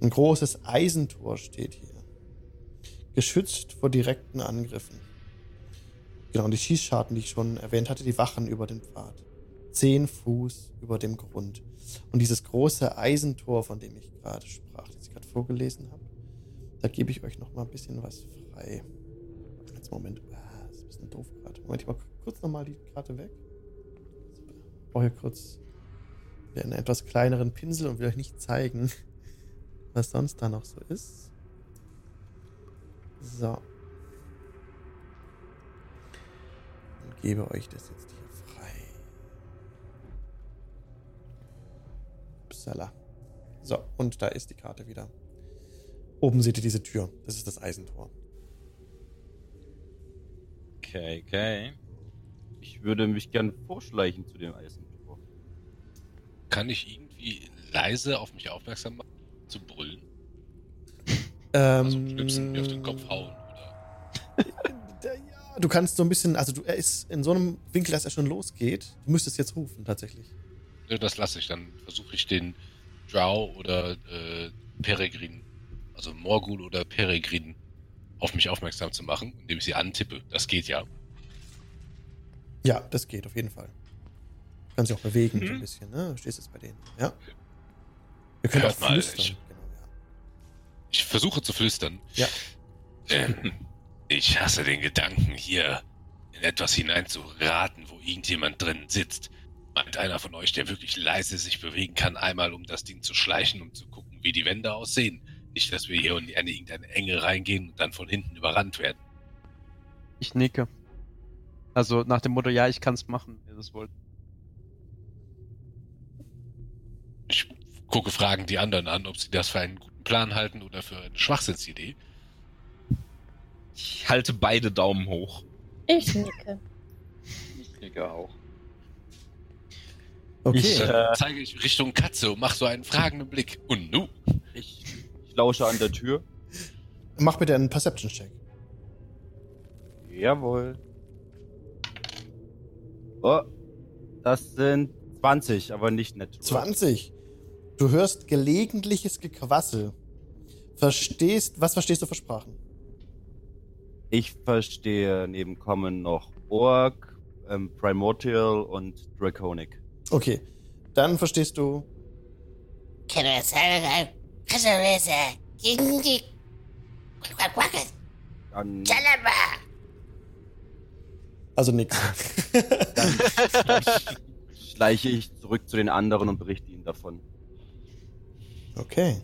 Ein großes Eisentor steht hier. Geschützt vor direkten Angriffen. Genau, und die Schießscharten, die ich schon erwähnt hatte, die wachen über den Pfad. Zehn Fuß über dem Grund. Und dieses große Eisentor, von dem ich gerade sprach, das ich gerade vorgelesen habe, da gebe ich euch noch mal ein bisschen was frei. Jetzt Moment. Ah, das ist ein bisschen doof gerade. Moment, ich mach kurz noch mal die Karte weg. Ich brauche hier kurz einen etwas kleineren Pinsel und will euch nicht zeigen, was sonst da noch so ist. So. Und gebe euch das jetzt hier frei. Upsala. So, und da ist die Karte wieder. Oben seht ihr diese Tür. Das ist das Eisentor. Okay, okay. Ich würde mich gern vorschleichen zu dem Eisentor. Kann ich irgendwie leise auf mich aufmerksam machen, zu brüllen? Ähm, Also auf den Kopf hauen du kannst so ein bisschen, also du, er ist in so einem Winkel, dass er schon losgeht. Du müsstest jetzt rufen, tatsächlich. Ja, das lasse ich. Dann versuche ich den Drow oder äh, Peregrin, also Morgul oder Peregrin, auf mich aufmerksam zu machen, indem ich sie antippe. Das geht ja. Ja, das geht auf jeden Fall. Du kannst dich auch bewegen, so ein Mhm. bisschen, ne? Du stehst jetzt bei denen. Ja. Wir können Hört auch mal, flüstern. ich- Genau, ja. Ich versuche zu flüstern. Ja. Ähm, ich hasse den Gedanken, hier in etwas hineinzuraten, wo irgendjemand drin sitzt. Meint einer von euch, der wirklich leise sich bewegen kann, einmal um das Ding zu schleichen, um zu gucken, wie die Wände aussehen. Nicht, dass wir hier in eine, irgendeine Enge reingehen und dann von hinten überrannt werden. Ich nicke. Also nach dem Motto, ja, ich kann's machen, wenn ihr das wollt. Ich gucke Fragen die anderen an, ob sie das für einen guten Plan halten oder für eine Schwachsinnsidee. Ich halte beide Daumen hoch. Ich nicke. Ich nicke auch. Okay. Ich, äh, zeige ich Richtung Katze und mache so einen fragenden Blick. Und nu? Ich, ich lausche an der Tür. Mach bitte einen Perception-Check. Jawohl. Oh, das sind 20, aber nicht nett. 20. Du hörst gelegentliches Gequassel. Verstehst, was verstehst du für Sprachen? Ich verstehe neben Common noch Orc, ähm, Primordial und Draconic. Okay. Dann verstehst du Dann also nix. schleiche ich zurück zu den anderen und berichte ihnen davon. Okay.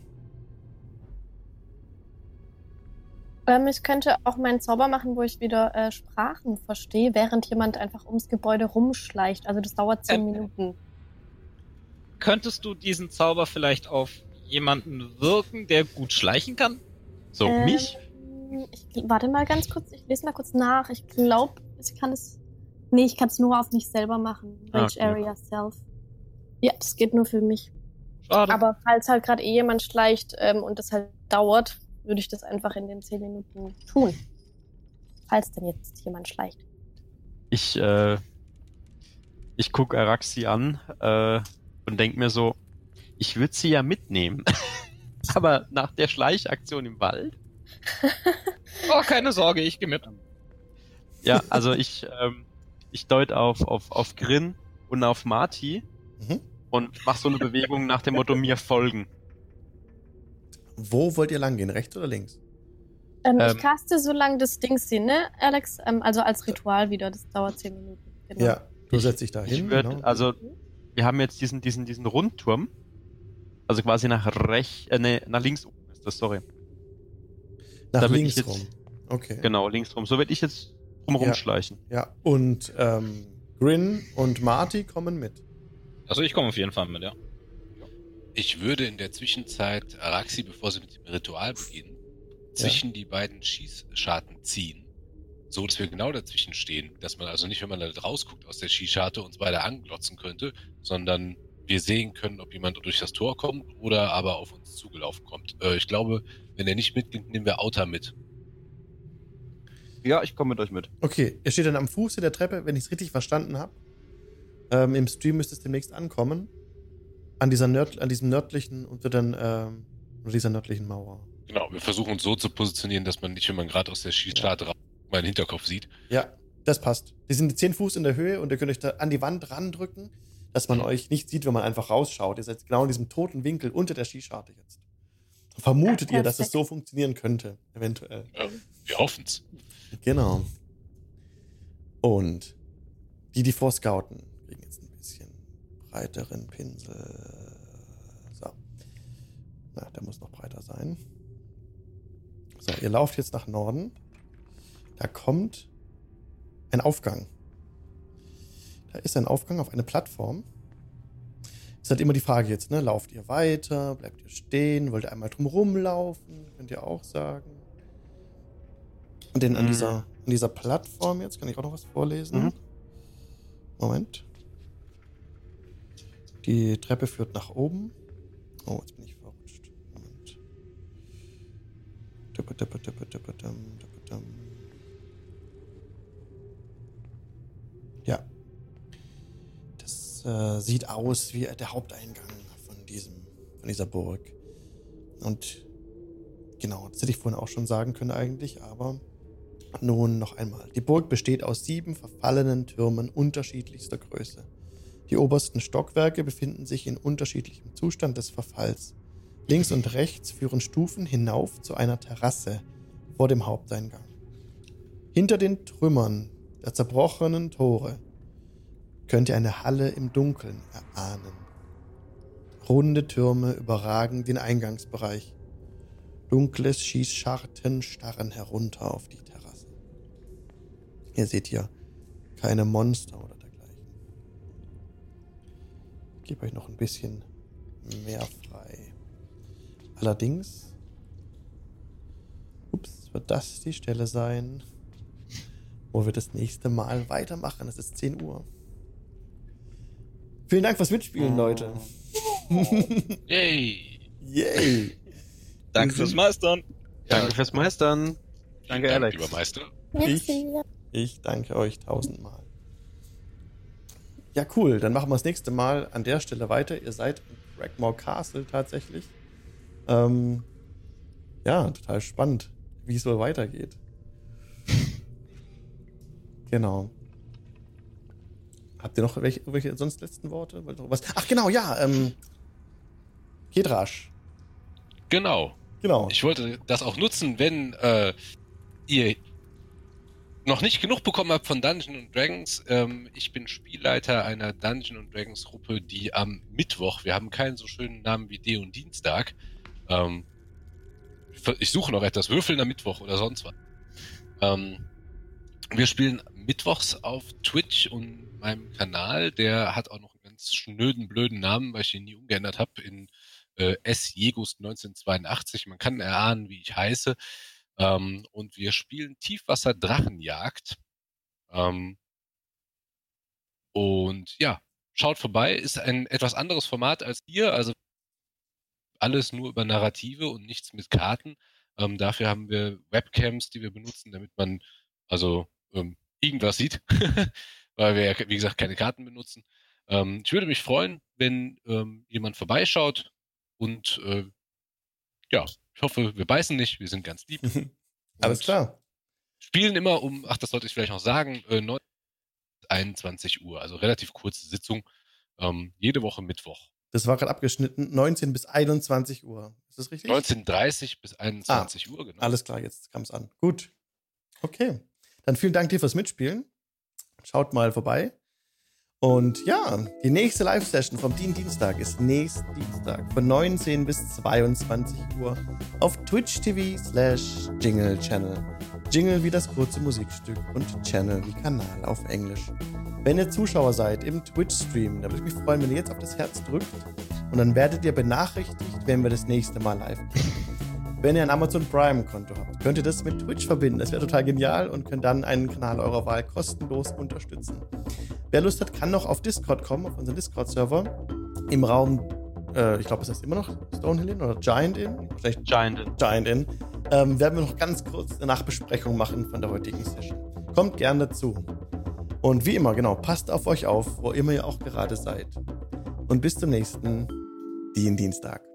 Ähm, ich könnte auch meinen Zauber machen, wo ich wieder äh, Sprachen verstehe, während jemand einfach ums Gebäude rumschleicht. Also das dauert zehn Ähm, Minuten. Könntest du diesen Zauber vielleicht auf jemanden wirken, der gut schleichen kann? So, Ähm, mich? Ich, warte mal ganz kurz, ich lese mal kurz nach. Ich glaube, ich kann es. Nee, ich kann es nur auf mich selber machen. Ah, Rage okay. Area Self. Ja, das geht nur für mich. Schade. Aber falls halt gerade eh jemand schleicht ähm, und das halt dauert, würde ich das einfach in den zehn Minuten tun. Falls denn jetzt jemand schleicht. Ich, äh, ich guck Araxi an äh, und denk mir so, ich würde sie ja mitnehmen. Aber nach der Schleichaktion im Wald? oh, keine Sorge, ich gehe mit. Ja, also ich, ähm, ich deut auf, auf, auf Grin und auf Marty Mhm. und mach so eine Bewegung nach dem Motto mir folgen. Wo wollt ihr lang gehen? Rechts oder links? Ähm, Ähm. ich caste so lange das Ding sie, ne, Alex? Ähm, also als Ritual wieder. Das dauert zehn Minuten. Genau. Ja, du Ich- setzt dich da hin. genau. also, wir haben jetzt diesen, diesen, diesen Rundturm. Also quasi nach rechts, äh, nee, nach links oben ist das, sorry. Nach da links ich jetzt- rum. Okay. Genau, links rum. So werde ich jetzt drumherum Ja. schleichen. Ja, und ähm, Grin und Marty kommen mit. Also ich komme auf jeden Fall mit, ja. Ich würde in der Zwischenzeit Araxi, bevor sie mit dem Ritual beginnen, zwischen die beiden Schießscharten ziehen. So, dass wir genau dazwischen stehen. Dass man also nicht, wenn man da rausguckt aus der Schießscharte, uns beide anglotzen könnte, sondern wir sehen können, ob jemand durch das Tor kommt oder aber auf uns zugelaufen kommt. Äh, ich glaube, wenn er nicht mitgeht, nehmen wir Auta mit. Ja, ich komme mit euch mit. Okay, ihr steht dann am Fuße der Treppe, wenn ich es richtig verstanden habe. Ähm, Im Stream müsste es demnächst ankommen. An, dieser Nörd an diesem nördlichen, unter den, ähm, dieser nördlichen Mauer. Genau, wir versuchen uns so zu positionieren, dass man nicht, wenn man gerade aus der Schießscharte raus meinen Hinterkopf sieht. Ja, das passt. Die sind 10 Fuß in der Höhe und ihr könnt euch da an die Wand randrücken, dass man euch nicht sieht, wenn man einfach rausschaut. Ihr seid genau in diesem toten Winkel unter der Skischarte jetzt. Vermutet Ja, ihr, dass es so funktionieren könnte, eventuell. Ja, wir hoffen's. Genau. Und die, die vorscouten, kriegen jetzt breiteren Pinsel. So. Na, der muss noch breiter sein. So, ihr lauft jetzt nach Norden. Da kommt ein Aufgang. Da ist ein Aufgang auf eine Plattform. Ist halt immer die Frage jetzt, ne? Lauft ihr weiter? Bleibt ihr stehen? Wollt ihr einmal drum rumlaufen? Könnt ihr auch sagen. Und denn an, Mhm. dieser, an dieser Plattform jetzt kann ich auch noch was vorlesen. Mhm. Moment. Die Treppe führt nach oben. Oh, jetzt bin ich verrutscht. Moment. Tippe, tippe, tippe, tippe, dim, tippe, dim. Ja. Das äh, sieht aus wie der Haupteingang von diesem, von dieser Burg. Und genau, das hätte ich vorhin auch schon sagen können eigentlich, aber nun noch einmal. Die Burg besteht aus sieben verfallenen Türmen unterschiedlichster Größe. Die obersten Stockwerke befinden sich in unterschiedlichem Zustand des Verfalls. Links und rechts führen Stufen hinauf zu einer Terrasse vor dem Haupteingang. Hinter den Trümmern der zerbrochenen Tore könnt ihr eine Halle im Dunkeln erahnen. Runde Türme überragen den Eingangsbereich. Dunkles Schießscharten starren herunter auf die Terrasse. Ihr seht hier keine Monster oder gebe euch noch ein bisschen mehr frei. Allerdings, ups, wird das die Stelle sein, wo wir das nächste Mal weitermachen. Es ist 10 Uhr. Vielen Dank fürs Mitspielen, Leute. Yay! Yay! Danke fürs Meistern. Danke fürs Meistern. Danke, Dank, Alex. Lieber Meister. Merci. Ich danke euch tausendmal. Ja, cool. Dann machen wir das nächste Mal an der Stelle weiter. Ihr seid in Crackmore Castle tatsächlich. Ähm, ja, total spannend, wie es wohl weitergeht. genau. Habt ihr noch welche, welche sonst letzten Worte? Was? Ach genau, ja. Ähm, Kedrasch. Genau. Genau. Ich wollte das auch nutzen, wenn äh, ihr noch nicht genug bekommen habt von Dungeons and Dragons. Ähm, ich bin Spielleiter einer Dungeons and Dragons Gruppe, die am Mittwoch, wir haben keinen so schönen Namen wie D und Dienstag. Ähm, ich suche noch etwas, Würfeln am Mittwoch oder sonst was. Ähm, wir spielen mittwochs auf Twitch und meinem Kanal. Der hat auch noch einen ganz schnöden, blöden Namen, weil ich ihn nie umgeändert habe in äh, S. Jegust 1982. Man kann erahnen, wie ich heiße. Ähm, und wir spielen Tiefwasser Drachenjagd. Ähm, und ja, schaut vorbei. Ist ein etwas anderes Format als hier. Also alles nur über Narrative und nichts mit Karten. Ähm, dafür haben wir Webcams, die wir benutzen, damit man also ähm, irgendwas sieht, weil wir ja, wie gesagt, keine Karten benutzen. Ähm, ich würde mich freuen, wenn ähm, jemand vorbeischaut und äh, ja, ich hoffe, wir beißen nicht, wir sind ganz lieb. Alles klar. Spielen immer um, ach, das sollte ich vielleicht noch sagen, äh, 9 bis 21 Uhr, also relativ kurze Sitzung, ähm, jede Woche Mittwoch. Das war gerade abgeschnitten. 19 bis 21 Uhr. Ist das richtig? 19.30 bis 21 Uhr, genau. Alles klar, jetzt kam es an. Gut. Okay. Dann vielen Dank dir fürs Mitspielen. Schaut mal vorbei. Und ja, die nächste Live-Session vom Dien Dienstag ist nächsten Dienstag von 19 bis 22 Uhr auf Twitch TV slash Jingle Channel. Jingle wie das kurze Musikstück und Channel wie Kanal auf Englisch. Wenn ihr Zuschauer seid im Twitch-Stream, dann würde ich mich freuen, wenn ihr jetzt auf das Herz drückt und dann werdet ihr benachrichtigt, wenn wir das nächste Mal live gehen. Wenn ihr ein Amazon Prime-Konto habt, könnt ihr das mit Twitch verbinden. Das wäre total genial und könnt dann einen Kanal eurer Wahl kostenlos unterstützen. Wer Lust hat, kann noch auf Discord kommen, auf unseren Discord-Server. Im Raum, äh, ich glaube, ist das immer noch Stonehill Inn oder Giant Inn? Wahrscheinlich Giant. Inn. Giant Inn. Ähm, werden wir noch ganz kurz eine Nachbesprechung machen von der heutigen Session. Kommt gern dazu. Und wie immer, genau, passt auf euch auf, wo immer ihr auch gerade seid. Und bis zum nächsten Dien Dienstag.